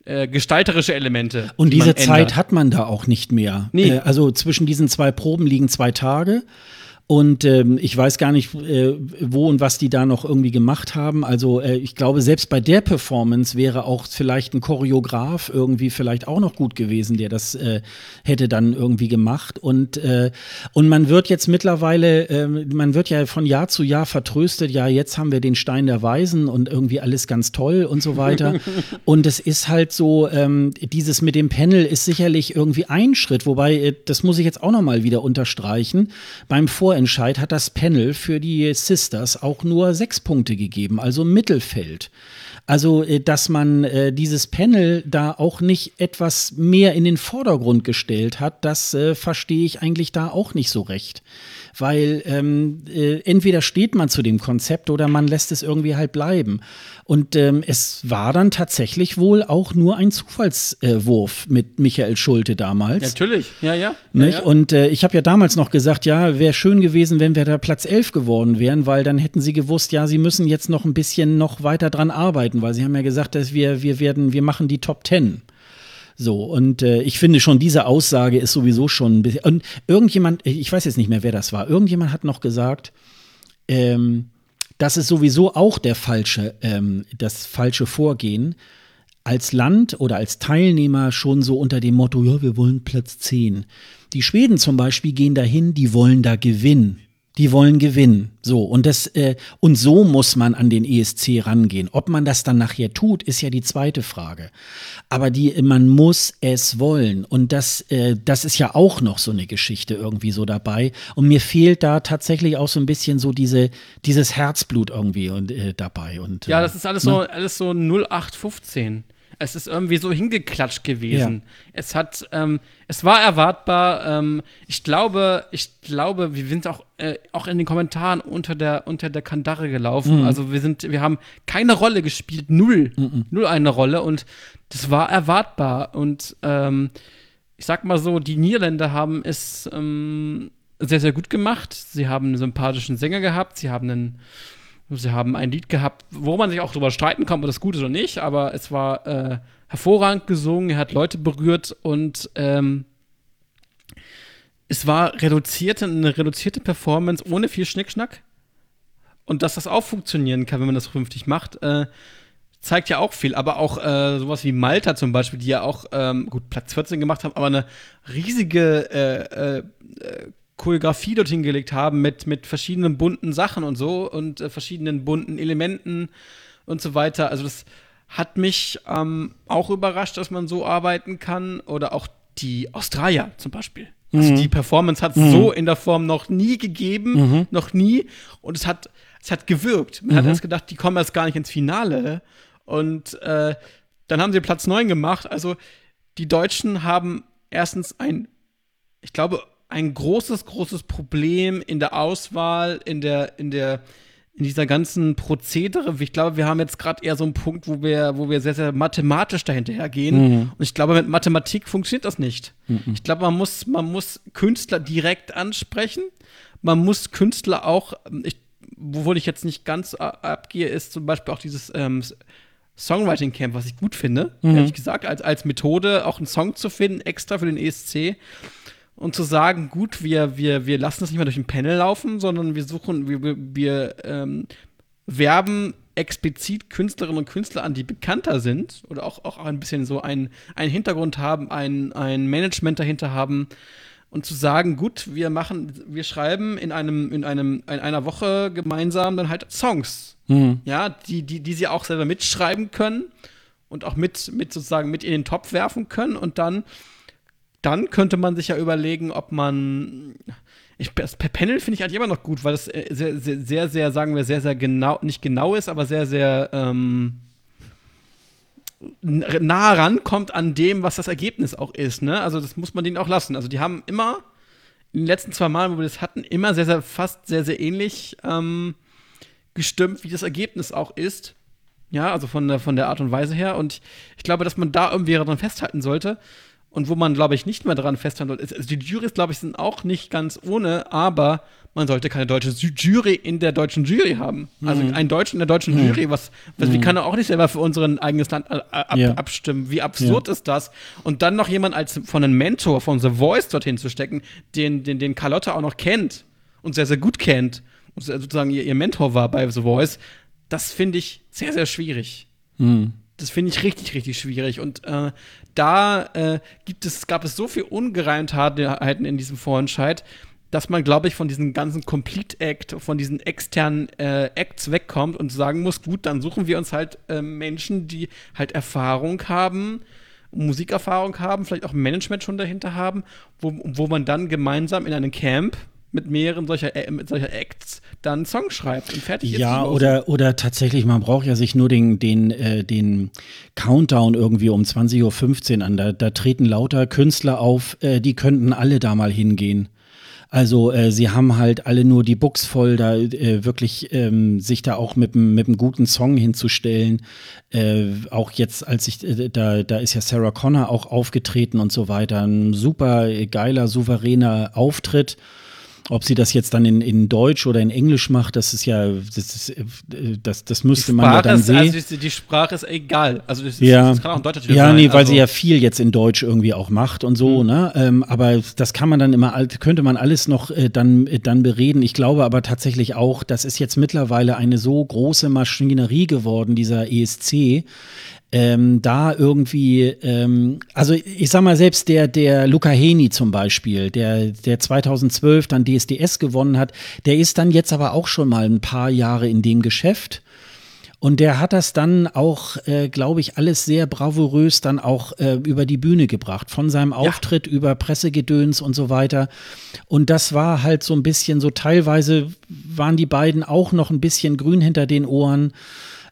äh, gestalterische Elemente. Und die diese Zeit hat man da auch nicht mehr. Nee. Äh, also zwischen diesen zwei Proben liegen zwei Tage. Und ähm, ich weiß gar nicht, äh, wo und was die da noch irgendwie gemacht haben. Also äh, ich glaube, selbst bei der Performance wäre auch vielleicht ein Choreograf irgendwie vielleicht auch noch gut gewesen, der das äh, hätte dann irgendwie gemacht. Und, äh, und man wird jetzt mittlerweile, äh, man wird ja von Jahr zu Jahr vertröstet, ja, jetzt haben wir den Stein der Weisen und irgendwie alles ganz toll und so weiter. und es ist halt so, ähm, dieses mit dem Panel ist sicherlich irgendwie ein Schritt, wobei, äh, das muss ich jetzt auch nochmal wieder unterstreichen, beim Vor Vorentscheid hat das Panel für die Sisters auch nur sechs Punkte gegeben, also Mittelfeld. Also, äh, dass man äh, dieses Panel da auch nicht etwas mehr in den Vordergrund gestellt hat, das äh, verstehe ich eigentlich da auch nicht so recht weil ähm, äh, entweder steht man zu dem Konzept oder man lässt es irgendwie halt bleiben. Und ähm, es war dann tatsächlich wohl auch nur ein Zufallswurf äh, mit Michael Schulte damals. Natürlich, ja, ja. ja. Und äh, ich habe ja damals noch gesagt, ja, wäre schön gewesen, wenn wir da Platz 11 geworden wären, weil dann hätten sie gewusst, ja, sie müssen jetzt noch ein bisschen noch weiter dran arbeiten, weil sie haben ja gesagt, dass wir, wir werden, wir machen die Top 10. So, und äh, ich finde schon, diese Aussage ist sowieso schon ein bisschen. Und irgendjemand, ich weiß jetzt nicht mehr, wer das war, irgendjemand hat noch gesagt, ähm, das ist sowieso auch der falsche, ähm, das falsche Vorgehen. Als Land oder als Teilnehmer schon so unter dem Motto, ja, wir wollen Platz 10. Die Schweden zum Beispiel gehen dahin, die wollen da gewinnen die wollen gewinnen. So, und das, äh, und so muss man an den ESC rangehen. Ob man das dann nachher tut, ist ja die zweite Frage. Aber die, man muss es wollen. Und das, äh, das ist ja auch noch so eine Geschichte irgendwie so dabei. Und mir fehlt da tatsächlich auch so ein bisschen so diese, dieses Herzblut irgendwie und, äh, dabei. Und, ja, das ist alles ne? so, alles so 0815. Es ist irgendwie so hingeklatscht gewesen. Ja. Es hat, ähm, es war erwartbar. Ähm, ich glaube, ich glaube, wir sind auch, äh, auch in den Kommentaren unter der, unter der Kandare gelaufen. Mhm. Also wir sind, wir haben keine Rolle gespielt, null, mhm. null eine Rolle und das war erwartbar. Und ähm, ich sag mal so, die Niederländer haben es ähm, sehr, sehr gut gemacht. Sie haben einen sympathischen Sänger gehabt, sie haben einen Sie haben ein Lied gehabt, wo man sich auch darüber streiten kann, ob das gut ist oder nicht, aber es war äh, hervorragend gesungen, er hat Leute berührt und ähm, es war reduzierte, eine reduzierte Performance ohne viel Schnickschnack. Und dass das auch funktionieren kann, wenn man das vernünftig macht, äh, zeigt ja auch viel. Aber auch äh, sowas wie Malta zum Beispiel, die ja auch, ähm, gut, Platz 14 gemacht haben, aber eine riesige äh, äh, äh Choreografie dorthin gelegt haben mit, mit verschiedenen bunten Sachen und so und äh, verschiedenen bunten Elementen und so weiter. Also das hat mich ähm, auch überrascht, dass man so arbeiten kann. Oder auch die Australier zum Beispiel. Also mhm. die Performance hat es mhm. so in der Form noch nie gegeben, mhm. noch nie. Und es hat, es hat gewirkt. Man hat mhm. erst gedacht, die kommen erst gar nicht ins Finale. Und äh, dann haben sie Platz 9 gemacht. Also die Deutschen haben erstens ein, ich glaube, ein großes, großes Problem in der Auswahl, in der, in der, in dieser ganzen Prozedere. Ich glaube, wir haben jetzt gerade eher so einen Punkt, wo wir, wo wir sehr, sehr mathematisch dahinterher gehen. Mhm. Und ich glaube, mit Mathematik funktioniert das nicht. Mhm. Ich glaube, man muss, man muss Künstler direkt ansprechen. Man muss Künstler auch, ich, wovon ich jetzt nicht ganz abgehe, ist zum Beispiel auch dieses ähm, Songwriting Camp, was ich gut finde, mhm. ehrlich gesagt, als, als Methode auch einen Song zu finden, extra für den ESC und zu sagen, gut, wir, wir, wir lassen das nicht mehr durch ein Panel laufen, sondern wir suchen, wir, wir ähm, werben explizit Künstlerinnen und Künstler an, die bekannter sind oder auch, auch ein bisschen so einen, einen Hintergrund haben, ein, ein Management dahinter haben und zu sagen, gut, wir machen, wir schreiben in einem, in einem, in einer Woche gemeinsam dann halt Songs. Mhm. Ja, die, die, die sie auch selber mitschreiben können und auch mit, mit sozusagen mit in den Topf werfen können und dann, dann könnte man sich ja überlegen, ob man ich, das Panel finde ich eigentlich immer noch gut, weil es äh, sehr, sehr, sehr, sehr, sagen wir, sehr, sehr genau, nicht genau ist, aber sehr, sehr ähm, nah rankommt an dem, was das Ergebnis auch ist. Ne? Also das muss man denen auch lassen. Also die haben immer in den letzten zwei Malen, wo wir das hatten, immer sehr, sehr, fast sehr, sehr ähnlich ähm, gestimmt, wie das Ergebnis auch ist. Ja, also von der, von der Art und Weise her. Und ich, ich glaube, dass man da irgendwie daran festhalten sollte und wo man, glaube ich, nicht mehr daran festhalten sollte. Also die Jurys, glaube ich, sind auch nicht ganz ohne, aber man sollte keine deutsche Jury in der deutschen Jury haben. Also mhm. einen Deutschen in der deutschen mhm. Jury, was, was mhm. wir können auch nicht selber für unser eigenes Land äh, ab, ja. abstimmen. Wie absurd ja. ist das? Und dann noch jemand als von einem Mentor von The Voice dorthin zu stecken, den, den, den Carlotta auch noch kennt und sehr, sehr gut kennt und sozusagen ihr, ihr Mentor war bei The Voice, das finde ich sehr, sehr schwierig. Mhm. Das finde ich richtig, richtig schwierig. Und äh, da äh, gibt es, gab es so viel Ungereimtheiten in diesem Vorentscheid, dass man, glaube ich, von diesem ganzen Complete Act, von diesen externen äh, Acts wegkommt und sagen muss, gut, dann suchen wir uns halt äh, Menschen, die halt Erfahrung haben, Musikerfahrung haben, vielleicht auch Management schon dahinter haben, wo, wo man dann gemeinsam in einem Camp mit mehreren solcher, äh, mit solcher Acts dann einen Song schreibt und fertig ist. Ja, oder, oder tatsächlich, man braucht ja sich nur den, den, äh, den Countdown irgendwie um 20.15 Uhr an. Da, da treten lauter Künstler auf, äh, die könnten alle da mal hingehen. Also äh, sie haben halt alle nur die Books voll, da äh, wirklich ähm, sich da auch mit einem guten Song hinzustellen. Äh, auch jetzt, als ich äh, da, da ist ja Sarah Connor auch aufgetreten und so weiter. Ein super geiler, souveräner Auftritt. Ob sie das jetzt dann in, in Deutsch oder in Englisch macht, das ist ja, das, ist, das, das müsste man ja dann ist, sehen. Also die Sprache ist egal. Also das, ja. das kann auch in Deutsch natürlich Ja, sein. nee, weil also. sie ja viel jetzt in Deutsch irgendwie auch macht und so, mhm. ne? Ähm, aber das kann man dann immer, könnte man alles noch äh, dann, äh, dann bereden. Ich glaube aber tatsächlich auch, das ist jetzt mittlerweile eine so große Maschinerie geworden, dieser ESC ähm, da irgendwie, ähm, also ich sag mal selbst der, der Luca Heni zum Beispiel, der, der 2012 dann DSDS gewonnen hat, der ist dann jetzt aber auch schon mal ein paar Jahre in dem Geschäft. Und der hat das dann auch, äh, glaube ich, alles sehr bravourös dann auch äh, über die Bühne gebracht. Von seinem Auftritt ja. über Pressegedöns und so weiter. Und das war halt so ein bisschen so, teilweise waren die beiden auch noch ein bisschen grün hinter den Ohren.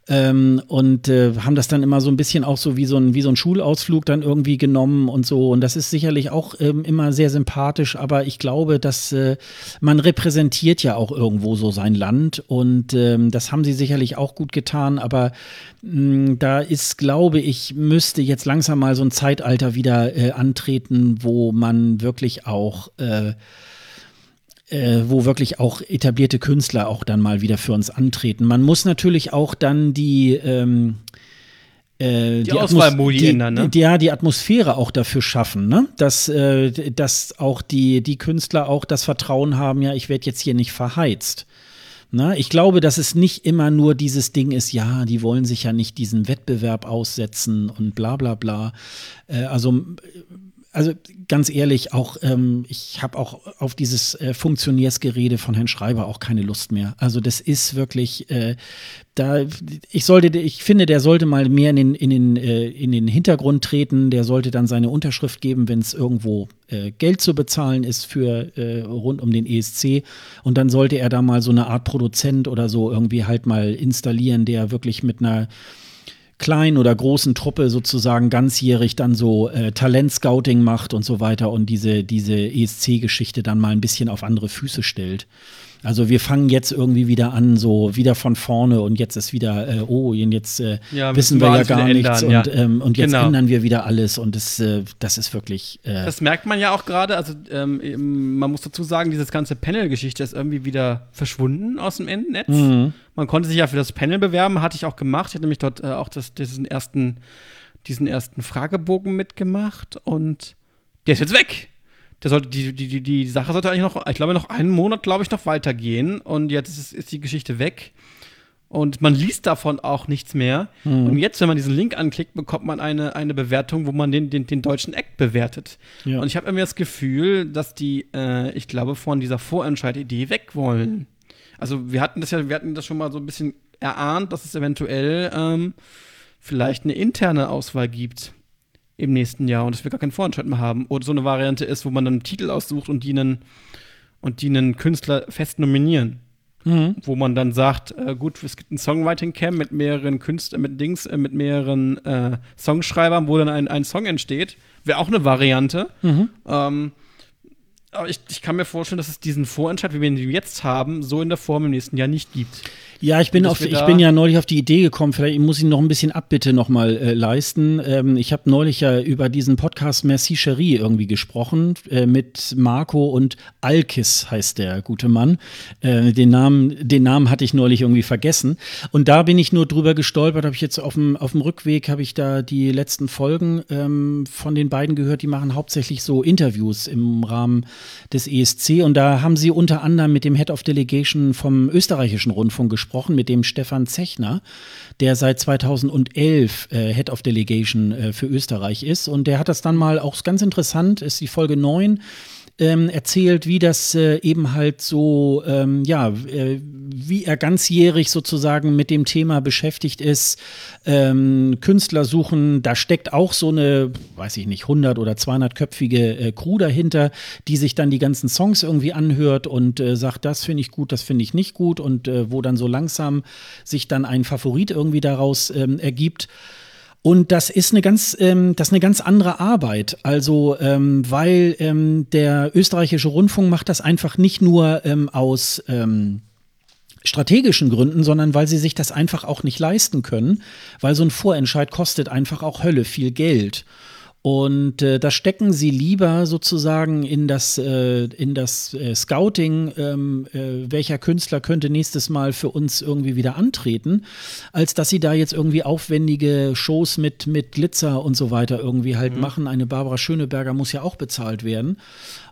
Ähm, und äh, haben das dann immer so ein bisschen auch so wie so ein, wie so ein Schulausflug dann irgendwie genommen und so. Und das ist sicherlich auch ähm, immer sehr sympathisch, aber ich glaube, dass äh, man repräsentiert ja auch irgendwo so sein Land. Und ähm, das haben sie sicherlich auch gut getan, aber mh, mm, da ist, glaube ich, müsste jetzt langsam mal so ein Zeitalter wieder äh, antreten, wo man wirklich auch äh, äh, wo wirklich auch etablierte Künstler auch dann mal wieder für uns antreten. Man muss natürlich auch dann die ähm, äh, die, die Auswahlmodi ändern, ne? Die, ja, die Atmosphäre auch dafür schaffen, ne? Dass, äh, dass auch die, die Künstler auch das Vertrauen haben, ja, ich werde jetzt hier nicht verheizt. Na, ne? ich glaube, dass es nicht immer nur dieses Ding ist, ja, die wollen sich ja nicht diesen Wettbewerb aussetzen und bla bla bla. Äh, also also ganz ehrlich, auch ähm, ich habe auch auf dieses äh, Funktionärsgerede von Herrn Schreiber auch keine Lust mehr. Also das ist wirklich, äh, da ich sollte, ich finde, der sollte mal mehr in den in den äh, in den Hintergrund treten. Der sollte dann seine Unterschrift geben, wenn es irgendwo äh, Geld zu bezahlen ist für äh, rund um den ESC. Und dann sollte er da mal so eine Art Produzent oder so irgendwie halt mal installieren, der wirklich mit einer kleinen oder großen Truppe sozusagen ganzjährig dann so äh, Talentscouting macht und so weiter und diese, diese ESC-Geschichte dann mal ein bisschen auf andere Füße stellt. Also wir fangen jetzt irgendwie wieder an, so wieder von vorne und jetzt ist wieder, äh, oh, jetzt äh, ja, wissen wir ja gar nichts ändern, und, ja. ähm, und jetzt genau. ändern wir wieder alles und das, äh, das ist wirklich. Äh das merkt man ja auch gerade, also ähm, man muss dazu sagen, diese ganze Panel-Geschichte ist irgendwie wieder verschwunden aus dem Netz. Mhm. Man konnte sich ja für das Panel bewerben, hatte ich auch gemacht. Ich hatte nämlich dort äh, auch das, diesen ersten, diesen ersten Fragebogen mitgemacht und der ist jetzt weg der sollte, die, die, die, die Sache sollte eigentlich noch, ich glaube, noch einen Monat, glaube ich, noch weitergehen. Und jetzt ist, ist die Geschichte weg. Und man liest davon auch nichts mehr. Mhm. Und jetzt, wenn man diesen Link anklickt, bekommt man eine, eine Bewertung, wo man den, den, den deutschen Act bewertet. Ja. Und ich habe irgendwie das Gefühl, dass die, äh, ich glaube, von dieser Vorentscheididee weg wollen. Also wir hatten das ja, wir hatten das schon mal so ein bisschen erahnt, dass es eventuell ähm, vielleicht eine interne Auswahl gibt im nächsten Jahr und dass wir gar keinen Vorentscheid mehr haben. Oder so eine Variante ist, wo man dann einen Titel aussucht und die einen, und die einen Künstler fest nominieren. Mhm. Wo man dann sagt, äh, gut, es gibt ein Songwriting-Camp mit mehreren Künstlern, mit Dings, äh, mit mehreren äh, Songschreibern, wo dann ein, ein Song entsteht. Wäre auch eine Variante. Mhm. Ähm, aber ich, ich, kann mir vorstellen, dass es diesen Vorentscheid, wie wir ihn jetzt haben, so in der Form im nächsten Jahr nicht gibt. Ja, ich bin, auf, ich bin ja neulich auf die Idee gekommen, vielleicht muss ich noch ein bisschen Abbitte nochmal äh, leisten. Ähm, ich habe neulich ja über diesen Podcast Merci Cherie irgendwie gesprochen äh, mit Marco und Alkis heißt der gute Mann. Äh, den, Namen, den Namen hatte ich neulich irgendwie vergessen. Und da bin ich nur drüber gestolpert, habe ich jetzt auf dem, auf dem Rückweg, habe ich da die letzten Folgen ähm, von den beiden gehört, die machen hauptsächlich so Interviews im Rahmen des ESC und da haben sie unter anderem mit dem Head of Delegation vom österreichischen Rundfunk gesprochen mit dem Stefan Zechner, der seit 2011 äh, Head of Delegation äh, für Österreich ist. Und der hat das dann mal auch ganz interessant, ist die Folge 9 ähm, erzählt, wie das äh, eben halt so, ähm, ja, äh, wie er ganzjährig sozusagen mit dem Thema beschäftigt ist. Ähm, Künstler suchen, da steckt auch so eine, weiß ich nicht, 100 oder 200-köpfige äh, Crew dahinter, die sich dann die ganzen Songs irgendwie anhört und äh, sagt, das finde ich gut, das finde ich nicht gut und äh, wo dann so langsam sich dann ein Favorit irgendwie daraus ähm, ergibt. Und das ist eine ganz, ähm, das ist eine ganz andere Arbeit. Also, ähm, weil ähm, der österreichische Rundfunk macht das einfach nicht nur ähm, aus ähm, strategischen Gründen, sondern weil sie sich das einfach auch nicht leisten können, weil so ein Vorentscheid kostet einfach auch Hölle viel Geld. Und äh, da stecken sie lieber sozusagen in das, äh, in das äh, Scouting, ähm, äh, welcher Künstler könnte nächstes Mal für uns irgendwie wieder antreten, als dass sie da jetzt irgendwie aufwendige Shows mit, mit Glitzer und so weiter irgendwie halt mhm. machen. Eine Barbara Schöneberger muss ja auch bezahlt werden.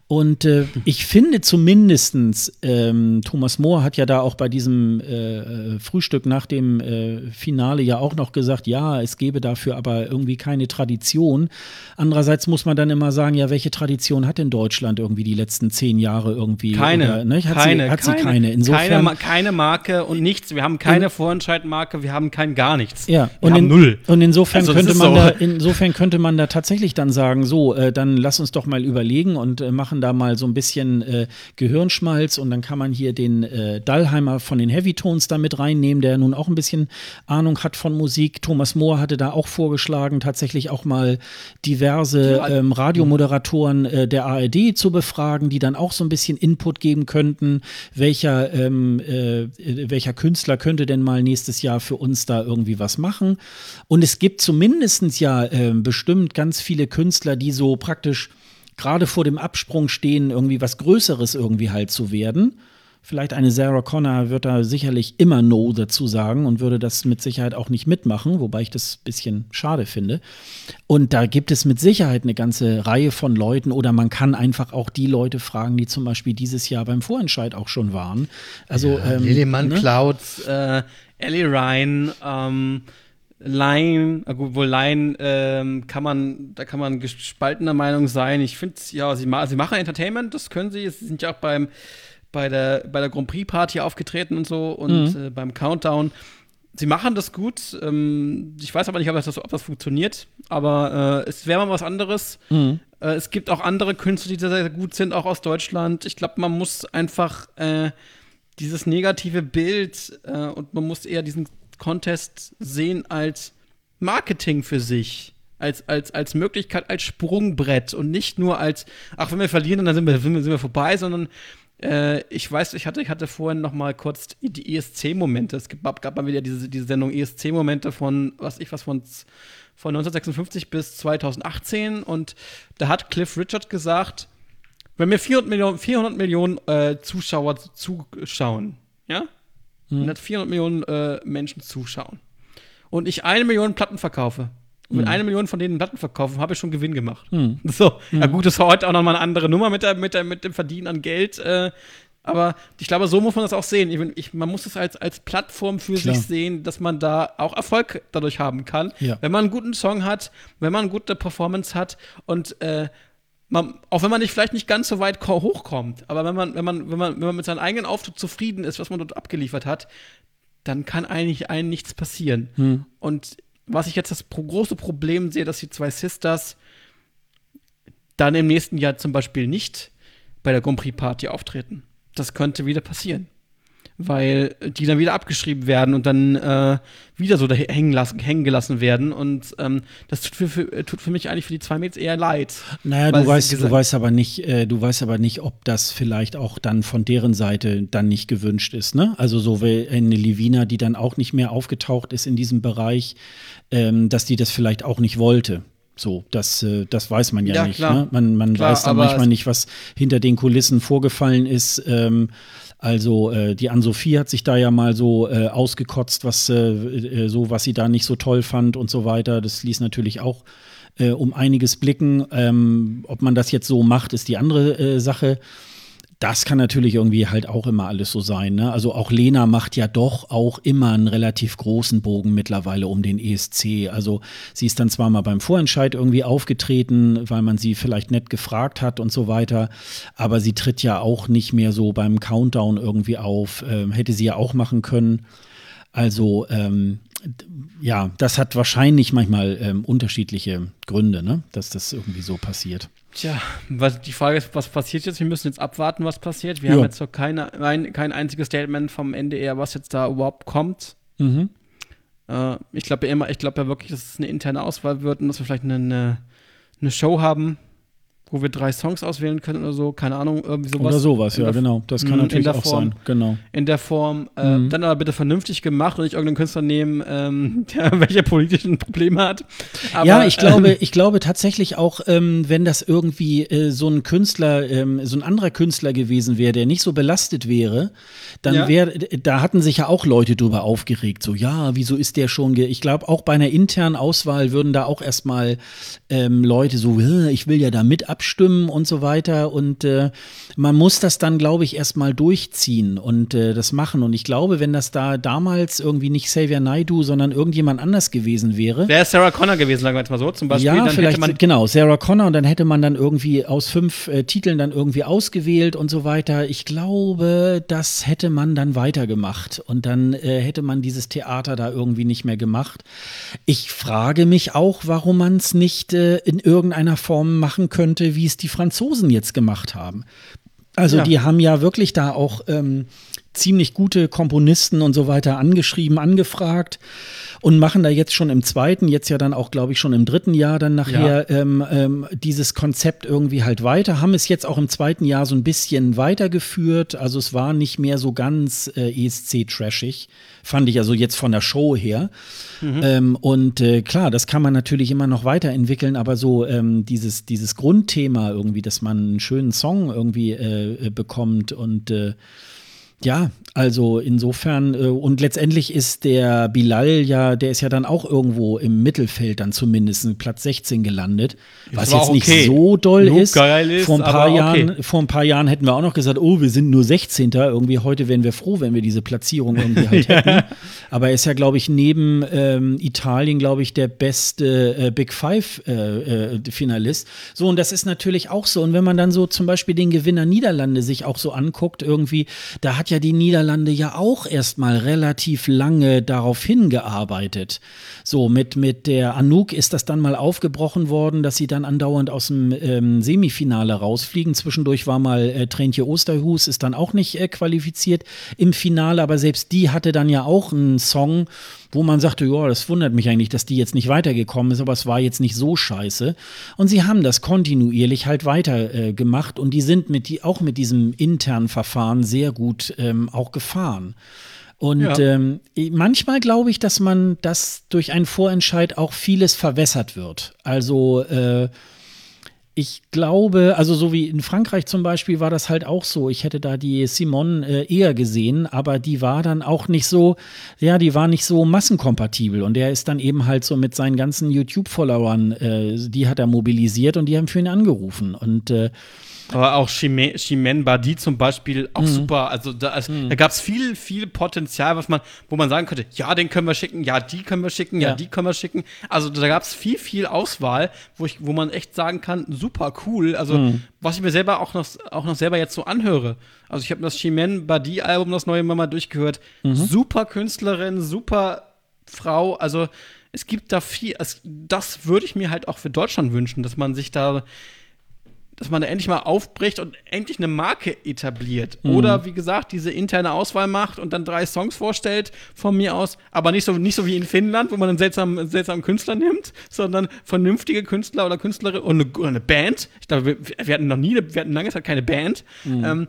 Und äh, ich finde zumindestens, ähm, Thomas Mohr hat ja da auch bei diesem äh, Frühstück nach dem äh, Finale ja auch noch gesagt, ja, es gäbe dafür aber irgendwie keine Tradition. Andererseits muss man dann immer sagen, ja, welche Tradition hat denn Deutschland irgendwie die letzten zehn Jahre irgendwie? Keine, oder, ne? hat, keine, sie, hat keine, sie keine. Insofern, keine, keine Marke und nichts. Wir haben keine Vorentscheidmarke, wir haben kein gar nichts. Ja, wir und in, null. Und insofern Also, könnte man so. da, insofern könnte man da tatsächlich dann sagen, so, äh, dann lass uns doch mal überlegen und äh, machen da mal so ein bisschen äh, Gehirnschmalz und dann kann man hier den äh, Dallheimer von den Heavy Tones da mit reinnehmen, der nun auch ein bisschen Ahnung hat von Musik. Thomas Mohr hatte da auch vorgeschlagen, tatsächlich auch mal diverse ähm, Radiomoderatoren äh, der ARD zu befragen, die dann auch so ein bisschen Input geben könnten, welcher, ähm, äh, welcher Künstler könnte denn mal nächstes Jahr für uns da irgendwie was machen. Und es gibt zumindestens ja äh, bestimmt ganz viele Künstler, die so praktisch gerade vor dem Absprung stehen, irgendwie was Größeres irgendwie halt zu werden. Vielleicht eine Sarah Connor wird da sicherlich immer No dazu sagen und würde das mit Sicherheit auch nicht mitmachen, wobei ich das ein bisschen schade finde. Und da gibt es mit Sicherheit eine ganze Reihe von Leuten oder man kann einfach auch die Leute fragen, die zum Beispiel dieses Jahr beim Vorentscheid auch schon waren. Also Ja, ähm, Liliman ne? Clouds, äh, Ellie Ryan, ähm, Line, gut, wohl Line ähm, kann man, da kann man gespaltener Meinung sein. Ich finde, ja, sie, ma sie machen Entertainment, das können sie. Sie sind ja auch beim, bei, der, bei der Grand Prix Party aufgetreten und so und Mhm. äh, beim Countdown. Sie machen das gut. Ähm, ich weiß aber nicht, ob das, ob das funktioniert, aber äh, es wäre mal was anderes. Mhm. Äh, es gibt auch andere Künstler, die sehr, sehr gut sind, auch aus Deutschland. Ich glaube, man muss einfach äh, dieses negative Bild äh, und man muss eher diesen Contest sehen als Marketing für sich. Als, als, als Möglichkeit, als Sprungbrett und nicht nur als, ach, wenn wir verlieren, dann sind wir, sind wir, vorbei, sondern äh, ich weiß, ich hatte, ich hatte vorhin noch mal kurz die- die ESC-Momente. Es gab, gab mal wieder diese, diese Sendung ESC-Momente von, was ich was, von, von 1956 bis 2018 und da hat Cliff Richard gesagt, wenn mir 400 Millionen, 400 Millionen äh, Zuschauer zuschauen, ja? Wenn jetzt 400 Millionen äh, Menschen zuschauen und ich eine Million Platten verkaufe, mit mhm. einer Million von denen Platten verkaufen, habe ich schon Gewinn gemacht. Mhm. So, mhm. ja gut, das war heute auch nochmal eine andere Nummer mit, der, mit, der, mit dem Verdienen an Geld. Äh, aber ich glaube, so muss man das auch sehen. Ich, ich, man muss es als, als Plattform für Klar. sich sehen, dass man da auch Erfolg dadurch haben kann. Ja. Wenn man einen guten Song hat, wenn man eine gute Performance hat und äh, man, auch wenn man nicht vielleicht nicht ganz so weit hochkommt, aber wenn man, wenn man, wenn man, wenn man mit seinem eigenen Auftritt zufrieden ist, was man dort abgeliefert hat, dann kann eigentlich einem nichts passieren. Hm. Und was ich jetzt das große Problem sehe, dass die zwei Sisters dann im nächsten Jahr zum Beispiel nicht bei der Grand Prix Party auftreten. Das könnte wieder passieren weil die dann wieder abgeschrieben werden und dann äh, wieder so da hängen, lassen, hängen gelassen werden. Und ähm, das tut für, für, tut für mich eigentlich für die zwei Mädels eher leid. Naja, du weißt, du weißt aber nicht, äh, du weißt aber nicht, ob das vielleicht auch dann von deren Seite dann nicht gewünscht ist, ne? Also so wie eine Livina, die dann auch nicht mehr aufgetaucht ist in diesem Bereich, ähm, dass die das vielleicht auch nicht wollte. So, das, äh, das weiß man ja, ja nicht. Ne? Man, man klar, weiß dann manchmal nicht, was hinter den Kulissen vorgefallen ist. Ähm, also äh, die Ann-Sophie hat sich da ja mal so äh, ausgekotzt, was äh, äh, so, was sie da nicht so toll fand und so weiter. Das ließ natürlich auch äh, um einiges blicken. Ähm, ob man das jetzt so macht, ist die andere äh, Sache das kann natürlich irgendwie halt auch immer alles so sein. Ne? Also auch Lena macht ja doch auch immer einen relativ großen Bogen mittlerweile um den ESC. Also sie ist dann zwar mal beim Vorentscheid irgendwie aufgetreten, weil man sie vielleicht nett gefragt hat und so weiter, aber sie tritt ja auch nicht mehr so beim Countdown irgendwie auf. Ähm, hätte sie ja auch machen können. Also ähm, ja, das hat wahrscheinlich manchmal ähm, unterschiedliche Gründe, ne? dass das irgendwie so passiert. Tja, was, die Frage ist, was passiert jetzt? Wir müssen jetzt abwarten, was passiert. Wir ja. haben jetzt noch keine, ein, kein einziges Statement vom NDR, was jetzt da überhaupt kommt. Mhm. Äh, ich glaube ja immer, ich glaube ja wirklich, dass es eine interne Auswahl wird und dass wir vielleicht eine, eine Show haben, wo wir drei Songs auswählen können oder so, keine Ahnung, irgendwie sowas. Oder sowas, ja, genau. Das kann natürlich auch Form, sein, genau. In der Form, äh, mhm. dann aber bitte vernünftig gemacht und nicht irgendeinen Künstler nehmen, ähm, der welche politischen Probleme hat. Aber, ja, ich glaube, ähm, ich glaube tatsächlich auch, ähm, wenn das irgendwie äh, so ein Künstler, ähm, so ein anderer Künstler gewesen wäre, der nicht so belastet wäre, dann ja. wäre, da hatten sich ja auch Leute drüber aufgeregt, so, ja, wieso ist der schon, ich glaube, auch bei einer internen Auswahl würden da auch erstmal ähm, Leute so, ich will ja da mit abstimmen und so weiter. Und äh, man muss das dann, glaube ich, erstmal durchziehen und äh, das machen. Und ich glaube, wenn das da damals irgendwie nicht Xavier Naidu, sondern irgendjemand anders gewesen wäre. Wäre Sarah Connor gewesen, sagen wir jetzt mal so, zum Beispiel. Ja, vielleicht, genau, Sarah Connor. Und dann hätte man dann irgendwie aus fünf äh, Titeln dann irgendwie ausgewählt und so weiter. Ich glaube, das hätte man dann weitergemacht. Und dann äh, hätte man dieses Theater da irgendwie nicht mehr gemacht. Ich frage mich auch, warum man es nicht äh, in irgendeiner Form machen könnte, Schritte, wie es die Franzosen jetzt gemacht haben. Also ja. die haben ja wirklich da auch ähm, ziemlich gute Komponisten und so weiter angeschrieben, angefragt und machen da jetzt schon im zweiten, jetzt ja dann auch, glaube ich, schon im dritten Jahr dann nachher ja. ähm, ähm, dieses Konzept irgendwie halt weiter, haben es jetzt auch im zweiten Jahr so ein bisschen weitergeführt. Also es war nicht mehr so ganz äh, ESC-trashig, fand ich also jetzt von der Show her. Mhm. Ähm, und äh, klar, das kann man natürlich immer noch weiterentwickeln, aber so ähm, dieses, dieses Grundthema irgendwie, dass man einen schönen Song irgendwie äh, bekommt und äh, ja, also insofern, äh, und letztendlich ist der Bilal ja, der ist ja dann auch irgendwo im Mittelfeld dann zumindest Platz 16 gelandet, was jetzt nicht okay. so doll ist. ist. Vor ein, paar Jahren, okay. vor ein paar Jahren hätten wir auch noch gesagt, oh, wir sind nur 16. Irgendwie heute wären wir froh, wenn wir diese Platzierung irgendwie halt ja. hätten. Aber er ist ja, glaube ich, neben ähm, Italien, glaube ich, der beste äh, Big Five-Finalist. Äh, äh, so, und das ist natürlich auch so. Und wenn man dann so zum Beispiel den Gewinner Niederlande sich auch so anguckt, irgendwie, da hat ja die Niederlande ja auch erstmal relativ lange darauf hingearbeitet. So, mit, mit der Anouk ist das dann mal aufgebrochen worden, dass sie dann andauernd aus dem ähm, Semifinale rausfliegen. Zwischendurch war mal äh, Trentje Osterhus, ist dann auch nicht äh, qualifiziert im Finale, aber selbst die hatte dann ja auch einen Song, wo man sagte, ja, das wundert mich eigentlich, dass die jetzt nicht weitergekommen ist, aber es war jetzt nicht so scheiße. Und sie haben das kontinuierlich halt weiter äh, gemacht und die sind mit die, auch mit diesem internen Verfahren sehr gut ähm, auch gefahren. Und ja. ähm, manchmal glaube ich, dass man, dass durch einen Vorentscheid auch vieles verwässert wird. Also äh, ich glaube, also so wie in Frankreich zum Beispiel war das halt auch so. Ich hätte da die Simone äh, eher gesehen, aber die war dann auch nicht so, ja, die war nicht so massenkompatibel. Und der ist dann eben halt so mit seinen ganzen YouTube-Followern, äh, die hat er mobilisiert und die haben für ihn angerufen. Und äh, aber auch Chimène Badi zum Beispiel auch mhm. super. Also da, also, mhm. da gab es viel, viel Potenzial, was man, wo man sagen könnte, ja, den können wir schicken, ja, die können wir schicken, ja, ja die können wir schicken. Also da gab es viel, viel Auswahl, wo ich, wo man echt sagen kann, super cool. Also mhm. was ich mir selber auch noch, auch noch selber jetzt so anhöre. Also ich habe das Chimène Badi Album, das neue mal durchgehört. Mhm. Super Künstlerin, super Frau. Also es gibt da viel. Es, das würde ich mir halt auch für Deutschland wünschen, dass man sich da dass man da endlich mal aufbricht und endlich eine Marke etabliert. Mhm. Oder wie gesagt, diese interne Auswahl macht und dann drei Songs vorstellt von mir aus, aber nicht so, nicht so wie in Finnland, wo man einen seltsamen, seltsamen Künstler nimmt, sondern vernünftige Künstler oder Künstlerin und eine, oder eine Band. Ich glaube, wir, wir, hatten noch nie, wir hatten lange Zeit keine Band. Mhm. Ähm, äh,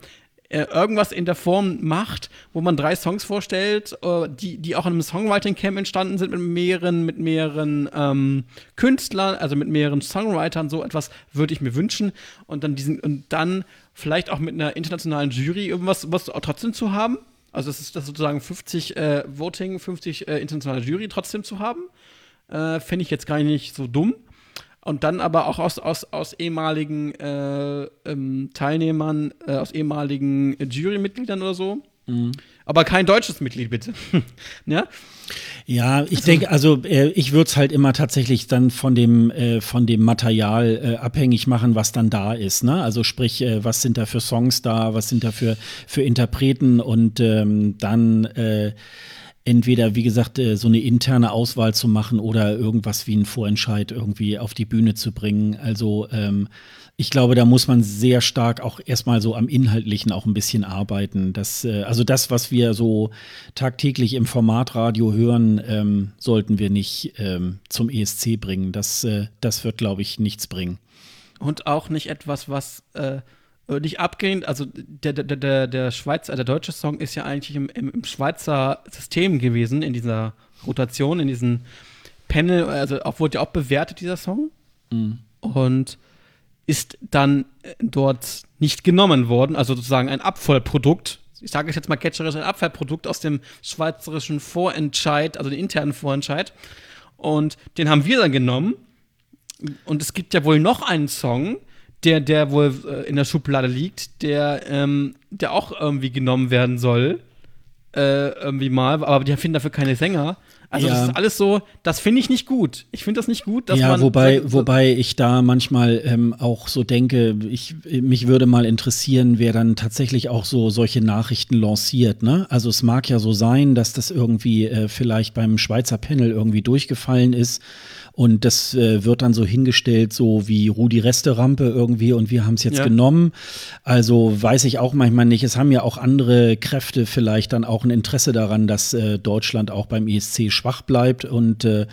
irgendwas in der Form macht, wo man drei Songs vorstellt, äh, die, die auch in einem Songwriting-Camp entstanden sind mit mehreren, mit mehreren ähm, Künstlern, also mit mehreren Songwritern, so etwas würde ich mir wünschen. Und dann diesen, und dann vielleicht auch mit einer internationalen Jury irgendwas was trotzdem zu haben. Also das ist das sozusagen 50 äh, Voting, 50 äh, internationale Jury trotzdem zu haben. Äh, Fände ich jetzt gar nicht so dumm und dann aber auch aus, aus, aus ehemaligen äh, ähm, Teilnehmern, äh, aus ehemaligen Jurymitgliedern oder so. Mhm. Aber kein deutsches Mitglied, bitte. ja? Ja, ich also, denke, also äh, ich würde es halt immer tatsächlich dann von dem, äh, von dem Material äh, abhängig machen, was dann da ist. Ne? Also sprich, äh, was sind da für Songs da, was sind da für, für Interpreten und ähm, dann äh, entweder, wie gesagt, äh, so eine interne Auswahl zu machen oder irgendwas wie einen Vorentscheid irgendwie auf die Bühne zu bringen. Also ähm, ich glaube, da muss man sehr stark auch erstmal so am Inhaltlichen auch ein bisschen arbeiten. Das, äh, also das, was wir so tagtäglich im Formatradio hören, ähm, sollten wir nicht ähm, zum ESC bringen. Das, äh, das wird, glaube ich, nichts bringen. Und auch nicht etwas, was äh nicht abgehend, also der, der, der, der Schweizer, der deutsche Song ist ja eigentlich im, im, im Schweizer System gewesen, in dieser Rotation, in diesem Panel, also auch wurde ja auch bewertet, dieser Song. Mhm. Und ist dann äh, dort nicht genommen worden, also sozusagen ein Abfallprodukt. Ich sage es jetzt mal catcherisch, ein Abfallprodukt aus dem schweizerischen Vorentscheid, also den internen Vorentscheid. Und den haben wir dann genommen. Und es gibt ja wohl noch einen Song, der, der wohl äh, in der Schublade liegt, der, ähm, der auch irgendwie genommen werden soll. Äh, irgendwie mal, aber die finden dafür keine Sänger. Also ja. das ist alles so, das finde ich nicht gut. Ich finde das nicht gut, dass ja, man. Wobei, so, wobei ich da manchmal ähm, auch so denke, ich, mich würde mal interessieren, wer dann tatsächlich auch so solche Nachrichten lanciert. Ne? Also es mag ja so sein, dass das irgendwie äh, vielleicht beim Schweizer Panel irgendwie durchgefallen ist und das äh, wird dann so hingestellt, so wie Rudi Resterampe irgendwie und wir haben es jetzt ja. genommen. Also weiß ich auch manchmal nicht. Es haben ja auch andere Kräfte vielleicht dann auch ein Interesse daran, dass äh, Deutschland auch beim ESC schwach bleibt und äh,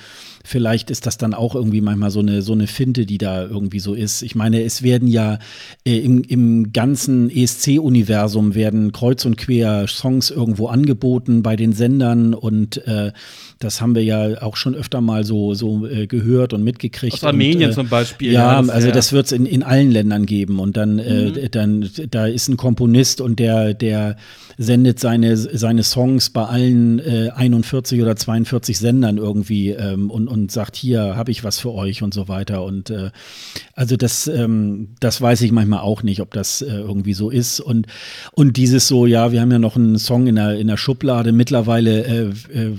vielleicht ist das dann auch irgendwie manchmal so eine, so eine Finte, die da irgendwie so ist. Ich meine, es werden ja äh, im, im ganzen ESC-Universum werden kreuz und quer Songs irgendwo angeboten bei den Sendern und äh, das haben wir ja auch schon öfter mal so, so äh, gehört und mitgekriegt. Aus Armenien und, äh, zum Beispiel. Ja, ja das, also ja. das wird es in, in allen Ländern geben und dann, äh, mhm. dann da ist ein Komponist und der, der sendet seine, seine Songs bei allen äh, 41 oder 42 Sendern irgendwie ähm, und, und sagt, hier habe ich was für euch und so weiter. Und äh, also das, ähm, das weiß ich manchmal auch nicht, ob das äh, irgendwie so ist. Und, und dieses so, ja, wir haben ja noch einen Song in der, in der Schublade. Mittlerweile äh, äh,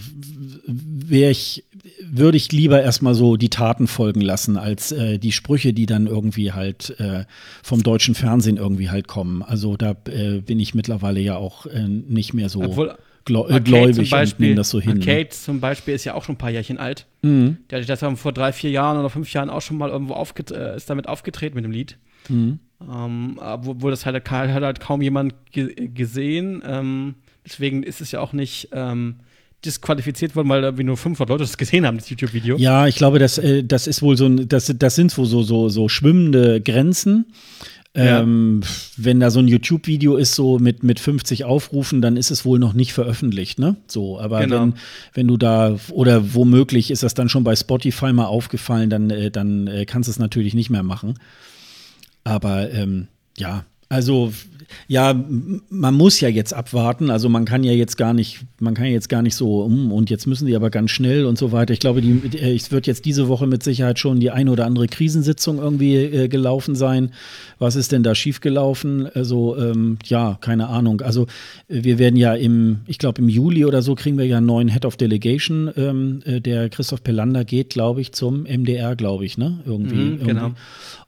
wäre ich würde ich lieber erstmal so die Taten folgen lassen, als äh, die Sprüche, die dann irgendwie halt äh, vom deutschen Fernsehen irgendwie halt kommen. Also da äh, bin ich mittlerweile ja auch äh, nicht mehr so Obwohl, gläubig Beispiel, und das so hin. Ne? Kate zum Beispiel ist ja auch schon ein paar Jährchen alt. Mhm. Der hat das vor drei, vier Jahren oder fünf Jahren auch schon mal irgendwo aufget äh, ist damit aufgetreten mit dem Lied. Mhm. Ähm, obwohl das halt, hat halt kaum jemand ge gesehen. Ähm, deswegen ist es ja auch nicht ähm, disqualifiziert worden, weil irgendwie nur 500 Leute das gesehen haben, das YouTube-Video. Ja, ich glaube, das, äh, das ist wohl so ein, das, das sind wohl so, so, so schwimmende Grenzen. Ja. Ähm, wenn da so ein YouTube-Video ist, so mit, mit 50 Aufrufen, dann ist es wohl noch nicht veröffentlicht, ne? So, aber genau. wenn, wenn du da, oder womöglich ist das dann schon bei Spotify mal aufgefallen, dann, äh, dann äh, kannst du es natürlich nicht mehr machen. Aber ähm, ja, also ja, man muss ja jetzt abwarten. Also man kann ja jetzt gar nicht, man kann ja jetzt gar nicht so, um, und jetzt müssen die aber ganz schnell und so weiter. Ich glaube, die, es wird jetzt diese Woche mit Sicherheit schon die eine oder andere Krisensitzung irgendwie äh, gelaufen sein. Was ist denn da schiefgelaufen? Also ähm, ja, keine Ahnung. Also wir werden ja im, ich glaube im Juli oder so kriegen wir ja einen neuen Head of Delegation. Ähm, äh, der Christoph Pelander geht, glaube ich, zum MDR, glaube ich, ne? Irgendwie. Mhm, genau. Irgendwie.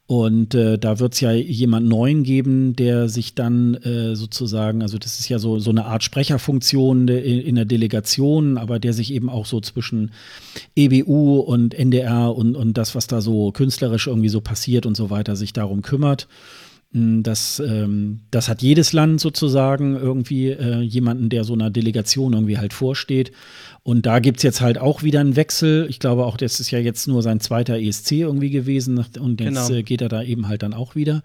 Und äh, da wird es ja jemand Neuen geben, der sich dann äh, sozusagen, also das ist ja so, so eine Art Sprecherfunktion in, in der Delegation, aber der sich eben auch so zwischen EBU und NDR und, und das, was da so künstlerisch irgendwie so passiert und so weiter, sich darum kümmert. Hm, das, ähm, das hat jedes Land sozusagen irgendwie äh, jemanden, der so einer Delegation irgendwie halt vorsteht. Und da gibt es jetzt halt auch wieder einen Wechsel. Ich glaube auch, das ist ja jetzt nur sein zweiter ESC irgendwie gewesen und jetzt genau. äh, geht er da eben halt dann auch wieder.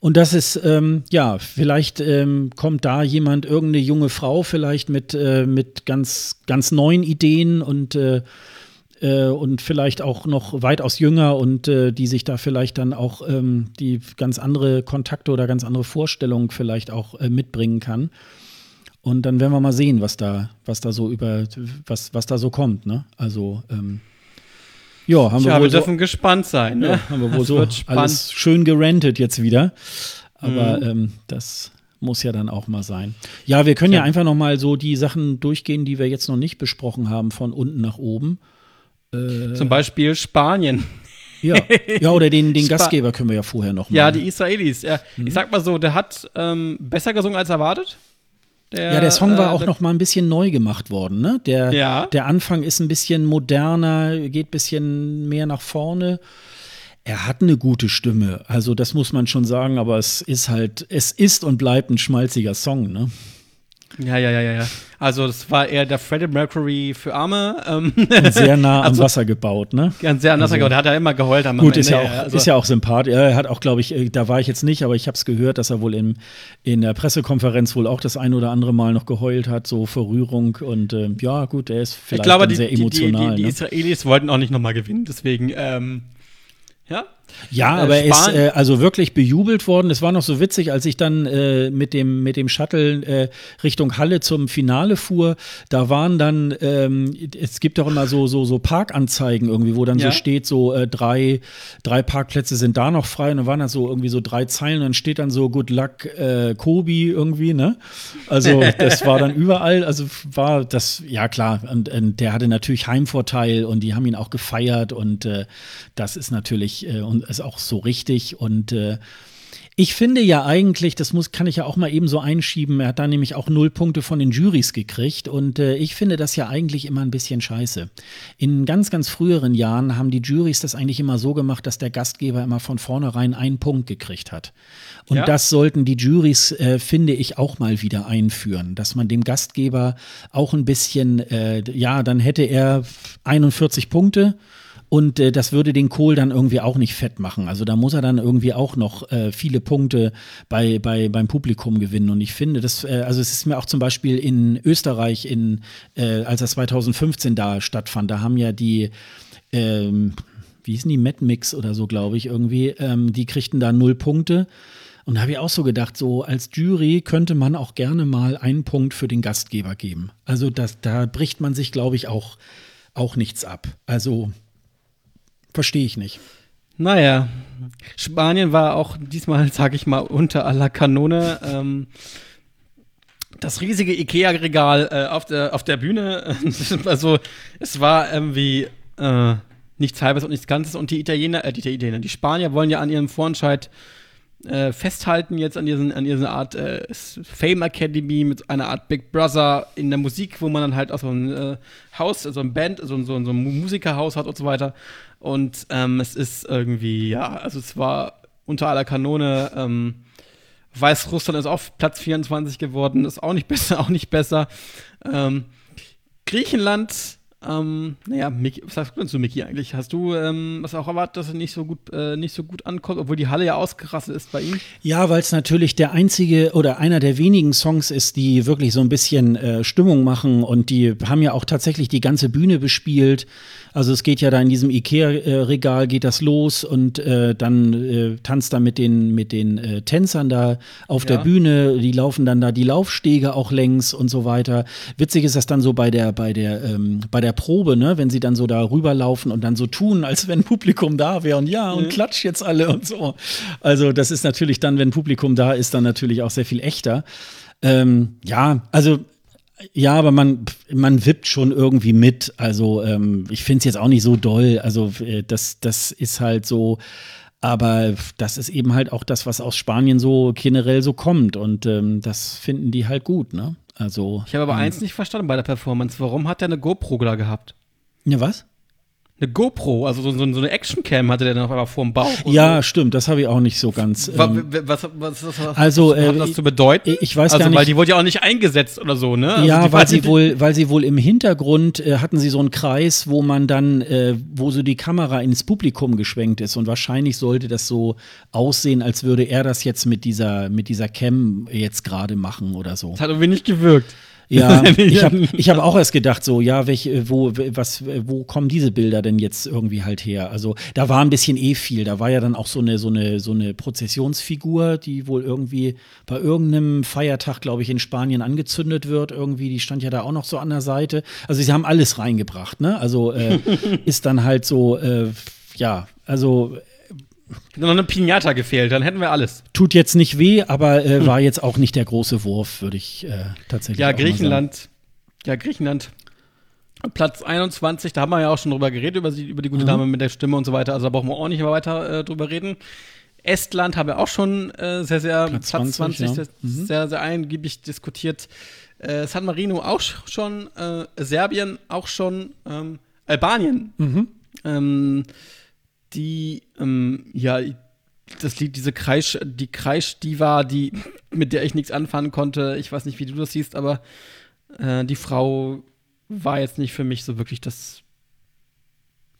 Und das ist, ähm, ja, vielleicht ähm, kommt da jemand, irgendeine junge Frau vielleicht mit, äh, mit ganz, ganz neuen Ideen und äh, äh, und vielleicht auch noch weitaus jünger und äh, die sich da vielleicht dann auch ähm, die ganz andere Kontakte oder ganz andere Vorstellungen vielleicht auch äh, mitbringen kann. Und dann werden wir mal sehen, was da, was da so über, was, was da so kommt. Ne? Also ähm, ja, haben wir ja, wohl wir dürfen so, gespannt sein. Ne? Ja, haben wir wohl das so alles schön gerentet jetzt wieder. Aber mhm. ähm, das muss ja dann auch mal sein. Ja, wir können ja, ja einfach noch mal so die Sachen durchgehen, die wir jetzt noch nicht besprochen haben, von unten nach oben. Äh, Zum Beispiel Spanien. Ja, ja oder den, den Gastgeber können wir ja vorher noch mal. Ja, die Israelis. Ja. Mhm. Ich sag mal so, der hat ähm, besser gesungen als erwartet. Der, ja, der Song war äh, auch noch mal ein bisschen neu gemacht worden. Ne? Der, ja. der Anfang ist ein bisschen moderner, geht ein bisschen mehr nach vorne. Er hat eine gute Stimme, also das muss man schon sagen, aber es ist halt, es ist und bleibt ein schmalziger Song, ne? Ja, ja, ja, ja, ja. Also das war eher der Freddie Mercury für Arme. Ähm. sehr nah am also, Wasser gebaut, ne? Ganz sehr nah am Wasser also, gebaut. Der hat ja immer geheult am Gut, Ende. ist ja auch, also. ist ja auch sympathisch. Er hat auch, glaube ich, äh, da war ich jetzt nicht, aber ich habe es gehört, dass er wohl in, in der Pressekonferenz wohl auch das ein oder andere Mal noch geheult hat, so vor Rührung. Und äh, ja, gut, er ist vielleicht ich glaube, die, sehr emotional. Die, die, die, ne? Israelis wollten auch nicht nochmal gewinnen, deswegen ähm, ja. Ja, äh, aber er ist äh, also wirklich bejubelt worden. Es war noch so witzig, als ich dann äh, mit, dem, mit dem Shuttle äh, Richtung Halle zum Finale fuhr. Da waren dann, ähm, es gibt doch immer so, so, so Parkanzeigen irgendwie, wo dann ja. so steht, so äh, drei, drei Parkplätze sind da noch frei. Und dann waren da so irgendwie so drei Zeilen. Und dann steht dann so Good Luck Kobi irgendwie, ne? Also das war dann überall. Also war das, ja klar. Und, und, der hatte natürlich Heimvorteil und die haben ihn auch gefeiert. Und das ist natürlich und ist auch so richtig. Und äh, ich finde ja eigentlich, das muss, kann ich ja auch mal eben so einschieben, er hat da nämlich auch null Punkte von den Jurys gekriegt und äh, ich finde das ja eigentlich immer ein bisschen scheiße. In ganz, ganz früheren Jahren haben die Jurys das eigentlich immer so gemacht, dass der Gastgeber immer von vornherein einen Punkt gekriegt hat. Und ja. das sollten die Jurys, äh, finde ich, auch mal wieder einführen, dass man dem Gastgeber auch ein bisschen, äh, ja, dann hätte er 41 Punkte und äh, das würde den Kohl dann irgendwie auch nicht fett machen. Also da muss er dann irgendwie auch noch äh, viele Punkte bei, bei, beim Publikum gewinnen. Und ich finde, das, äh, also es ist mir auch zum Beispiel in Österreich, in, äh, als das 2015 da stattfand, da haben ja die, ähm, wie hießen die, Mad Mix oder so, glaube ich, irgendwie, ähm, die kriegten da null Punkte. Und da habe ich auch so gedacht, so als Jury könnte man auch gerne mal einen Punkt für den Gastgeber geben. Also das, da bricht man sich, glaube ich, auch, auch nichts ab. Also Verstehe ich nicht. Naja, Spanien war auch diesmal, sage ich mal, unter aller Kanone. Ähm, das riesige Ikea-Regal äh, auf, der, auf der Bühne. also, es war irgendwie äh, nichts Halbes und nichts Ganzes. Und die Italiener, äh, die Italiener, die Spanier wollen ja an ihrem Vorentscheid äh, festhalten jetzt an diesen an dieser Art äh, Fame Academy mit einer Art Big Brother in der Musik, wo man dann halt auch so ein äh, Haus, so ein Band, so, so, so ein Musikerhaus hat und so weiter. Und ähm, es ist irgendwie, ja, also es war unter aller Kanone. Ähm, Weißrussland ist auf Platz 24 geworden, ist auch nicht besser, auch nicht besser. Ähm, Griechenland Ähm, naja, Mickey, was sagst du denn zu Mickey eigentlich? Hast du ähm, was auch erwartet, dass er nicht so gut, äh, nicht so gut ankommt, obwohl die Halle ja ausgerastet ist bei ihm? Ja, weil es natürlich der einzige oder einer der wenigen Songs ist, die wirklich so ein bisschen äh, Stimmung machen und die haben ja auch tatsächlich die ganze Bühne bespielt. Also es geht ja da in diesem Ikea-Regal geht das los und äh, dann äh, tanzt er mit den, mit den äh, Tänzern da auf ja. der Bühne. Die laufen dann da die Laufstege auch längs und so weiter. Witzig ist das dann so bei der, bei der, ähm, bei der Probe, ne, wenn sie dann so da rüberlaufen und dann so tun, als wenn Publikum da wäre und ja, und mhm. klatscht jetzt alle und so. Also das ist natürlich dann, wenn Publikum da ist, dann natürlich auch sehr viel echter. Ähm, ja, also ja, aber man, man wippt schon irgendwie mit. Also ähm, ich finde es jetzt auch nicht so doll. Also äh, das, das ist halt so. Aber das ist eben halt auch das, was aus Spanien so generell so kommt. Und ähm, das finden die halt gut, ne? Also. Ich habe aber ähm, eins nicht verstanden bei der Performance. Warum hat er eine GoPro da gehabt? Ja, was? Eine GoPro, also so, so, eine Actioncam hatte der dann auf einmal vor dem Bauch. Ja, so. stimmt, das habe ich auch nicht so ganz. Ähm, was, was, was, was, also, was hat das äh, zu bedeuten? Ich weiß also, gar nicht. Weil die wurde ja auch nicht eingesetzt oder so, ne? Also ja, weil sie wohl, weil sie wohl im Hintergrund äh, hatten sie so einen Kreis, wo man dann, äh, wo so die Kamera ins Publikum geschwenkt ist und wahrscheinlich sollte das so aussehen, als würde er das jetzt mit dieser, mit dieser Cam jetzt gerade machen oder so. Das hat irgendwie nicht gewirkt. Ja, ich habe ich hab auch erst gedacht, so, ja, welche, wo, was, wo kommen diese Bilder denn jetzt irgendwie halt her? Also, da war ein bisschen eh viel. Da war ja dann auch so eine, so eine, so eine Prozessionsfigur, die wohl irgendwie bei irgendeinem Feiertag, glaube ich, in Spanien angezündet wird. Irgendwie, die stand ja da auch noch so an der Seite. Also, sie haben alles reingebracht, ne? Also, äh, ist dann halt so, äh, ja, also noch eine Pinata gefehlt, dann hätten wir alles. Tut jetzt nicht weh, aber äh, hm. war jetzt auch nicht der große Wurf, würde ich äh, tatsächlich Ja, Griechenland. Ja, Griechenland. Platz 21, da haben wir ja auch schon drüber geredet, über, die, über die gute mhm. Dame mit der Stimme und so weiter. Also da brauchen wir auch nicht mehr weiter äh, drüber reden. Estland haben wir auch schon äh, sehr, sehr, Platz 20, 20 ja. sehr, mhm. sehr, sehr eingiebig diskutiert. Äh, San Marino auch schon, äh, Serbien auch schon, ähm, Albanien. Mhm. Ähm, die, ähm, ja, das Lied, diese Kreisch, die Kreischdiva, die, mit der ich nichts anfangen konnte. Ich weiß nicht, wie du das siehst, aber äh, die Frau war jetzt nicht für mich so wirklich das.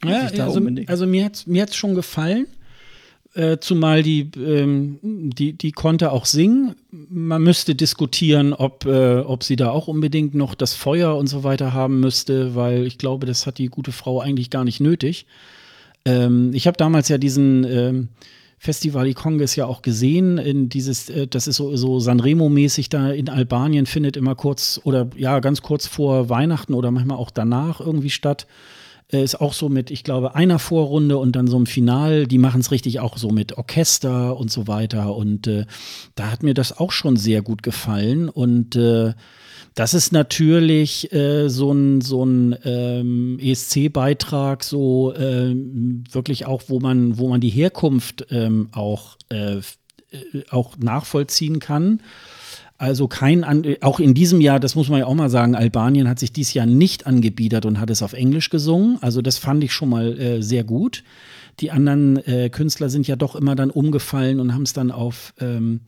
Ja, also, also, mir hat mir hat's schon gefallen. Äh, zumal die, ähm, die, die konnte auch singen. Man müsste diskutieren, ob, äh, ob sie da auch unbedingt noch das Feuer und so weiter haben müsste, weil ich glaube, das hat die gute Frau eigentlich gar nicht nötig. Ähm, ich habe damals ja diesen ähm, Festival Congress ja auch gesehen, in dieses, äh, das ist so, so Sanremo-mäßig da in Albanien, findet immer kurz oder ja, ganz kurz vor Weihnachten oder manchmal auch danach irgendwie statt. Äh, ist auch so mit, ich glaube, einer Vorrunde und dann so ein Final. Die machen es richtig auch so mit Orchester und so weiter. Und äh, da hat mir das auch schon sehr gut gefallen. Und äh, das ist natürlich äh, so ein, so ein ähm, ESC-Beitrag, so äh, wirklich auch, wo man, wo man die Herkunft ähm, auch, äh, auch nachvollziehen kann. Also kein, auch in diesem Jahr, das muss man ja auch mal sagen, Albanien hat sich dieses Jahr nicht angebiedert und hat es auf Englisch gesungen. Also das fand ich schon mal äh, sehr gut. Die anderen äh, Künstler sind ja doch immer dann umgefallen und haben es dann auf. Ähm,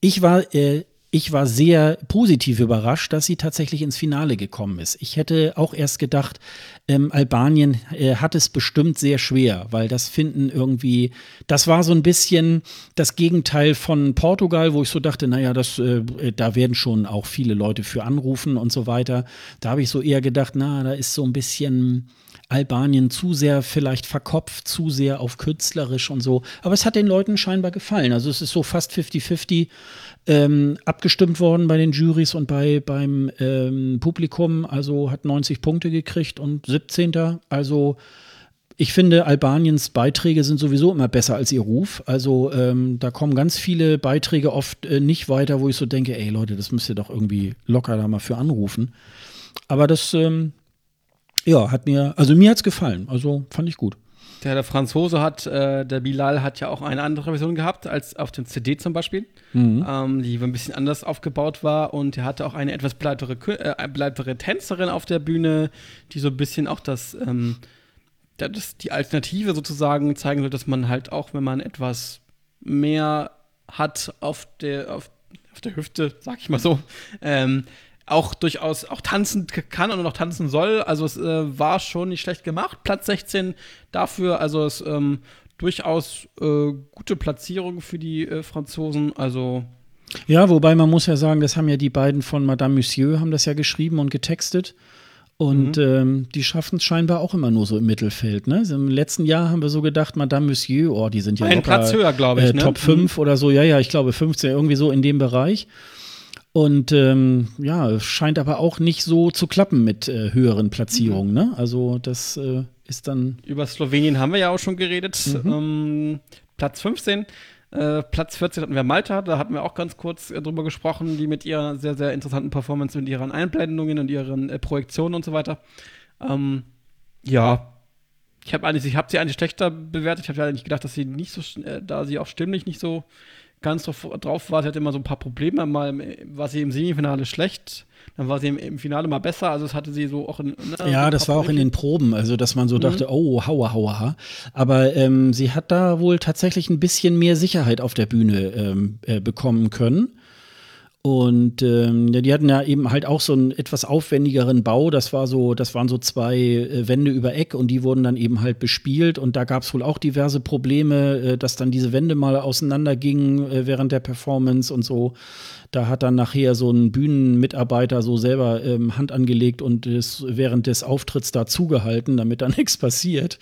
ich war äh, ich war sehr positiv überrascht, dass sie tatsächlich ins Finale gekommen ist. Ich hätte auch erst gedacht, ähm, Albanien äh, hat es bestimmt sehr schwer, weil das finden irgendwie, das war so ein bisschen das Gegenteil von Portugal, wo ich so dachte, naja, das, äh, da werden schon auch viele Leute für anrufen und so weiter. Da habe ich so eher gedacht, na, da ist so ein bisschen Albanien zu sehr vielleicht verkopft, zu sehr auf künstlerisch und so. Aber es hat den Leuten scheinbar gefallen. Also es ist so fast 50-50 ähm, abgestimmt worden bei den Juries und bei, beim ähm, Publikum. Also hat 90 Punkte gekriegt und 17. Also ich finde, Albaniens Beiträge sind sowieso immer besser als ihr Ruf. Also ähm, da kommen ganz viele Beiträge oft äh, nicht weiter, wo ich so denke, ey Leute, das müsst ihr doch irgendwie locker da mal für anrufen. Aber das, ähm, ja, hat mir, also mir hat es gefallen. Also fand ich gut. Der, der Franzose hat, äh, der Bilal hat ja auch eine andere Version gehabt als auf dem CD zum Beispiel, mhm. ähm, die ein bisschen anders aufgebaut war und er hatte auch eine etwas bleitere, äh, bleitere Tänzerin auf der Bühne, die so ein bisschen auch das, ähm, das, die Alternative sozusagen zeigen soll, dass man halt auch, wenn man etwas mehr hat auf der, auf, auf der Hüfte, sag ich mal so, ähm, auch durchaus auch tanzen kann und auch tanzen soll. Also es äh, war schon nicht schlecht gemacht. Platz 16 dafür, also es ähm, durchaus äh, gute Platzierung für die äh, Franzosen. Also ja, wobei man muss ja sagen, das haben ja die beiden von Madame Monsieur haben das ja geschrieben und getextet. Und mhm. ähm, die schaffen es scheinbar auch immer nur so im Mittelfeld. Ne? Im letzten Jahr haben wir so gedacht, Madame Monsieur, oh, die sind ja Ein locker, Platz höher, glaube ich. Äh, ne? Top 5 mhm. oder so, ja, ja, ich glaube 15, irgendwie so in dem Bereich. Und ähm, ja, scheint aber auch nicht so zu klappen mit äh, höheren Platzierungen. Mhm. Ne? Also das äh, ist dann. Über Slowenien haben wir ja auch schon geredet. Mhm. Ähm, Platz 15. Äh, Platz 14 hatten wir Malta, da hatten wir auch ganz kurz äh, drüber gesprochen, die mit ihrer sehr, sehr interessanten Performance, mit ihren Einblendungen und ihren äh, Projektionen und so weiter. Ähm, ja, ich habe eigentlich, ich habe sie eigentlich schlechter bewertet. Ich habe ja eigentlich gedacht, dass sie nicht so, da sie auch stimmlich nicht so ganz drauf, drauf war. Sie hatte immer so ein paar Probleme. Mal war sie im Semifinale schlecht, dann war sie im, im Finale mal besser. Also das hatte sie so auch in. Ne, ja, das war auch in den Proben, also dass man so mhm. dachte, oh, hauer, hauer. Aber ähm, sie hat da wohl tatsächlich ein bisschen mehr Sicherheit auf der Bühne ähm, äh, bekommen können. Und ähm, die hatten ja eben halt auch so einen etwas aufwendigeren Bau. Das war so, das waren so zwei äh, Wände über Eck und die wurden dann eben halt bespielt. Und da gab es wohl auch diverse Probleme, äh, dass dann diese Wände mal auseinandergingen äh, während der Performance und so. Da hat dann nachher so ein Bühnenmitarbeiter so selber ähm, Hand angelegt und es während des Auftritts da zugehalten, damit da nichts passiert.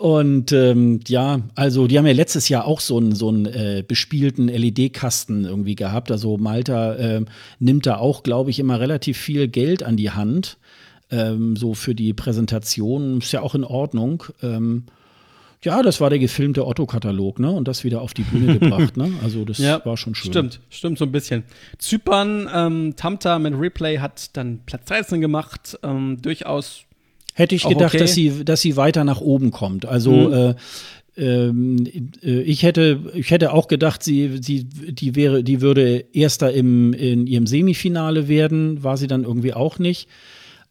Und ähm, ja, also die haben ja letztes Jahr auch so einen so einen äh, bespielten LED-Kasten irgendwie gehabt. Also Malta äh, nimmt da auch, glaube ich, immer relativ viel Geld an die Hand. Ähm, so für die Präsentation. Ist ja auch in Ordnung. Ähm, ja, das war der gefilmte Otto-Katalog, ne? Und das wieder auf die Bühne gebracht, ne? Also das ja, war schon schön. Stimmt, stimmt so ein bisschen. Zypern, ähm, Tamta mit Replay hat dann Platz 13 gemacht. Ähm, durchaus Hätte ich gedacht, okay. dass, sie, dass sie weiter nach oben kommt. Also mhm. äh, ich hätte, ich hätte auch gedacht, sie, sie, die wäre, die würde Erster im, in ihrem Semifinale werden, war sie dann irgendwie auch nicht.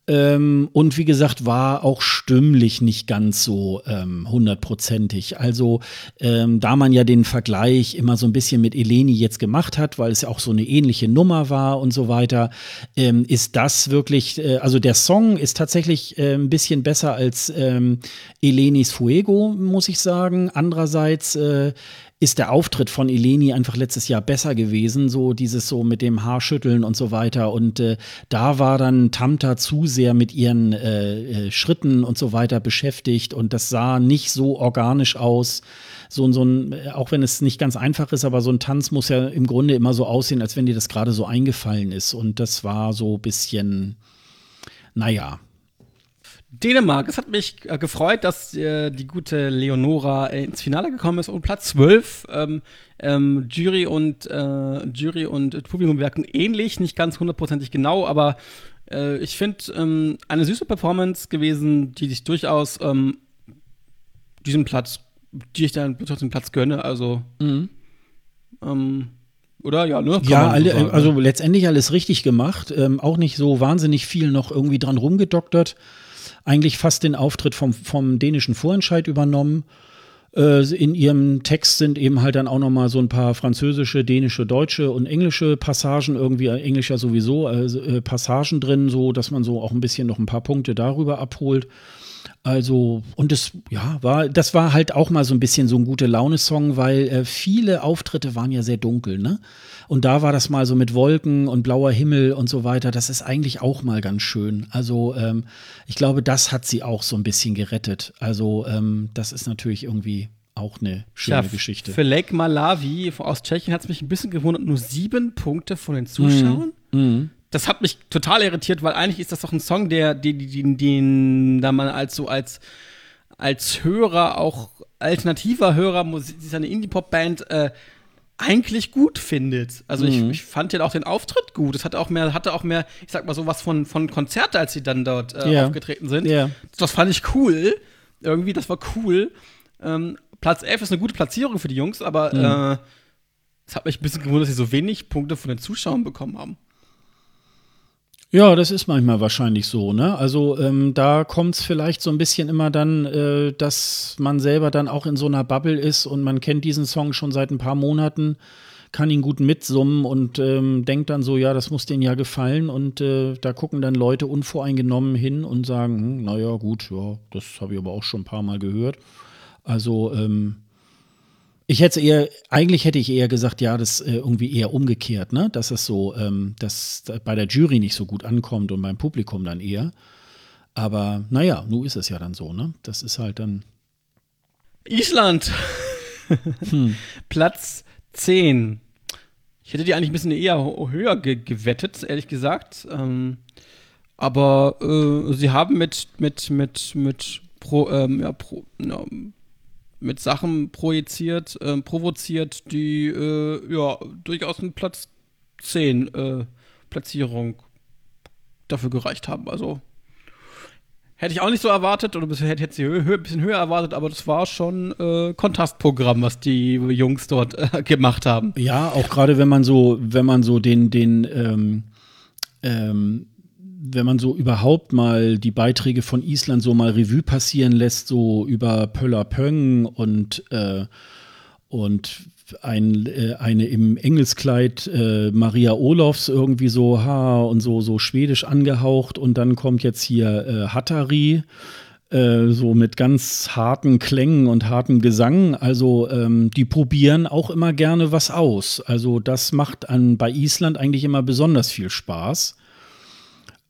Ähm, und wie gesagt, war auch stimmlich nicht ganz so ähm, hundertprozentig. also, ähm, da man ja den Vergleich immer so ein bisschen mit Eleni jetzt gemacht hat, weil es ja auch so eine ähnliche Nummer war und so weiter, ähm, ist das wirklich, äh, also der Song ist tatsächlich äh, ein bisschen besser als ähm, Elenis Fuego, muss ich sagen. Andererseits, äh, ist der Auftritt von Eleni einfach letztes Jahr besser gewesen, so dieses so mit dem Haarschütteln und so weiter. Und äh, da war dann Tamta zu sehr mit ihren äh, äh, Schritten und so weiter beschäftigt und das sah nicht so organisch aus. So, so ein, äh, auch wenn es nicht ganz einfach ist, aber so ein Tanz muss ja im Grunde immer so aussehen, als wenn dir das gerade so eingefallen ist. Und das war so ein bisschen, naja, Dänemark. Es hat mich äh, gefreut, dass äh, die gute Leonora äh, ins Finale gekommen ist und Platz 12. Ähm, ähm, Jury und äh, Jury und Publikum wirken ähnlich, nicht ganz hundertprozentig genau, aber äh, ich finde ähm, eine süße Performance gewesen, die sich durchaus ähm, diesen Platz, die ich dann den Platz gönne. Also mhm. Ähm, oder ja, ne? Ja, alle, sagen, also letztendlich alles richtig gemacht. Ähm, auch nicht so wahnsinnig viel noch irgendwie dran rumgedoktert eigentlich fast den Auftritt vom, vom dänischen Vorentscheid übernommen. Äh, in ihrem Text sind eben halt dann auch noch mal so ein paar französische, dänische, deutsche und englische Passagen, irgendwie äh, englischer sowieso, also, äh, Passagen drin, so dass man so auch ein bisschen noch ein paar Punkte darüber abholt. Also, und das, ja, war, das war halt auch mal so ein bisschen so ein gute Laune-Song, weil äh, viele Auftritte waren ja sehr dunkel, ne? Und da war das mal so mit Wolken und blauer Himmel und so weiter. Das ist eigentlich auch mal ganz schön. Also, ähm, ich glaube, das hat sie auch so ein bisschen gerettet. Also, ähm, das ist natürlich irgendwie auch eine schöne ja, Geschichte. Für Lake Malawi aus Tschechien hat es mich ein bisschen gewundert, nur sieben Punkte von den Zuschauern. Mhm. Mhm das hat mich total irritiert, weil eigentlich ist das doch ein Song, der, den, den, den da man als so als, als Hörer, auch alternativer Hörer, Musik, ist eine Indie-Pop-Band, äh, eigentlich gut findet. Also mhm. ich, ich, fand ja auch den Auftritt gut. Es hatte auch mehr, hatte auch mehr, ich sag mal so was von, von Konzerte, als sie dann dort äh, yeah. aufgetreten sind. Yeah. Das fand ich cool. Irgendwie, das war cool. Ähm, Platz 11 ist eine gute Platzierung für die Jungs, aber mhm. äh, es hat mich ein bisschen gewundert, dass sie so wenig Punkte von den Zuschauern bekommen haben. Ja, das ist manchmal wahrscheinlich so, ne? Also ähm, da kommt es vielleicht so ein bisschen immer dann, äh, dass man selber dann auch in so einer Bubble ist und man kennt diesen Song schon seit ein paar Monaten, kann ihn gut mitsummen und ähm, denkt dann so, ja, das muss denen ja gefallen. Und äh, da gucken dann Leute unvoreingenommen hin und sagen, hm, naja, gut, ja, das habe ich aber auch schon ein paar Mal gehört. Also, ähm, ich hätte eher, eigentlich hätte ich eher gesagt, ja, das äh, irgendwie eher umgekehrt, ne? Dass es so, ähm, dass bei der Jury nicht so gut ankommt und beim Publikum dann eher. Aber naja, nun ist es ja dann so, ne? Das ist halt dann. Island. hm. Platz 10. Ich hätte die eigentlich ein bisschen eher höher ge gewettet, ehrlich gesagt. Ähm, aber äh, sie haben mit, mit, mit, mit, pro, ähm, ja, pro, ja, mit Sachen projiziert, äh, provoziert, die äh, ja durchaus einen Platz 10 äh, Platzierung dafür gereicht haben. Also hätte ich auch nicht so erwartet oder hätte, hätte sie ein bisschen höher erwartet, aber das war schon äh, Kontrastprogramm, was die Jungs dort äh, gemacht haben. Ja, auch gerade wenn man so, wenn man so den, den ähm, ähm, wenn man so überhaupt mal die Beiträge von Island so mal Revue passieren lässt, so über Pöller Pöng und, äh, und ein, äh, eine im Engelskleid äh, Maria Olofs irgendwie so ha und so, so schwedisch angehaucht und dann kommt jetzt hier äh, Hattari äh, so mit ganz harten Klängen und hartem Gesang. Also ähm, die probieren auch immer gerne was aus. Also das macht an, bei Island eigentlich immer besonders viel Spaß.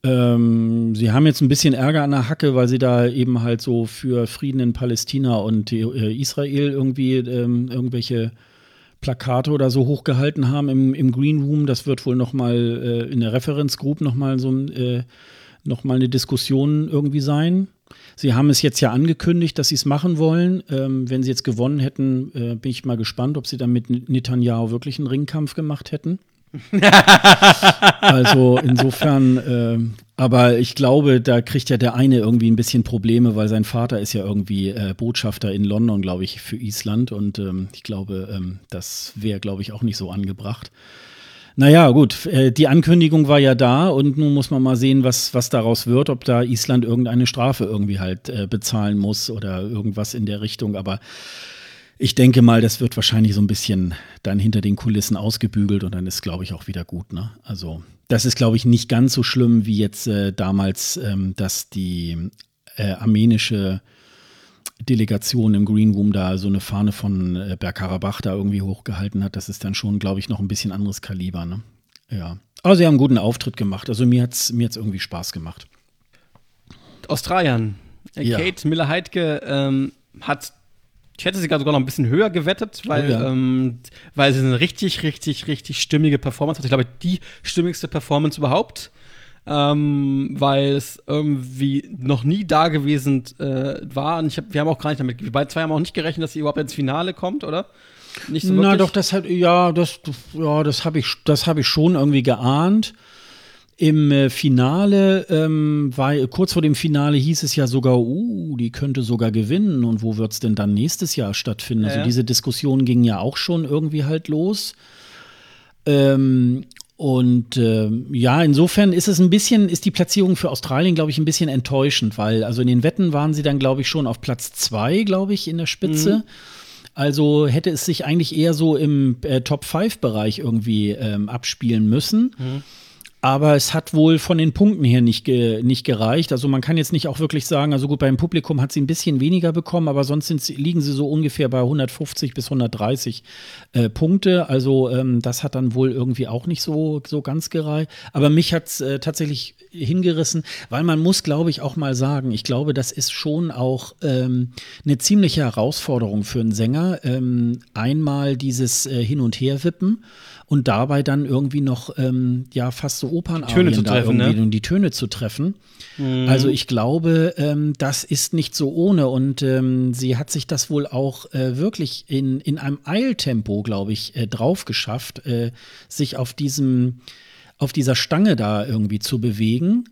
Ähm, sie haben jetzt ein bisschen Ärger an der Hacke, weil sie da eben halt so für Frieden in Palästina und äh, Israel irgendwie ähm, irgendwelche Plakate oder so hochgehalten haben im, im Green Room. Das wird wohl noch mal äh, in der Reference Group noch mal so äh, noch mal eine Diskussion irgendwie sein. Sie haben es jetzt ja angekündigt, dass sie es machen wollen. Ähm, wenn sie jetzt gewonnen hätten, äh, bin ich mal gespannt, ob sie dann mit Netanyahu wirklich einen Ringkampf gemacht hätten. also insofern, äh, aber ich glaube, da kriegt ja der eine irgendwie ein bisschen Probleme, weil sein Vater ist ja irgendwie äh, Botschafter in London, glaube ich, für Island. Und ähm, ich glaube, ähm, das wäre, glaube ich, auch nicht so angebracht. Naja, gut, äh, die Ankündigung war ja da. Und nun muss man mal sehen, was, was daraus wird, ob da Island irgendeine Strafe irgendwie halt äh, bezahlen muss oder irgendwas in der Richtung, aber ich denke mal, das wird wahrscheinlich so ein bisschen dann hinter den Kulissen ausgebügelt und dann ist, glaube ich, auch wieder gut. Ne? Also das ist, glaube ich, nicht ganz so schlimm wie jetzt äh, damals, ähm, dass die äh, armenische Delegation im Green Room da so eine Fahne von äh, Bergkarabach da irgendwie hochgehalten hat. Das ist dann schon, glaube ich, noch ein bisschen anderes Kaliber. Ne? Ja. Aber sie haben einen guten Auftritt gemacht. Also mir hat es mir hat's irgendwie Spaß gemacht. Australien. Ja. Kate Miller-Heidke ähm, hat ich hätte sie sogar noch ein bisschen höher gewettet, weil, oh ja. ähm, weil sie eine richtig, richtig, richtig stimmige Performance hat. Ich glaube, die stimmigste Performance überhaupt. Ähm, weil es irgendwie noch nie da gewesen äh, war. Und ich hab, wir haben auch gar nicht damit, wir beide zwei haben auch nicht gerechnet, dass sie überhaupt ins Finale kommt, oder? Nicht so Na doch, das hat, ja, das, ja, das habe ich, das habe ich schon irgendwie geahnt. Im äh, Finale, ähm, war, kurz vor dem Finale hieß es ja sogar, uh, die könnte sogar gewinnen und wo wird es denn dann nächstes Jahr stattfinden? Also diese Diskussion ging ja auch schon irgendwie halt los. Ähm, und äh, ja, insofern ist es ein bisschen, ist die Platzierung für Australien, glaube ich, ein bisschen enttäuschend, weil also in den Wetten waren sie dann, glaube ich, schon auf Platz zwei, glaube ich, in der Spitze. Mhm. Also hätte es sich eigentlich eher so im äh, Top-5-Bereich irgendwie ähm, abspielen müssen. Mhm. Aber es hat wohl von den Punkten her nicht, ge, nicht gereicht. Also man kann jetzt nicht auch wirklich sagen, also gut, beim Publikum hat sie ein bisschen weniger bekommen, aber sonst sie, liegen sie so ungefähr bei 150 bis 130 äh, Punkte. Also ähm, das hat dann wohl irgendwie auch nicht so, so ganz gereicht. Aber mich hat es äh, tatsächlich hingerissen, weil man muss, glaube ich, auch mal sagen, ich glaube, das ist schon auch ähm, eine ziemliche Herausforderung für einen Sänger. Ähm, einmal dieses äh, Hin- und Herwippen und dabei dann irgendwie noch ähm, ja fast so Opernarien da irgendwie ne? die Töne zu treffen. Mhm. Also ich glaube, ähm, das ist nicht so ohne und ähm, sie hat sich das wohl auch äh, wirklich in, in einem Eiltempo, glaube ich, äh, drauf geschafft, äh, sich auf diesem auf dieser Stange da irgendwie zu bewegen.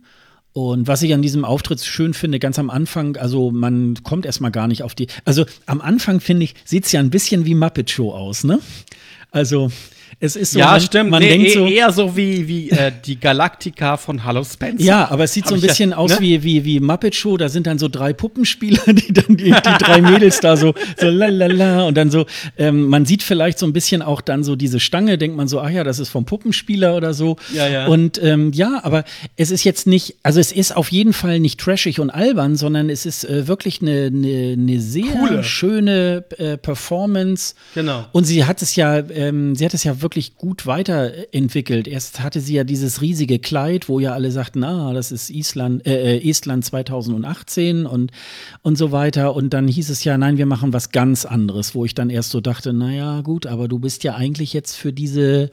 Und was ich an diesem Auftritt schön finde, ganz am Anfang, also man kommt erstmal gar nicht auf die. Also am Anfang finde ich, sieht es ja ein bisschen wie Muppet Show aus, ne? Also es ist so, ja, man, stimmt. man nee, denkt eh- so, eher so wie, wie äh, die Galactica von Hallo Spencer. Ja, aber es sieht Hab so ein ich ja- bisschen aus ne? wie, wie, wie Muppet Show. Da sind dann so drei Puppenspieler, die dann die, die drei Mädels da so, so lalala und dann so, ähm, man sieht vielleicht so ein bisschen auch dann so diese Stange, denkt man so, ach ja, das ist vom Puppenspieler oder so. Ja, ja. Und ähm, ja, aber es ist jetzt nicht, also es ist auf jeden Fall nicht trashig und albern, sondern es ist äh, wirklich eine, eine, eine sehr Coole. schöne äh, Performance. Genau. Und sie hat es ja, ähm, sie hat es ja wirklich gut weiterentwickelt. Erst hatte sie ja dieses riesige Kleid, wo ja alle sagten, ah, das ist Island, äh, äh, Estland 2018 und, und so weiter. Und dann hieß es ja, nein, wir machen was ganz anderes, wo ich dann erst so dachte, naja, gut, aber du bist ja eigentlich jetzt für diese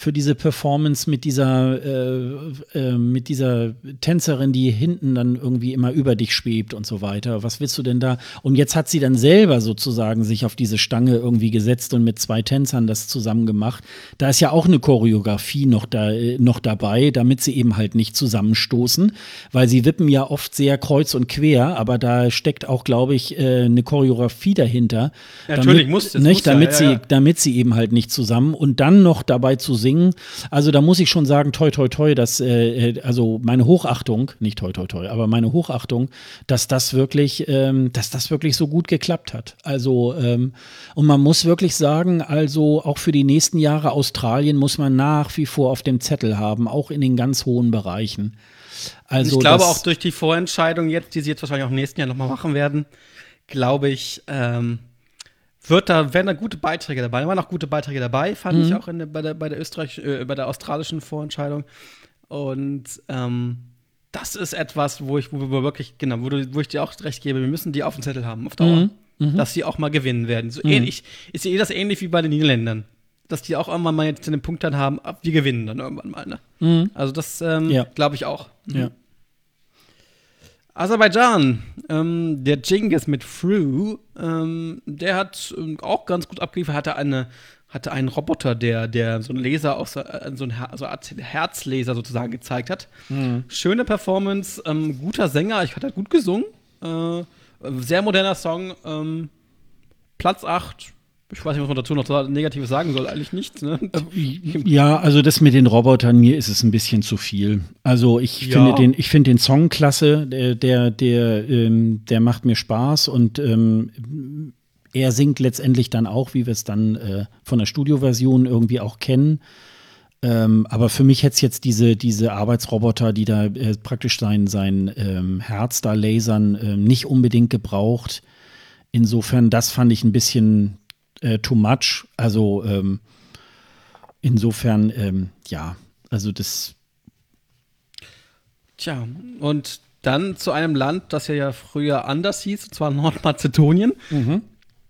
für diese Performance mit dieser, äh, äh, mit dieser Tänzerin, die hinten dann irgendwie immer über dich schwebt und so weiter. Was willst du denn da? Und jetzt hat sie dann selber sozusagen sich auf diese Stange irgendwie gesetzt und mit zwei Tänzern das zusammen gemacht. Da ist ja auch eine Choreografie noch, da, äh, noch dabei, damit sie eben halt nicht zusammenstoßen, weil sie wippen ja oft sehr kreuz und quer, aber da steckt auch, glaube ich, äh, eine Choreografie dahinter. Natürlich, damit, muss- das nicht, muss ja, damit ja, sie ja. damit sie eben halt nicht zusammen und dann noch dabei zu singen. Also da muss ich schon sagen, toi toi toi, dass äh, äh, also meine Hochachtung, nicht toi toi toi, aber meine Hochachtung, dass das wirklich, ähm, dass das wirklich so gut geklappt hat. Also ähm, und man muss wirklich sagen, also auch für die nächsten Jahre Australien muss man nach wie vor auf dem Zettel haben, auch in den ganz hohen Bereichen. Also ich glaube auch durch die Vorentscheidung jetzt, die sie jetzt wahrscheinlich auch im nächsten Jahr nochmal machen werden, glaube ich, ähm, wird da, werden da gute Beiträge dabei. Da waren auch gute Beiträge dabei, fand Mhm. ich auch in der, bei, der, bei, der Österreich, äh, bei der australischen Vorentscheidung. Und ähm, das ist etwas, wo ich, wo wir wirklich, genau, wo, du, wo ich dir auch recht gebe, wir müssen die auf dem Zettel haben, auf Dauer. Mhm. Dass sie auch mal gewinnen werden. So ähnlich, ist eh das ähnlich wie bei den Niederländern. Dass die auch irgendwann mal jetzt den Punkt dann haben, ab, wir gewinnen dann irgendwann mal. Ne? Also das ähm, Ja. glaube ich auch. ja. Aserbaidschan, ähm, der Genghis mit Fru, ähm, der hat ähm, auch ganz gut abgeliefert, hatte eine hatte einen Roboter, der, der so einen Laser aus äh, so ein Her so eine Art Herzlaser sozusagen gezeigt hat. Schöne Performance, ähm, guter Sänger, ich hatte gut gesungen, äh, sehr moderner Song, ähm, Platz 8. Ich weiß nicht, was man dazu noch Negatives sagen soll, eigentlich nichts, ne? Ja, also das mit den Robotern, mir ist es ein bisschen zu viel. Also ich Ja. finde den, ich finde den Song klasse, der, der, der, ähm, der macht mir Spaß und ähm, er singt letztendlich dann auch, wie wir es dann äh, von der Studioversion irgendwie auch kennen. Ähm, aber für mich hätte es jetzt diese, diese Arbeitsroboter, die da äh, praktisch sein, sein ähm, Herz da lasern, ähm, nicht unbedingt gebraucht. Insofern, das fand ich ein bisschen äh, too much. Also ähm, insofern, ähm, ja, also das, Tja, und dann zu einem Land, das ja, ja früher anders hieß, und zwar Nordmazedonien.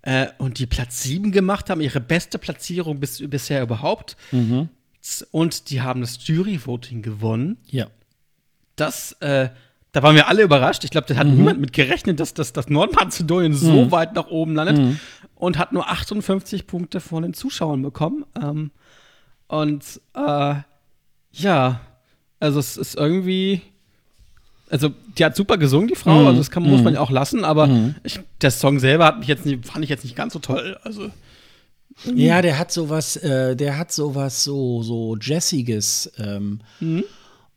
Äh, und die Platz 7 gemacht haben, ihre beste Platzierung bis, bisher überhaupt. Z- Und die haben das Jury-Voting gewonnen. ja. Das, äh, da waren wir alle überrascht. Ich glaube, da hat niemand mit gerechnet, dass, dass Nordmazedonien so weit nach oben landet. Und hat nur 58 Punkte von den Zuschauern bekommen. Ähm, und äh, ja, also es ist irgendwie. Also, die hat super gesungen, die Frau. Also, das kann, muss man ja auch lassen. Aber ich, der Song selber hat mich jetzt nicht, fand ich jetzt nicht ganz so toll. Also, Ja, der hat sowas, äh, der hat sowas so, so Jessiges. Ähm,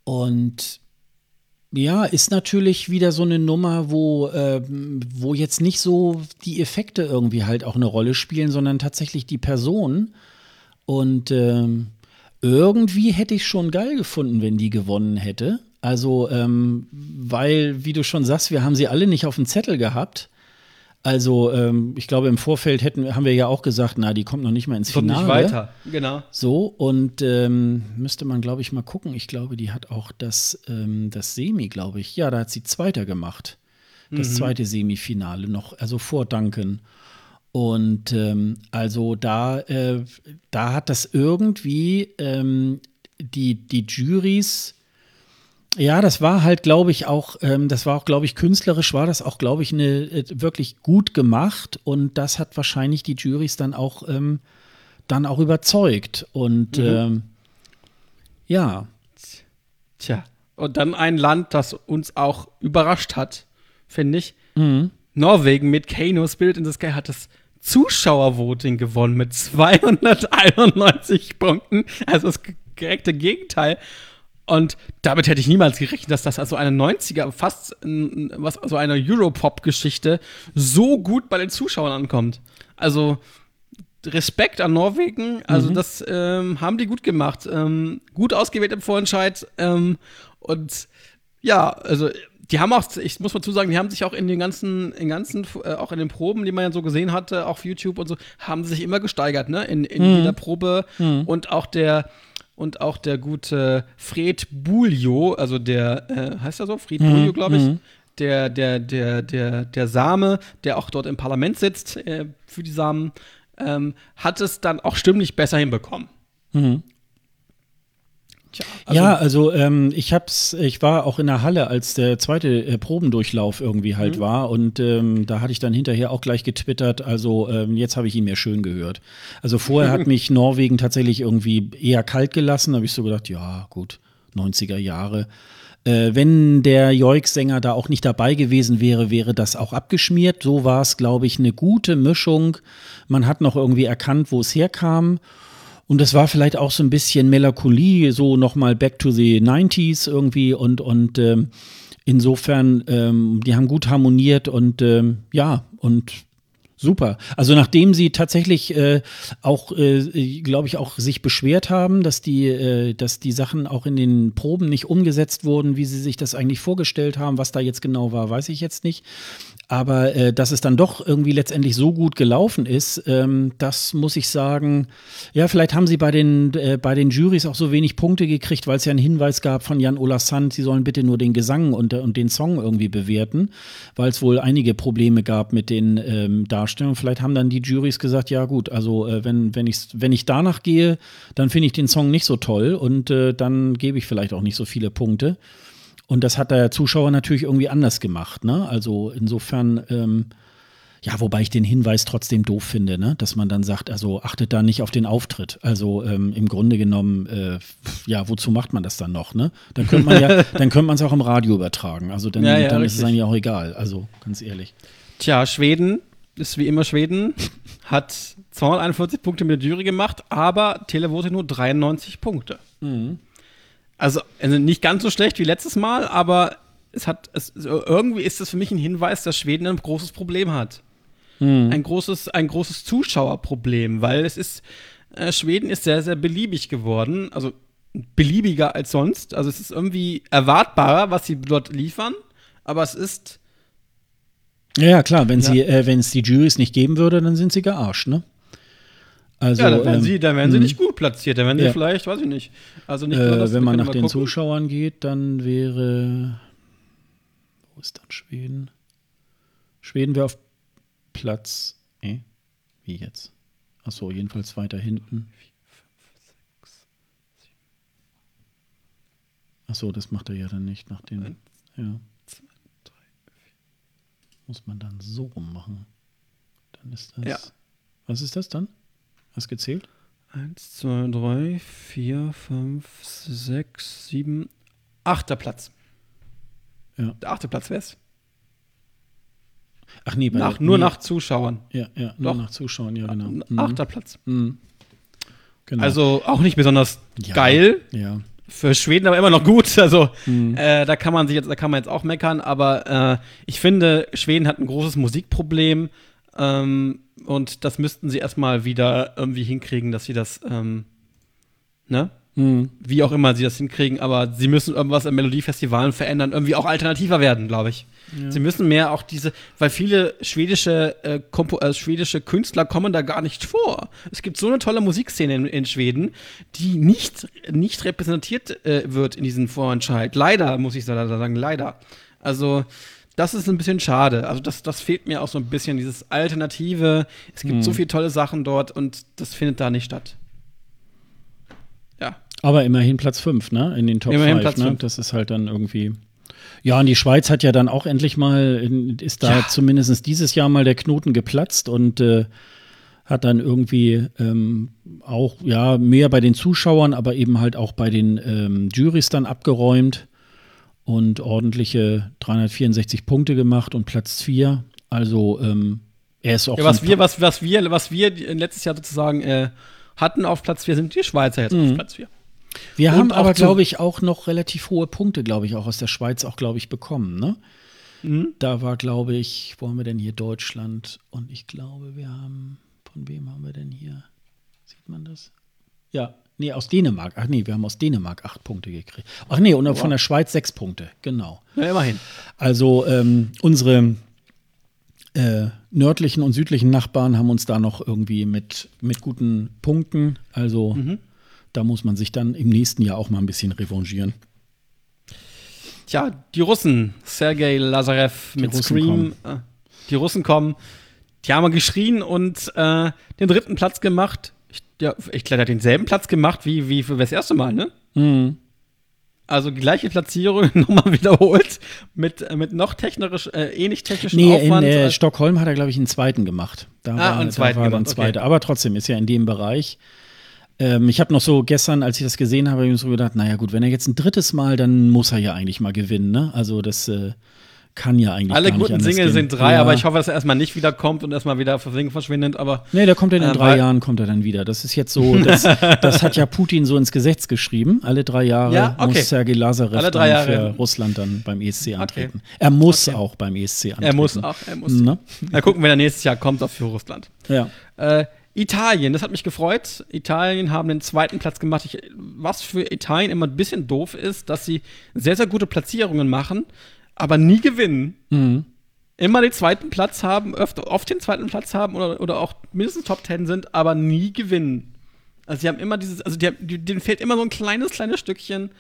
Und ja, ist natürlich wieder so eine Nummer, wo, ähm, wo jetzt nicht so die Effekte irgendwie halt auch eine Rolle spielen, sondern tatsächlich die Person. Und ähm, irgendwie hätte ich schon geil gefunden, wenn die gewonnen hätte. Also, ähm, weil, wie du schon sagst, wir haben sie alle nicht auf dem Zettel gehabt. Also, ähm, ich glaube, im Vorfeld hätten, haben wir ja auch gesagt, na, die kommt noch nicht mal ins kommt Finale. nicht weiter. Genau. So, und ähm, müsste man, glaube ich, mal gucken. Ich glaube, die hat auch das, ähm, das Semi, glaube ich. Ja, da hat sie Zweiter gemacht. Das zweite Semifinale noch, also vor Duncan. Und ähm, also da, äh, da hat das irgendwie ähm, die, die Juries, ja, das war halt, glaube ich, auch, ähm, das war auch, glaube ich, künstlerisch war das auch, glaube ich, eine, äh, wirklich gut gemacht und das hat wahrscheinlich die Juries dann auch, ähm, dann auch überzeugt. Und ähm, ja, Tja. Und dann ein Land, das uns auch überrascht hat, finde ich. Norwegen mit Kano's Build in the Sky hat das Zuschauervoting gewonnen mit 291 Punkten. Also das direkte Gegenteil. Und damit hätte ich niemals gerechnet, dass das also eine 90er, fast was, also eine Europop-Geschichte so gut bei den Zuschauern ankommt. Also Respekt an Norwegen. Also mhm. das ähm, haben die gut gemacht. Ähm, gut ausgewählt im Vorentscheid. Ähm, und ja, also die haben auch, ich muss mal zu sagen, die haben sich auch in den ganzen, in ganzen, äh, auch in den Proben, die man ja so gesehen hatte, auch auf YouTube und so, haben sie sich immer gesteigert, ne? In, in mhm. jeder Probe. Mhm. Und auch der, und auch der gute Fred Buljo, also der, äh, heißt er so? Fred mhm. Buljo, glaube ich. Mhm. Der, der, der, der, der Same, der auch dort im Parlament sitzt äh, für die Samen, ähm, hat es dann auch stimmlich besser hinbekommen. Mhm. Tja, also ja, also ähm, ich hab's, ich war auch in der Halle, als der zweite äh, Probendurchlauf irgendwie halt mhm. war und ähm, da hatte ich dann hinterher auch gleich getwittert, also ähm, jetzt habe ich ihn mir schön gehört. Also vorher hat mich Norwegen tatsächlich irgendwie eher kalt gelassen, da habe ich so gedacht, ja gut, 90er Jahre. Äh, wenn der Joik-Sänger da auch nicht dabei gewesen wäre, wäre das auch abgeschmiert. So war es, glaube ich, eine gute Mischung. Man hat noch irgendwie erkannt, wo es herkam. Und das war vielleicht auch so ein bisschen Melancholie, so nochmal back to the 90s irgendwie und, und ähm, insofern, ähm, die haben gut harmoniert und ähm, ja, und Super. Also nachdem sie tatsächlich äh, auch, äh, glaube ich, auch sich beschwert haben, dass die, äh, dass die Sachen auch in den Proben nicht umgesetzt wurden, wie sie sich das eigentlich vorgestellt haben, was da jetzt genau war, weiß ich jetzt nicht. Aber äh, dass es dann doch irgendwie letztendlich so gut gelaufen ist, ähm, das muss ich sagen. Ja, vielleicht haben sie bei den, äh, bei den Jurys auch so wenig Punkte gekriegt, weil es ja einen Hinweis gab von Jan Ola Sand, sie sollen bitte nur den Gesang und, und den Song irgendwie bewerten, weil es wohl einige Probleme gab mit den ähm, Darstellungen. Vielleicht haben dann die Jurys gesagt, ja gut, also äh, wenn, wenn, ich, wenn ich danach gehe, dann finde ich den Song nicht so toll und äh, dann gebe ich vielleicht auch nicht so viele Punkte. Und das hat der Zuschauer natürlich irgendwie anders gemacht. Ne? Also insofern, ähm, ja, wobei ich den Hinweis trotzdem doof finde, ne? dass man dann sagt, also achtet da nicht auf den Auftritt. Also ähm, im Grunde genommen, äh, ja, wozu macht man das dann noch? Ne? Dann könnte man ja, dann könnte man es auch im Radio übertragen. Also dann, ja, ja, dann ist es eigentlich auch egal. Also ganz ehrlich. Tja, Schweden ist wie immer Schweden, hat 241 Punkte mit der Jury gemacht, aber Televote nur 93 Punkte. Mhm. Also, also nicht ganz so schlecht wie letztes Mal, aber es hat, es, irgendwie ist das für mich ein Hinweis, dass Schweden ein großes Problem hat. Hm. Ein großes, ein großes Zuschauerproblem, weil es ist, äh, Schweden ist sehr, sehr beliebig geworden, also beliebiger als sonst. Also es ist irgendwie erwartbarer, was sie dort liefern, aber es ist ja, klar, wenn ja. sie, äh, wenn es die Juries nicht geben würde, dann sind sie gearscht, ne? Also, ja, dann wären, ähm, sie, dann wären sie mhm. nicht gut platziert. Dann wären sie vielleicht, weiß ich nicht. Also nicht äh, wenn man nach den gucken. Zuschauern geht, dann wäre. Wo ist dann Schweden? Schweden wäre auf Platz. Eh? Wie jetzt? Achso, jedenfalls weiter hinten. Achso, das macht er ja dann nicht nach den. Ja. Muss man dann so rum Dann ist das. Ja. Was ist das dann? Hast du gezählt? Eins, zwei, drei, vier, fünf, sechs, sieben, achter Platz. Ja. Der achte Platz wär's. Ach nee, bei nach, nur nee. nach Zuschauern. Ja, ja, nur Doch. nach Zuschauern, ja, genau. Mhm. Achter Platz. Mhm. Genau. Also auch nicht besonders ja. geil. Ja. Für Schweden aber immer noch gut. Also mhm. äh, da kann man sich jetzt, da kann man jetzt auch meckern, aber äh, ich finde, Schweden hat ein großes Musikproblem. Ähm, und das müssten sie erstmal wieder irgendwie hinkriegen, dass sie das, ähm, ne? Mhm. Wie auch immer sie das hinkriegen, aber sie müssen irgendwas im Melodiefestivalen verändern, irgendwie auch alternativer werden, glaube ich. Ja. Sie müssen mehr auch diese, weil viele schwedische, äh, äh, schwedische Künstler kommen da gar nicht vor. Es gibt so eine tolle Musikszene in, in Schweden, die nicht, nicht repräsentiert äh, wird in diesem Vorentscheid. Leider, muss ich sagen, leider. Also, das ist ein bisschen schade. Also das, das fehlt mir auch so ein bisschen, dieses Alternative. Es gibt hm. so viele tolle Sachen dort und das findet da nicht statt. Ja. Aber immerhin Platz 5, ne? In den Top 5. Ne? Das ist halt dann irgendwie. Ja, und die Schweiz hat ja dann auch endlich mal, ist da ja. zumindest dieses Jahr mal der Knoten geplatzt und äh, hat dann irgendwie ähm, auch, ja, mehr bei den Zuschauern, aber eben halt auch bei den ähm, Jurys dann abgeräumt und ordentliche 364 Punkte gemacht und Platz 4. Also ähm, Er ist auch ja, was, wir, was, was, wir, was wir letztes Jahr sozusagen äh, hatten auf Platz 4, sind die Schweizer jetzt mhm. auf Platz 4. Wir Und haben aber, glaube ich, auch noch relativ hohe Punkte, glaube ich, auch aus der Schweiz auch, glaube ich, bekommen. Ne? Mhm. Da war, glaube ich, wo haben wir denn hier Deutschland? Und ich glaube, wir haben, von wem haben wir denn hier? Sieht man das? Ja, nee, aus Dänemark. Ach nee, wir haben aus Dänemark acht Punkte gekriegt. Ach nee, und wow. von der Schweiz sechs Punkte, genau. Ja, immerhin. Also ähm, unsere äh, nördlichen und südlichen Nachbarn haben uns da noch irgendwie mit, mit guten Punkten. Also mhm. da muss man sich dann im nächsten Jahr auch mal ein bisschen revanchieren. Tja, die Russen, Sergei Lazarev mit Russen Scream, äh, die Russen kommen, die haben geschrien und äh, den dritten Platz gemacht. Ja, ich glaube, er hat denselben Platz gemacht wie, wie für das erste Mal, ne? Mhm. Also die gleiche Platzierung nochmal wiederholt mit, äh, mit noch technisch, äh, ähnlich technischen nee, Aufwand. in äh, Stockholm hat er, glaube ich, einen zweiten gemacht. Da ah, war, einen zweiten war gemacht, zweite. Okay. Aber trotzdem ist ja in dem Bereich. Ähm, ich habe noch so gestern, als ich das gesehen habe, ich so gedacht, naja gut, wenn er jetzt ein drittes Mal, dann muss er ja eigentlich mal gewinnen. Ne? Also das äh, kann ja eigentlich Alle guten Dinge sind drei, ja. aber ich hoffe, dass er erstmal nicht wiederkommt und erstmal wieder verschwindet. Aber nee, der kommt dann in äh, drei Jahren kommt er dann wieder. Das ist jetzt so, das, das, hat ja Putin so ins Gesetz geschrieben. Alle drei Jahre ja? okay. muss Sergei Lazarev Alle drei Jahre. für Russland dann beim ESC antreten. Okay. Er muss okay. auch beim ESC antreten. Er muss auch, er muss. Na? Na gucken, wenn er nächstes Jahr kommt, auch für Russland. Ja. Äh, Italien, das hat mich gefreut. Italien haben den zweiten Platz gemacht. Ich, was für Italien immer ein bisschen doof ist, dass sie sehr, sehr gute Platzierungen machen, aber nie gewinnen. Mhm. Immer den zweiten Platz haben, öfter, oft den zweiten Platz haben oder, oder auch mindestens Top Ten sind, aber nie gewinnen. Also sie haben immer dieses, also die, denen fehlt immer so ein kleines, kleines Stückchen,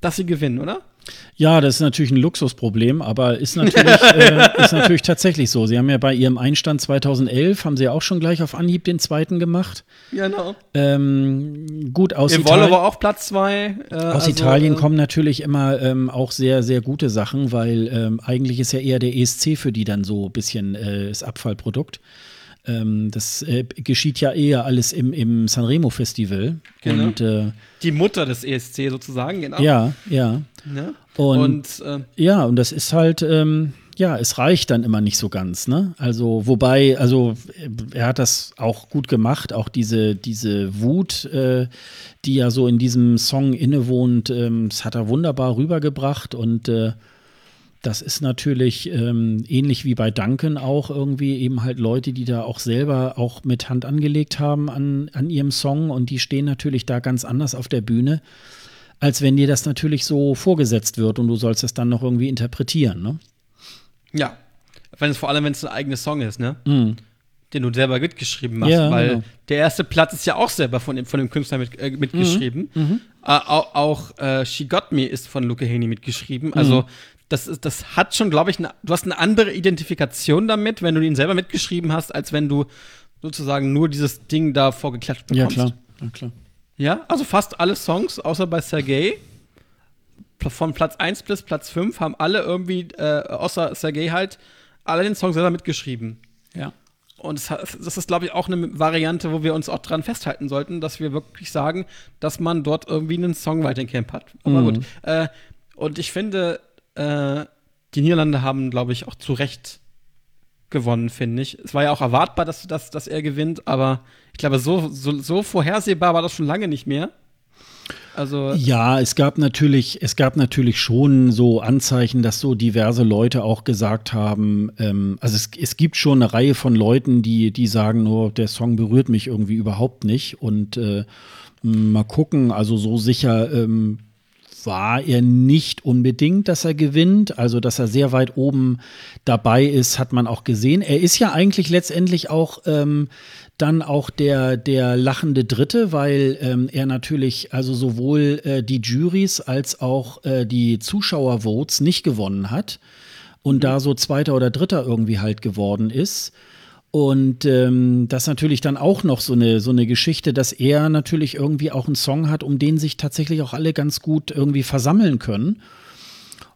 dass sie gewinnen, oder? Ja, das ist natürlich ein Luxusproblem, aber ist natürlich, äh, ist natürlich tatsächlich so. Sie haben ja bei ihrem Einstand 2011, haben sie ja auch schon gleich auf Anhieb den zweiten gemacht. Genau. Ähm, gut, aus Italien. war auch Platz zwei. Äh, aus also, Italien äh, kommen natürlich immer ähm, auch sehr, sehr gute Sachen, weil ähm, eigentlich ist ja eher der ESC für die dann so ein bisschen äh, das Abfallprodukt. Ähm, das äh, geschieht ja eher alles im, im Sanremo-Festival. Genau. Und, äh, Die Mutter des ESC sozusagen, genau. Ja, ja. Ne? Und, und äh, ja, und das ist halt, ähm, ja, es reicht dann immer nicht so ganz, ne? Also, wobei, also er hat das auch gut gemacht, auch diese, diese Wut, äh, die ja so in diesem Song innewohnt, ähm, das hat er wunderbar rübergebracht und äh, das ist natürlich ähm, ähnlich wie bei Duncan auch irgendwie eben halt Leute, die da auch selber auch mit Hand angelegt haben an, an ihrem Song und die stehen natürlich da ganz anders auf der Bühne, als wenn dir das natürlich so vorgesetzt wird und du sollst es dann noch irgendwie interpretieren, ne? Ja. Wenn es vor allem, wenn es ein eigener Song ist, ne? Mhm. Den du selber mitgeschrieben hast, ja, weil genau. der erste Platz ist ja auch selber von dem, von dem Künstler mit, äh, mitgeschrieben. Mhm. Mhm. Äh, auch, auch äh, She Got Me ist von Luke Haney mitgeschrieben. Also mhm das, ist, das hat schon, glaube ich, ne, du hast eine andere Identifikation damit, wenn du ihn selber mitgeschrieben hast, als wenn du sozusagen nur dieses Ding da vorgeklatscht bekommst. Ja, klar. Ja, klar. Ja, also fast alle Songs, außer bei Sergei, von Platz 1 bis Platz 5, haben alle irgendwie, äh, außer Sergei halt, alle den Song selber mitgeschrieben. Ja. Und das, ist, glaube ich, auch eine Variante, wo wir uns auch dran festhalten sollten, dass wir wirklich sagen, dass man dort irgendwie einen Songwriting Camp hat. Aber mhm. gut. Äh, und ich finde, äh, die Niederlande haben, glaube ich, auch zu Recht gewonnen, finde ich. Es war ja auch erwartbar, dass, dass, dass er gewinnt, aber ich glaube, so, so, so vorhersehbar war das schon lange nicht mehr. Also ja, es gab natürlich, es gab natürlich schon so Anzeichen, dass so diverse Leute auch gesagt haben, ähm, also es, es gibt schon eine Reihe von Leuten, die, die sagen, nur der Song berührt mich irgendwie überhaupt nicht. Und äh, mal gucken, also so sicher ähm, war er nicht unbedingt, dass er gewinnt. Also, dass er sehr weit oben dabei ist, hat man auch gesehen. Er ist ja eigentlich letztendlich auch ähm, dann auch der, der lachende Dritte, weil ähm, er natürlich also sowohl äh, die Juries als auch äh, die Zuschauervotes nicht gewonnen hat und mhm. da so Zweiter oder Dritter irgendwie halt geworden ist. Und ähm, das natürlich dann auch noch so eine, so eine Geschichte, dass er natürlich irgendwie auch einen Song hat, um den sich tatsächlich auch alle ganz gut irgendwie versammeln können.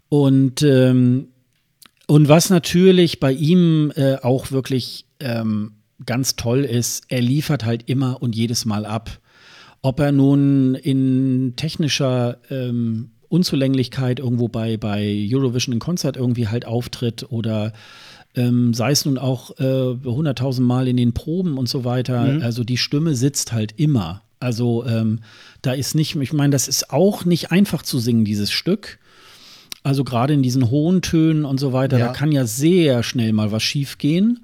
Und, ähm, und was natürlich bei ihm äh, auch wirklich ähm, ganz toll ist, er liefert halt immer und jedes Mal ab. Ob er nun in technischer ähm, Unzulänglichkeit irgendwo bei, bei Eurovision in Konzert irgendwie halt auftritt oder ähm, sei es nun auch hunderttausend äh, Mal in den Proben und so weiter. Mhm. Also die Stimme sitzt halt immer. Also ähm, da ist nicht, ich meine, das ist auch nicht einfach zu singen, dieses Stück. Also gerade in diesen hohen Tönen und so weiter, ja. da kann ja sehr schnell mal was schiefgehen.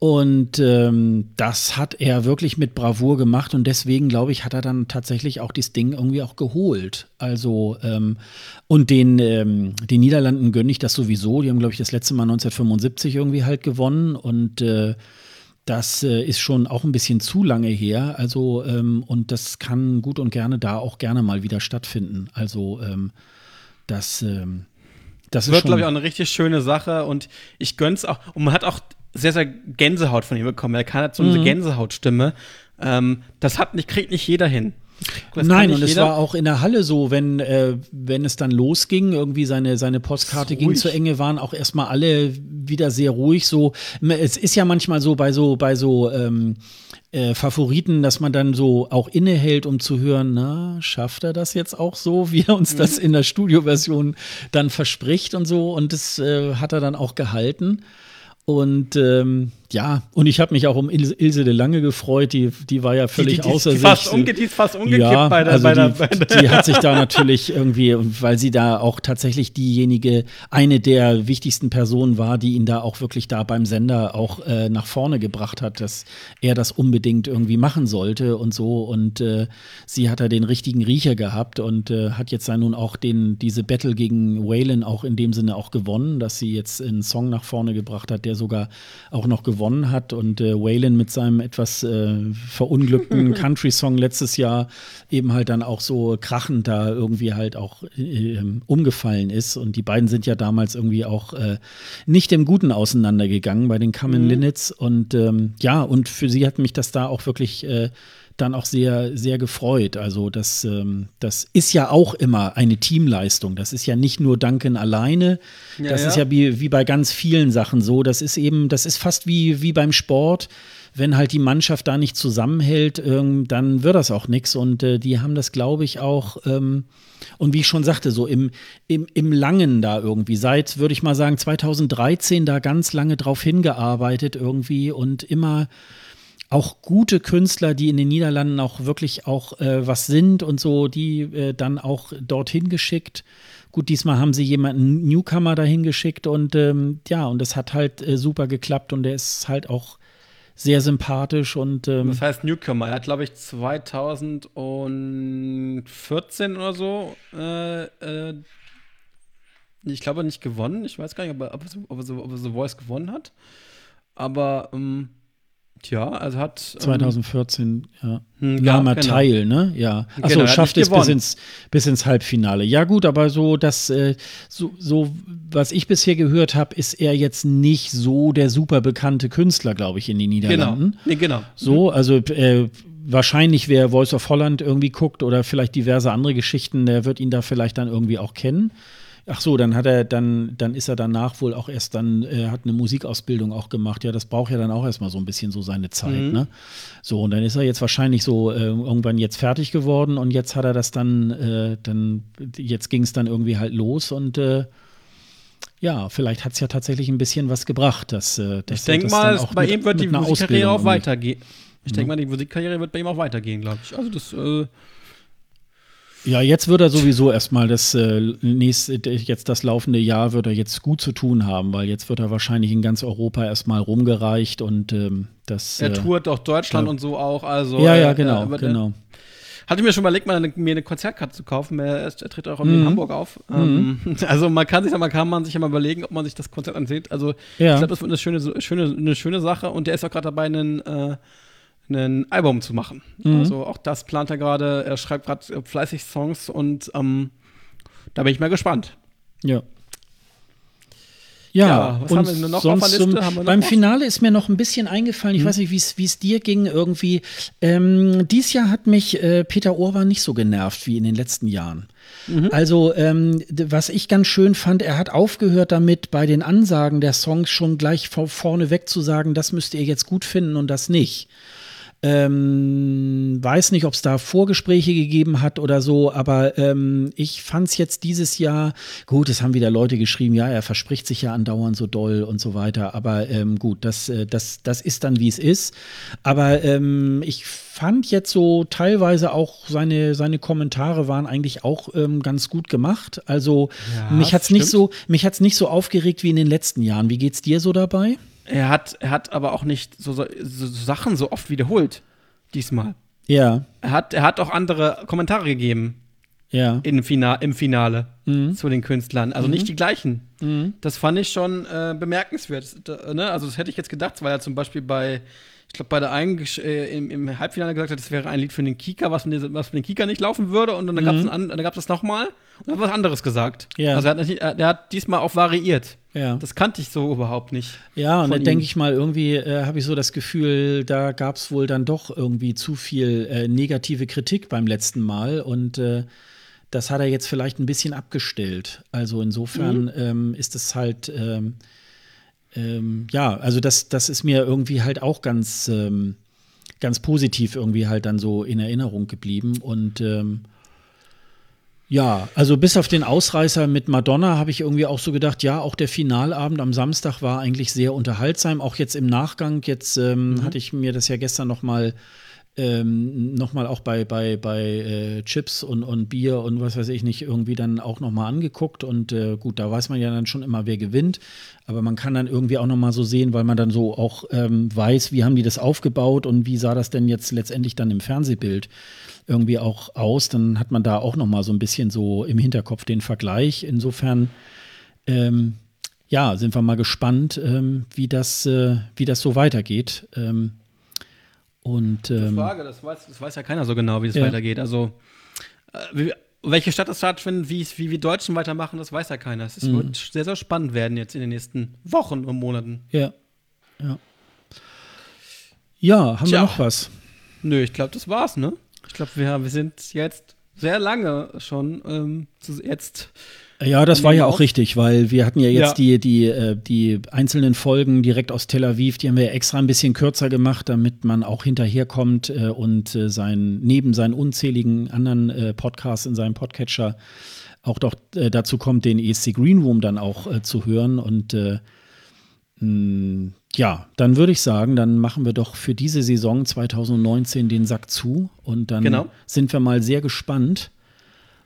Und ähm, das hat er wirklich mit Bravour gemacht und deswegen, glaube ich, hat er dann tatsächlich auch das Ding irgendwie auch geholt. Also, ähm, und den, ähm, den Niederlanden gönne ich das sowieso. Die haben, glaube ich, das letzte Mal 1975 irgendwie halt gewonnen und äh, das äh, ist schon auch ein bisschen zu lange her. Also, ähm, und das kann gut und gerne da auch gerne mal wieder stattfinden. Also, ähm, das, ähm, das wird, glaube ich, auch eine richtig schöne Sache und ich gönne es auch. Und man hat auch sehr, sehr Gänsehaut von ihm bekommen. Er kann halt so eine mhm. Gänsehautstimme. Ähm, das hat nicht, kriegt nicht jeder hin. Das Nein, und es war auch in der Halle so, wenn, äh, wenn es dann losging, irgendwie seine, seine Postkarte ging zu Enge, waren auch erstmal alle wieder sehr ruhig. So, es ist ja manchmal so bei so, bei so ähm, äh, Favoriten, dass man dann so auch innehält, um zu hören, na, schafft er das jetzt auch so, wie er uns das mhm. in der Studioversion dann verspricht und so. Und das äh, hat er dann auch gehalten. Und ähm, ja, und ich habe mich auch um Ilse, Ilse de Lange gefreut, die, die war ja völlig die, die, außer die sich. Fast umge, die ist fast umgekippt ja, bei der, also bei der, die, bei der die hat sich da natürlich irgendwie, weil sie da auch tatsächlich diejenige, eine der wichtigsten Personen war, die ihn da auch wirklich da beim Sender auch äh, nach vorne gebracht hat, dass er das unbedingt irgendwie machen sollte und so. Und äh, sie hat da den richtigen Riecher gehabt und äh, hat jetzt dann nun auch den, diese Battle gegen Waylon auch in dem Sinne auch gewonnen, dass sie jetzt einen Song nach vorne gebracht hat, der sogar auch noch gewonnen hat und äh, Waylon mit seinem etwas äh, verunglückten Country-Song letztes Jahr eben halt dann auch so krachend da irgendwie halt auch äh, umgefallen ist und die beiden sind ja damals irgendwie auch äh, nicht im Guten auseinandergegangen bei den Common mhm. Linnets und ähm, ja und für sie hat mich das da auch wirklich äh, dann auch sehr, sehr gefreut. Also das, ähm, das ist ja auch immer eine Teamleistung. Das ist ja nicht nur Duncan alleine. Ja, das ja. ist ja wie, wie bei ganz vielen Sachen so. Das ist eben, das ist fast wie, wie beim Sport. Wenn halt die Mannschaft da nicht zusammenhält, ähm, dann wird das auch nichts. Und äh, die haben das, glaube ich, auch, ähm, und wie ich schon sagte, so im, im, im Langen da irgendwie, seit, würde ich mal sagen, 2013 da ganz lange drauf hingearbeitet irgendwie und immer auch gute Künstler, die in den Niederlanden auch wirklich auch äh, was sind und so, die äh, dann auch dorthin geschickt. Gut, diesmal haben sie jemanden Newcomer dahin geschickt und ähm, ja, und es hat halt äh, super geklappt und der ist halt auch sehr sympathisch und ähm, Das heißt Newcomer, er hat glaube ich 2014 oder so äh, äh, ich glaube nicht gewonnen, ich weiß gar nicht, ob er, ob er, ob er, ob er The Voice gewonnen hat, aber ähm, Tja, also hat. 2014, ähm, ja. Hm, Lama genau. Teil, ne? Ja. Achso, genau, schafft es bis ins, bis ins Halbfinale. Ja, gut, aber so, das, äh, so, so, was ich bisher gehört habe, ist er jetzt nicht so der super bekannte Künstler, glaube ich, in den Niederlanden. Genau. Nee, genau. So, also äh, wahrscheinlich, wer Voice of Holland irgendwie guckt oder vielleicht diverse andere Geschichten, der wird ihn da vielleicht dann irgendwie auch kennen. Ach so, dann hat er, dann, dann ist er danach wohl auch erst dann, äh, hat eine Musikausbildung auch gemacht. Ja, das braucht ja dann auch erstmal so ein bisschen so seine Zeit, mhm. ne? So, und dann ist er jetzt wahrscheinlich so äh, irgendwann jetzt fertig geworden und jetzt hat er das dann, äh, dann, jetzt ging es dann irgendwie halt los und äh, ja, vielleicht hat es ja tatsächlich ein bisschen was gebracht. Dass, äh, dass ich denke mal, bei mit, ihm wird die Musikkarriere auch weitergehen. Ich denke mal, die Musikkarriere wird bei ihm auch weitergehen, glaube ich. Also das äh, ja, jetzt wird er sowieso erstmal das äh, nächste, jetzt das laufende Jahr wird er jetzt gut zu tun haben, weil jetzt wird er wahrscheinlich in ganz Europa erstmal rumgereicht und ähm, das. Er äh, tourt auch Deutschland ja. und so auch, also. Ja, ja, genau, äh, genau. Hatte mir schon überlegt, mal eine, mir eine Konzertkarte zu kaufen. Er, er tritt auch mhm. in Hamburg auf. Mhm. Ähm, also man kann sich, man kann man sich ja mal überlegen, ob man sich das Konzert ansieht. Also ja. ich glaube, das wird eine schöne, schöne, eine schöne Sache. Und der ist auch gerade dabei, einen äh, ein Album zu machen. Mhm. Also auch das plant er gerade. Er schreibt gerade fleißig Songs und ähm, da bin ich mal gespannt. Ja. Ja, ja was und haben wir noch sonst auf der Liste? Zum, beim was? Finale ist mir noch ein bisschen eingefallen, ich hm. weiß nicht, wie es dir ging, irgendwie. Ähm, dies Jahr hat mich äh, Peter Orban nicht so genervt wie in den letzten Jahren. Mhm. Also, ähm, was ich ganz schön fand, er hat aufgehört damit, bei den Ansagen der Songs schon gleich vorne weg zu sagen, das müsst ihr jetzt gut finden und das nicht. Ähm, weiß nicht, ob es da Vorgespräche gegeben hat oder so, aber ähm, ich fand es jetzt dieses Jahr, gut, es haben wieder Leute geschrieben, ja, er verspricht sich ja andauernd so doll und so weiter, aber ähm, gut, das, äh, das, das ist dann, wie es ist. Aber ähm, ich fand jetzt so teilweise auch seine, seine Kommentare waren eigentlich auch ähm, ganz gut gemacht. Also ja, mich hat es nicht so, mich hat's nicht so aufgeregt wie in den letzten Jahren. Wie geht's dir so dabei? Er hat, er hat aber auch nicht so, so, so Sachen so oft wiederholt. Diesmal. Ja. Er hat, er hat auch andere Kommentare gegeben. Ja. In Fina Im Finale mhm. zu den Künstlern. Also mhm. nicht die gleichen. Mhm. Das fand ich schon äh, bemerkenswert. Da, ne? Also, das hätte ich jetzt gedacht, weil er zum Beispiel bei ich glaube, bei der einen äh, im, im, Halbfinale gesagt hat, das wäre ein Lied für den Kika, was, was für den Kika nicht laufen würde. Und dann mhm. gab es es nochmal und hat was anderes gesagt. Ja. Also er hat, er hat diesmal auch variiert. Ja. Das kannte ich so überhaupt nicht. Ja, und dann denke ich mal, irgendwie äh, habe ich so das Gefühl, da gab es wohl dann doch irgendwie zu viel äh, negative Kritik beim letzten Mal. Und äh, das hat er jetzt vielleicht ein bisschen abgestellt. Also insofern mhm. ähm, ist es halt. Ähm, ähm, ja, also das, das ist mir irgendwie halt auch ganz, ähm, ganz positiv irgendwie halt dann so in Erinnerung geblieben. Und ähm, ja, also bis auf den Ausreißer mit Madonna habe ich irgendwie auch so gedacht, ja, auch der Finalabend am Samstag war eigentlich sehr unterhaltsam. Auch jetzt im Nachgang, jetzt ähm, mhm. hatte ich mir das ja gestern noch mal ähm, nochmal auch bei, bei, bei äh, Chips und, und Bier und was weiß ich nicht irgendwie dann auch nochmal angeguckt und äh, gut, da weiß man ja dann schon immer, wer gewinnt, aber man kann dann irgendwie auch nochmal so sehen, weil man dann so auch ähm, weiß, wie haben die das aufgebaut und wie sah das denn jetzt letztendlich dann im Fernsehbild irgendwie auch aus, dann hat man da auch nochmal so ein bisschen so im Hinterkopf den Vergleich. Insofern ähm, ja, sind wir mal gespannt, ähm, wie, das, äh, wie das so weitergeht. Ähm, und, ähm, Frage, das weiß, das weiß ja keiner so genau, wie es ja. weitergeht. Also, äh, wie, welche Stadt es stattfindet, wie, wie wir Deutschen weitermachen, das weiß ja keiner. Es mhm. wird sehr, sehr spannend werden jetzt in den nächsten Wochen und Monaten. Ja. Ja, ja haben Tja. wir noch was? Nö, ich glaube, das war's, ne? Ich glaube, wir, wir sind jetzt sehr lange schon ähm, jetzt ja, das war ja auch richtig, weil wir hatten ja jetzt ja. die, die, äh, die einzelnen Folgen direkt aus Tel Aviv, die haben wir extra ein bisschen kürzer gemacht, damit man auch hinterherkommt äh, und äh, sein, neben seinen unzähligen anderen Podcasts in seinem Podcatcher auch doch dazu kommt, den ESC Green Room dann auch zu hören. Und mh, ja, dann würde ich sagen, dann machen wir doch für diese Saison 2019 den Sack zu und dann genau. sind wir mal sehr gespannt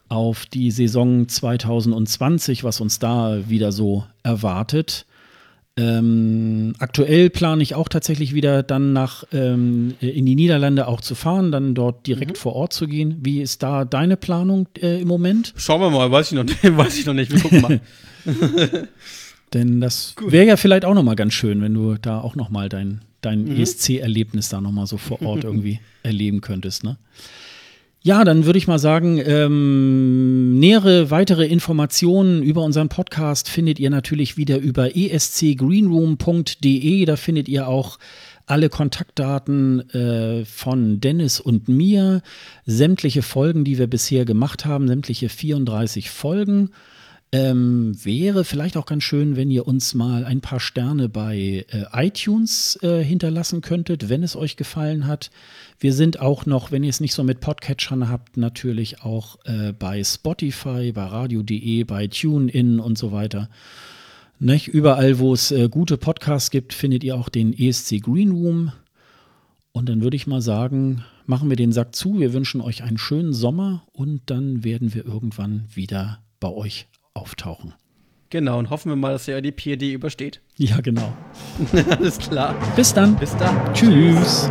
auf die Saison 2020, was uns da wieder so erwartet. Ähm, aktuell plane ich auch tatsächlich wieder dann nach ähm, in die Niederlande auch zu fahren, dann dort direkt mhm. vor Ort zu gehen. Wie ist da deine Planung äh, im Moment? Schauen wir mal, weiß ich noch nicht. weiß ich noch nicht. Wir gucken mal. Denn das wäre ja vielleicht auch noch mal ganz schön, wenn du da auch noch mal dein, dein mhm. ESC-Erlebnis da noch mal so vor Ort irgendwie erleben könntest. Ne? Ja, dann würde ich mal sagen, ähm, nähere weitere Informationen über unseren Podcast findet ihr natürlich wieder über escgreenroom.de. Da findet ihr auch alle Kontaktdaten äh, von Dennis und mir, sämtliche Folgen, die wir bisher gemacht haben, sämtliche 34 Folgen. Ähm, wäre vielleicht auch ganz schön, wenn ihr uns mal ein paar Sterne bei äh, iTunes äh, hinterlassen könntet, wenn es euch gefallen hat. Wir sind auch noch, wenn ihr es nicht so mit Podcatchern habt, natürlich auch äh, bei Spotify, bei radio.de, bei TuneIn und so weiter. Nicht? Überall, wo es äh, gute Podcasts gibt, findet ihr auch den ESC Green Room. Und dann würde ich mal sagen, machen wir den Sack zu. Wir wünschen euch einen schönen Sommer und dann werden wir irgendwann wieder bei euch auftauchen. Genau, und hoffen wir mal, dass er die PRD übersteht. Ja, genau. Alles klar. Bis dann. Bis dann. Tschüss. Tschüss.